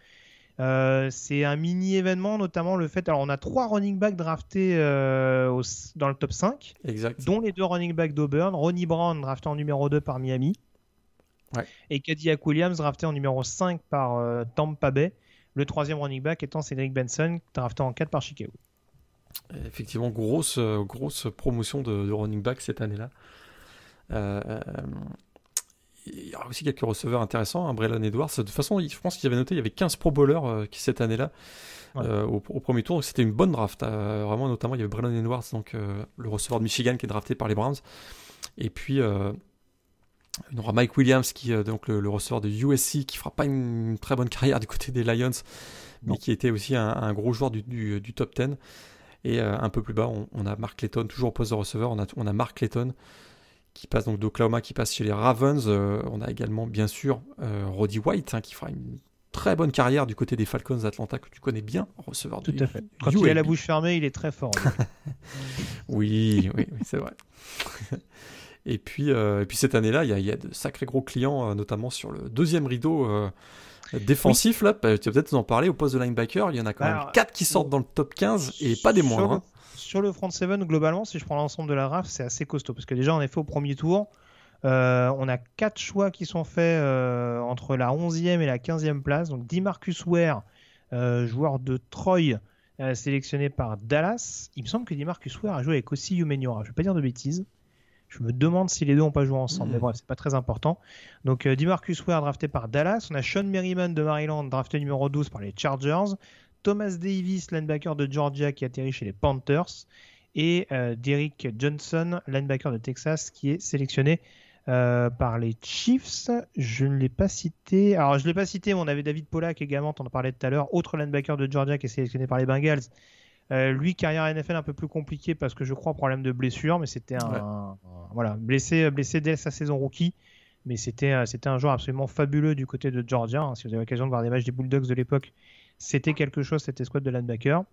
Euh, c'est un mini événement, notamment le fait. Alors, on a trois running backs draftés dans le top 5, exact. dont les deux running backs d'Auburn. Ronnie Brown, drafté en numéro 2 par Miami. Ouais. Et Cadillac Williams, drafté en numéro 5 par Tampa Bay. Le troisième running back étant Cédric Benson, drafté en 4 par Chicago. Effectivement, grosse, euh, grosse promotion de, running back cette année-là. Euh, il y aura aussi quelques receveurs intéressants, hein, Braylon Edwards. De toute façon, je pense qu'il avait noté il y avait 15 Pro Bowlers euh, qui cette année-là au, premier tour. C'était une bonne draft. vraiment, notamment, il y avait Braylon Edwards, donc le receveur de Michigan qui est drafté par les Browns. Et puis, il y aura Mike Williams, qui donc le, receveur de USC, qui fera pas une, très bonne carrière du côté des Lions, mais qui était aussi un, gros joueur du, du, top 10. Et euh, un peu plus bas, on, a Mark Clayton, toujours au poste de receveur. On a, on a Mark Clayton qui passe donc d'Oklahoma, qui passe chez les Ravens. Euh, on a également, bien sûr, euh, Roddy White, hein, qui fera une très bonne carrière du côté des Falcons d'Atlanta, que tu connais bien, receveur Tout à fait. Quand il a la bouche fermée, il est très fort. [LAUGHS] oui, oui, oui c'est vrai. [LAUGHS] Et puis, et puis cette année-là, il y, y, a de sacrés gros clients, notamment sur le deuxième rideau défensif, là, tu vas peut-être nous en parler au poste de linebacker. Il y en a quand même 4 qui sortent dans le top 15 et pas des moindres. Sur le front 7, globalement, si je prends l'ensemble de la draft, c'est assez costaud. Parce que déjà, en effet, au premier tour, euh, on a 4 choix qui sont faits euh, entre la 11e et la 15e place. Donc, Dimarcus Ware, euh, joueur de Troy, sélectionné par Dallas. Il me semble que Dimarcus Ware a joué avec aussi Umeniora. Je ne vais pas dire de bêtises. Je me demande si les deux n'ont pas joué ensemble, mais hmm. bref, c'est pas très important. Donc, Demarcus Ware drafté par Dallas. On a Sean Merriman de Maryland, drafté numéro 12 par les Chargers. Thomas Davis, linebacker de Georgia, qui atterrit chez les Panthers. Et euh, Derrick Johnson, linebacker de Texas, qui est sélectionné euh, par les Chiefs. Je ne l'ai pas cité. Alors, je ne l'ai pas cité, mais on avait David Pollack également, on en parlait tout à l'heure. Autre linebacker de Georgia qui est sélectionné par les Bengals. Euh, lui, carrière NFL un peu plus compliqué parce que je crois problème de blessure, mais c'était un, voilà blessé blessé dès sa saison rookie, mais c'était euh, c'était un joueur absolument fabuleux du côté de Georgia. Hein. Si vous avez l'occasion de voir des matchs des Bulldogs de l'époque, c'était quelque chose cette escouade de linebacker.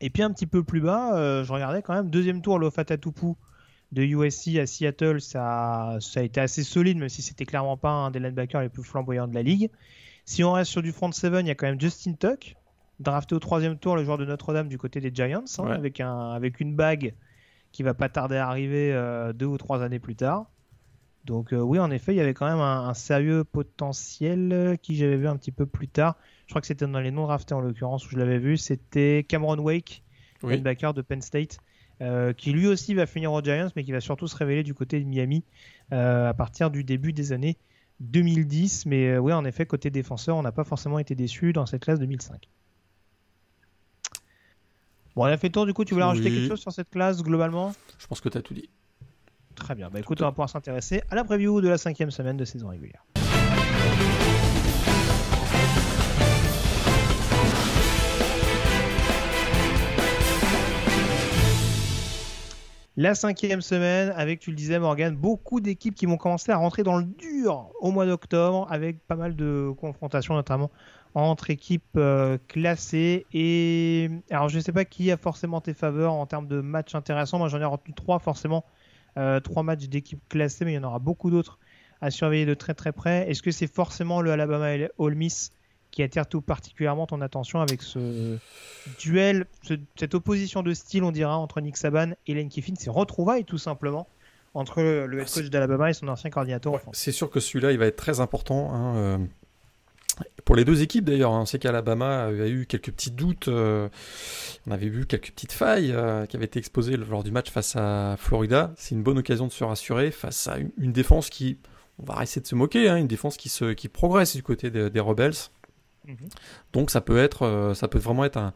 Et puis un petit peu plus bas, euh, je regardais quand même deuxième tour Lofatatupu de USC à Seattle, ça, ça a été assez solide, même si c'était clairement pas un des linebackers les plus flamboyants de la ligue. Si on reste sur du front 7, il y a quand même Justin Tuck, drafté au troisième tour, le joueur de Notre-Dame du côté des Giants, hein, avec, un, avec une bague qui va pas tarder à arriver euh, deux ou trois années plus tard. Donc euh, oui, en effet, il y avait quand même un, sérieux potentiel qui j'avais vu un petit peu plus tard. Je crois que c'était dans les non draftés en l'occurrence où je l'avais vu. C'était Cameron Wake, linebacker de Penn State, qui lui aussi va finir aux Giants, mais qui va surtout se révéler du côté de Miami à partir du début des années 2010. Mais oui, en effet, côté défenseur, on n'a pas forcément été déçu dans cette classe 2005. Bon, on a fait le tour, du coup, tu voulais rajouter quelque chose sur cette classe globalement? Je pense que tu as tout dit. Très bien, bah écoute, on va pouvoir s'intéresser à la preview de la cinquième semaine de saison régulière. La cinquième semaine, avec, tu le disais Morgan, beaucoup d'équipes qui vont commencer à rentrer dans le dur au mois d'octobre, avec pas mal de confrontations notamment entre équipes euh, classées. Et alors, je ne sais pas qui a forcément tes faveurs en termes de matchs intéressants. Moi, j'en ai retenu trois forcément, euh, trois matchs d'équipes classées, mais il y en aura beaucoup d'autres à surveiller de très très près. Est-ce que c'est forcément le Alabama Ole Miss qui attire tout particulièrement ton attention avec ce duel, cette opposition de style, on dira, entre Nick Saban et Lane Kiffin, c'est retrouvailles tout simplement entre le head coach d'Alabama et son ancien coordinateur. c'est sûr que celui-là, il va être très important. Hein, euh, pour les deux équipes d'ailleurs, on sait qu'Alabama a eu quelques petits doutes, euh, on avait vu quelques petites failles euh, qui avaient été exposées lors du match face à Florida. C'est une bonne occasion de se rassurer face à une, défense qui, on va essayer de se moquer, hein, une défense qui, se, qui progresse du côté des, Rebels. Mhm. Donc ça peut être, euh, ça peut vraiment être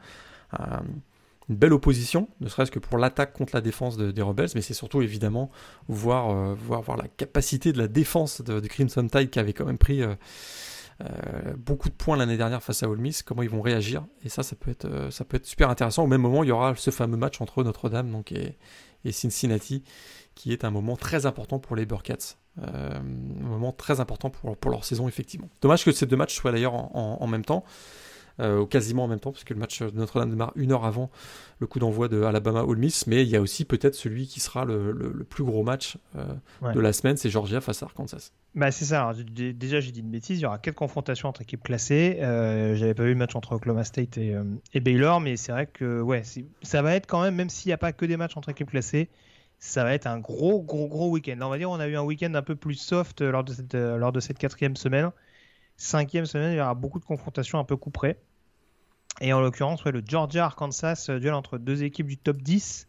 une belle opposition, ne serait-ce que pour l'attaque contre la défense des Rebels, mais c'est surtout évidemment voir, voir, la capacité de la défense de, Crimson Tide qui avait quand même pris euh, beaucoup de points l'année dernière face à Ole Miss, comment ils vont réagir. Et ça, ça peut être, euh, ça peut être super intéressant. Au même moment, il y aura ce fameux match entre Notre-Dame donc, et, Cincinnati, qui est un moment très important pour les Burkats. Euh, un moment très important pour, pour leur saison, effectivement. Dommage que ces deux matchs soient d'ailleurs en, même temps. Euh, quasiment en même temps, parce que le match de Notre-Dame démarre une heure avant le coup d'envoi de Alabama Ole Miss, mais il y a aussi peut-être celui qui sera le, plus gros match euh, de la semaine, c'est Georgia face à Arkansas. Bah c'est ça. déjà j'ai dit une bêtise. Il y aura quatre confrontations entre équipes classées. Euh, J'avais pas vu le match entre Oklahoma State et, euh, et Baylor, mais c'est vrai que ouais, ça va être quand même, même s'il n'y a pas que des matchs entre équipes classées, ça va être un gros gros gros week-end. On va dire on a eu un week-end un peu plus soft lors de cette lors de cette quatrième semaine. Cinquième semaine, il y aura beaucoup de confrontations un peu coup près. Et en l'occurrence, le Georgia-Arkansas, euh, duel entre deux équipes du top 10.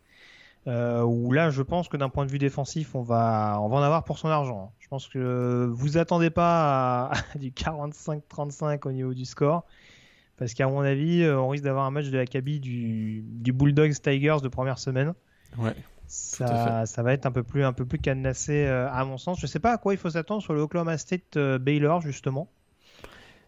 Euh, où là, je pense que d'un point de vue défensif, on va, on va en avoir pour son argent. Je pense que vous attendez pas à, [LAUGHS] du 45-35 au niveau du score. Parce qu'à mon avis, euh, on risque d'avoir un match de la cabine du, du Bulldogs Tigers de première semaine. Ouais. Ça, ça, va être un peu plus, un peu plus cadenassé à mon sens. Je sais pas à quoi il faut s'attendre sur le Oklahoma State Baylor justement.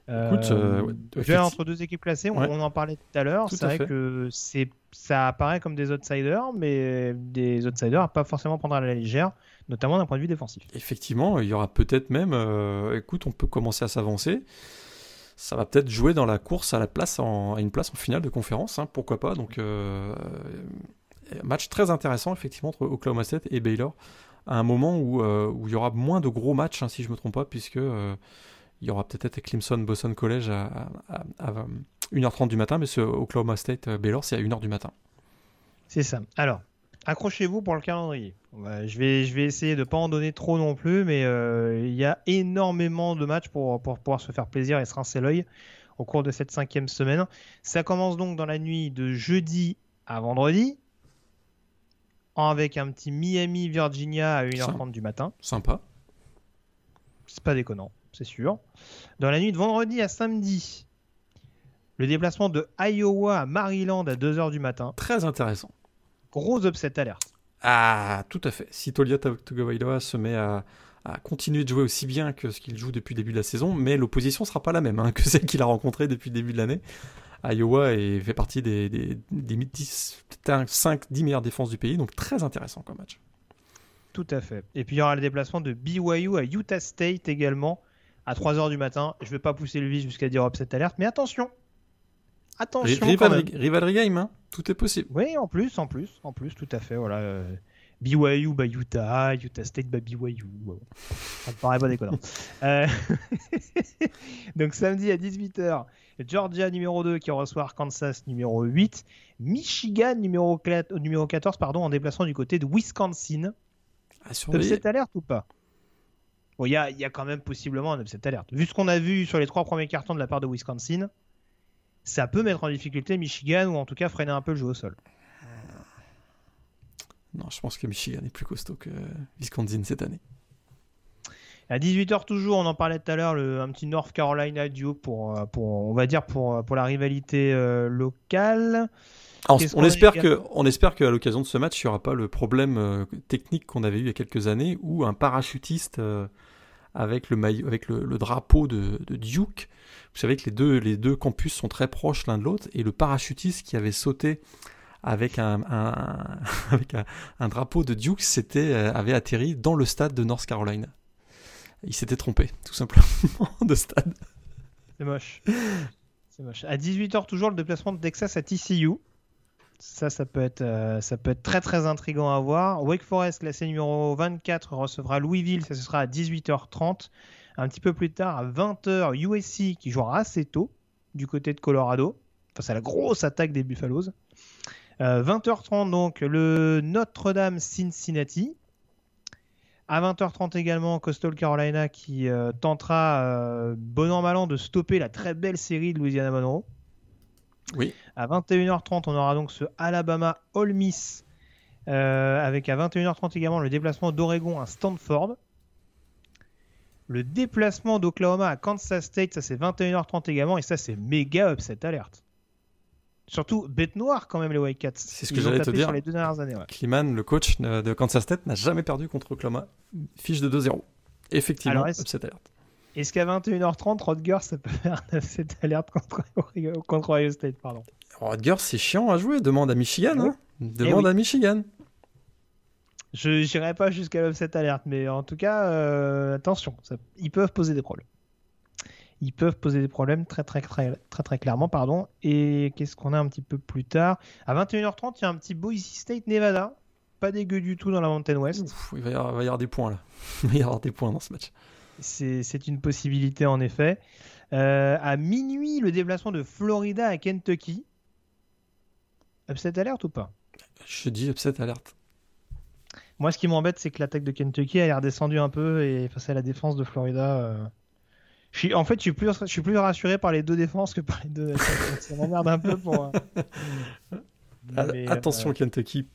Écoute, euh, euh entre deux équipes classées, on, en parlait tout à l'heure. C'est vrai que c'est ça apparaît comme des outsiders, mais des outsiders à pas forcément prendre à la légère, notamment d'un point de vue défensif. Effectivement, il y aura peut-être même, euh, écoute, on peut commencer à s'avancer. Ça va peut-être jouer dans la course à la place en, à une place en finale de conférence, hein, pourquoi pas. Donc, euh, match très intéressant effectivement entre Oklahoma State et Baylor, à un moment où, où il y aura moins de gros matchs, hein, si je me trompe pas, puisque il y aura peut-être Clemson Boston College à, 1h30 du matin, mais ce Oklahoma State euh, Baylor, c'est à 1h du matin. C'est ça. Alors, accrochez-vous pour le calendrier. Je vais, je vais essayer de ne pas en donner trop non plus, mais euh, il y a énormément de matchs pour, pour pouvoir se faire plaisir et se rincer l'œil au cours de cette cinquième semaine. Ça commence donc dans la nuit de jeudi à vendredi, avec un petit Miami Virginia à 1h30 du matin. Sympa. C'est pas déconnant c'est sûr. Dans la nuit de vendredi à samedi, le déplacement de Iowa à Maryland à 2h du matin. Très intéressant. Gros upset alerte. Ah, tout à fait. Si Tolia Tagovailoa se met à, continuer de jouer aussi bien que ce qu'il joue depuis le début de la saison, mais l'opposition sera pas la même hein, que celle qu'il a rencontrée depuis le début de l'année. Iowa et fait partie des, des, 5-10 meilleures défenses du pays, donc très intéressant comme match. Tout à fait. Et puis il y aura le déplacement de BYU à Utah State également à 3h du matin. Je ne vais pas pousser le vis jusqu'à dire cette alerte, mais attention Attention Rivalry, game, hein tout est possible. Oui, en plus, en plus, en plus, tout à fait. Voilà. BYU, bah Utah, Utah State, bah BYU. Ça me paraît pas déconnant. [LAUGHS] Euh, [LAUGHS] donc samedi à 18h, Georgia numéro 2 qui reçoit Kansas numéro 8, Michigan numéro, numéro 14 pardon, en déplacement du côté de Wisconsin. Cette alerte ou pas? Il y a, quand même possiblement un upset alerte. Vu ce qu'on a vu sur les trois premiers cartons de la part de Wisconsin, ça peut mettre en difficulté Michigan ou en tout cas freiner un peu le jeu au sol. Non, je pense que Michigan est plus costaud que Wisconsin cette année. À 18h toujours, on en parlait tout à l'heure, un petit North Carolina Duke pour, euh, pour, on va dire pour, pour la rivalité euh, locale. on, espère que, on espère qu'à l'occasion de ce match, il n'y aura pas le problème euh, technique qu'on avait eu il y a quelques années où un parachutiste avec, le, maillot, avec le, drapeau de, Duke, vous savez que les deux, les deux campus sont très proches l'un de l'autre et le parachutiste qui avait sauté avec [LAUGHS] un, drapeau de Duke c'était, avait atterri dans le stade de North Carolina il s'était trompé, tout simplement, [LAUGHS] de stade. C'est moche. C'est moche. À 18h, toujours le déplacement de Texas à TCU. Ça, ça peut être, euh, ça peut être très très intriguant à voir. Wake Forest, classé numéro 24, recevra Louisville. Ça, ce sera à 18h30. Un petit peu plus tard, à 20h, USC qui jouera assez tôt du côté de Colorado. Face à la grosse attaque des Buffaloes. 20h30, euh, donc, le Notre-Dame Cincinnati. À 20h30 également, Coastal Carolina qui euh, tentera, euh, bon an mal an, de stopper la très belle série de Louisiana Monroe. Oui. À 21h30, on aura donc ce Alabama All Miss, euh, avec à 21h30 également le déplacement d'Oregon à Stanford. Le déplacement d'Oklahoma à Kansas State, ça c'est 21h30 également, et ça c'est méga upset alerte. Surtout bête noire quand même les White Cats. C'est ce que j'allais te dire. Sur les deux dernières années. Kliman, le coach de Kansas State, n'a jamais perdu contre Oklahoma. Fiche de 2-0. Effectivement, est upset alert. Est-ce qu'à 21h30, Rodgers, ça peut faire un upset alert contre, contre Ohio State pardon? Rodgers, c'est chiant à jouer. Demande à Michigan. Hein. Demande eh à Michigan. Je n'irai pas jusqu'à l'upset alert, mais en tout cas, euh, attention, ils peuvent poser des problèmes ils peuvent poser des problèmes très très très très très, clairement pardon. Et qu'est-ce qu'on a un petit peu plus tard? À 21h30 il y a un petit Boise State Nevada. Pas dégueu du tout dans la Mountain West. Il va y, avoir, des points là. [LAUGHS] Il va y avoir des points dans ce match. C'est une possibilité en effet. Euh, à minuit le déplacement de Florida à Kentucky. Upset alerte ou pas? Je dis upset alerte moi, ce qui m'embête, c'est que l'attaque de Kentucky a redescendu un peu et face à la défense de Florida, euh, en fait, je suis, plus, je suis plus rassuré par les deux défenses que par les deux [LAUGHS] Ça m'emmerde un peu pour. Euh, attention, Kentucky.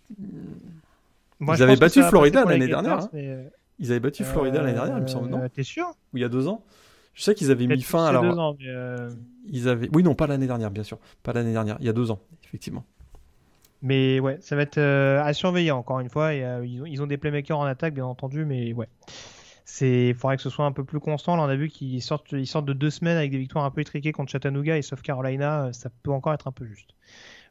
Ils avaient battu Florida l'année dernière. Hein. Euh, ils avaient battu Florida l'année dernière, il me semble, non euh, T'es sûr? Ou il y a deux ans Je sais qu'ils avaient mis fin. Deux ans, ils avaient. Oui, non, pas l'année dernière, bien sûr. Pas l'année dernière. Il y a deux ans, effectivement. Mais ouais, ça va être à surveiller encore une fois. Et, ils, ont, ils ont des playmakers en attaque, bien entendu, mais ouais il faudrait que ce soit un peu plus constant. Là, on a vu qu'ils sortent, de deux semaines avec des victoires un peu étriquées contre Chattanooga et South Carolina. Euh, ça peut encore être un peu juste.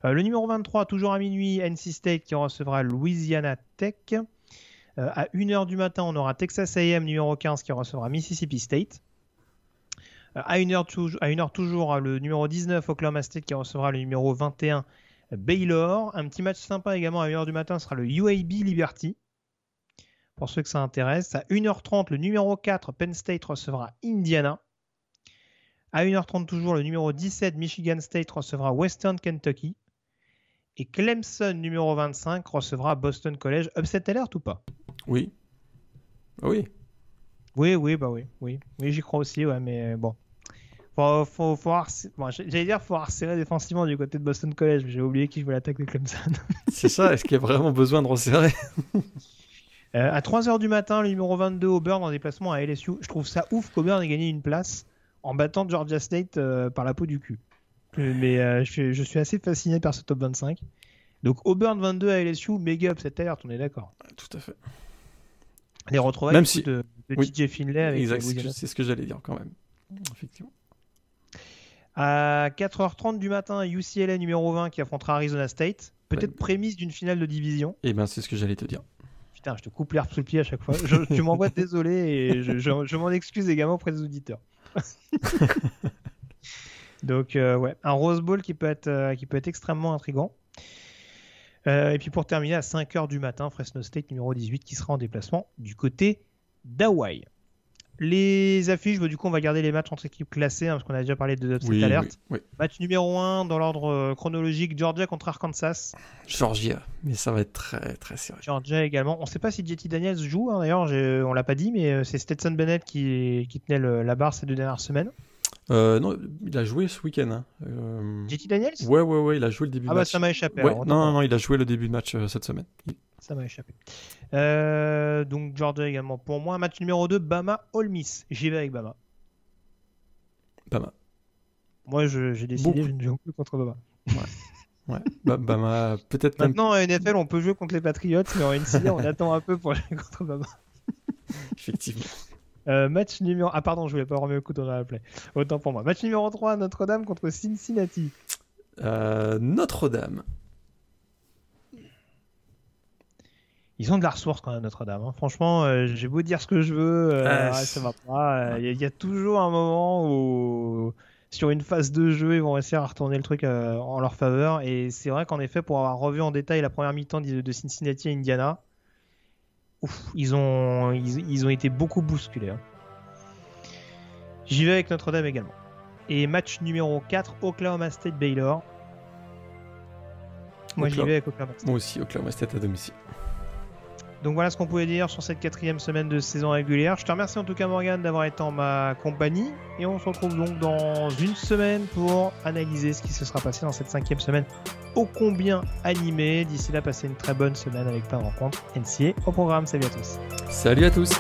Euh, le numéro 23, toujours à minuit, NC State qui recevra Louisiana Tech. Euh, à 1h du matin, on aura Texas AM numéro 15 qui recevra Mississippi State. à 1h, à 1h toujours, le numéro 19, Oklahoma State qui recevra le numéro 21, Baylor. Un petit match sympa également à 1h du matin sera le UAB Liberty pour ceux que ça intéresse. À 1h30, le numéro 4, Penn State recevra Indiana. À 1h30 toujours, le numéro 17, Michigan State recevra Western Kentucky. Et Clemson, numéro 25, recevra Boston College. Upset alert ou pas? Oui. Oui. Oui, oui, bah oui. Oui, oui j'y crois aussi, ouais, mais bon. Faut, faut, faut J'allais dire faut resserrer défensivement du côté de Boston College, mais j'ai oublié qui jouait l'attaque de Clemson. C'est ça, est-ce qu'il y a vraiment besoin de resserrer? [LAUGHS] Euh, à 3h du matin, le numéro 22 Auburn en déplacement à LSU. Je trouve ça ouf qu'Auburn ait gagné une place en battant Georgia State euh, par la peau du cul. Euh, mais je, suis assez fasciné par ce top 25. Donc Auburn 22 à LSU, méga upset alert, on est d'accord. Tout à fait. Les retrouvailles même si... de, DJ Finlay avec Exact, c'est ce que j'allais dire quand même. Effectivement. À 4h30 du matin, UCLA numéro 20 qui affrontera Arizona State. Peut-être prémisse d'une finale de division. Eh ben, c'est ce que j'allais te dire je te coupe l'herbe sous le pied à chaque fois. Je, tu m'envoies désolé et je, m'en excuse également auprès des auditeurs. [LAUGHS] Donc, euh, ouais, un Rose Bowl qui peut être, euh, qui peut être extrêmement intrigant. Euh, et puis pour terminer, à 5h du matin, Fresno State numéro 18 qui sera en déplacement du côté d'Hawaï. Les affiches, bah, du coup, on va garder les matchs entre équipes classées, hein, parce qu'on a déjà parlé de cette alerte. Match numéro 1 dans l'ordre euh, chronologique, Georgia contre Arkansas. Georgia, mais ça va être très très sérieux. Georgia également. On ne sait pas si JT Daniels joue, hein, d'ailleurs, on l'a pas dit, mais euh, c'est Stetson Bennett qui, qui tenait la barre ces deux dernières semaines. Euh, non, il a joué ce week-end. Hein. JT Daniels? Ouais, ouais, ouais, il a joué le début ah de bah, match. ça m'a échappé. non, non, non, il a joué le début de match cette semaine. Ça m'a échappé. Euh, donc Georgia également pour moi. Match numéro 2, Bama All Miss. J'y vais avec Bama. Bama. Moi, j'ai décidé, je ne joue plus contre Bama. Ouais. [LAUGHS] Bama, peut-être même... Maintenant, en NFL, on peut jouer contre les Patriots, mais en NCA, on [LAUGHS] attend un peu pour jouer contre Bama. Effectivement. Euh, match numéro. Ah, pardon, je voulais pas remettre le coup dans la play. Autant pour moi. Match numéro 3, Notre-Dame contre Cincinnati. Euh, Notre-Dame. Ils ont de la ressource quand même, Notre-Dame. Hein. Franchement, euh, j'ai beau dire ce que je veux, ah, ça va pas. Il y, a toujours un moment où, sur une phase de jeu, ils vont essayer à retourner le truc en leur faveur. Et c'est vrai qu'en effet, pour avoir revu en détail la première mi-temps de Cincinnati à Indiana, ils, ont, ils, ont été beaucoup bousculés. Hein. J'y vais avec Notre-Dame également. Et match numéro 4, Oklahoma State Baylor. Moi j'y vais avec Oklahoma State. Moi aussi, Oklahoma State à domicile. Donc voilà ce qu'on pouvait dire sur cette quatrième semaine de saison régulière. Je te remercie en tout cas Morgan d'avoir été en ma compagnie. Et on se retrouve donc dans une semaine pour analyser ce qui se sera passé dans cette cinquième semaine ô combien animée. D'ici là, passez une très bonne semaine avec plein de rencontres NCA au programme. Salut à tous. Salut à tous.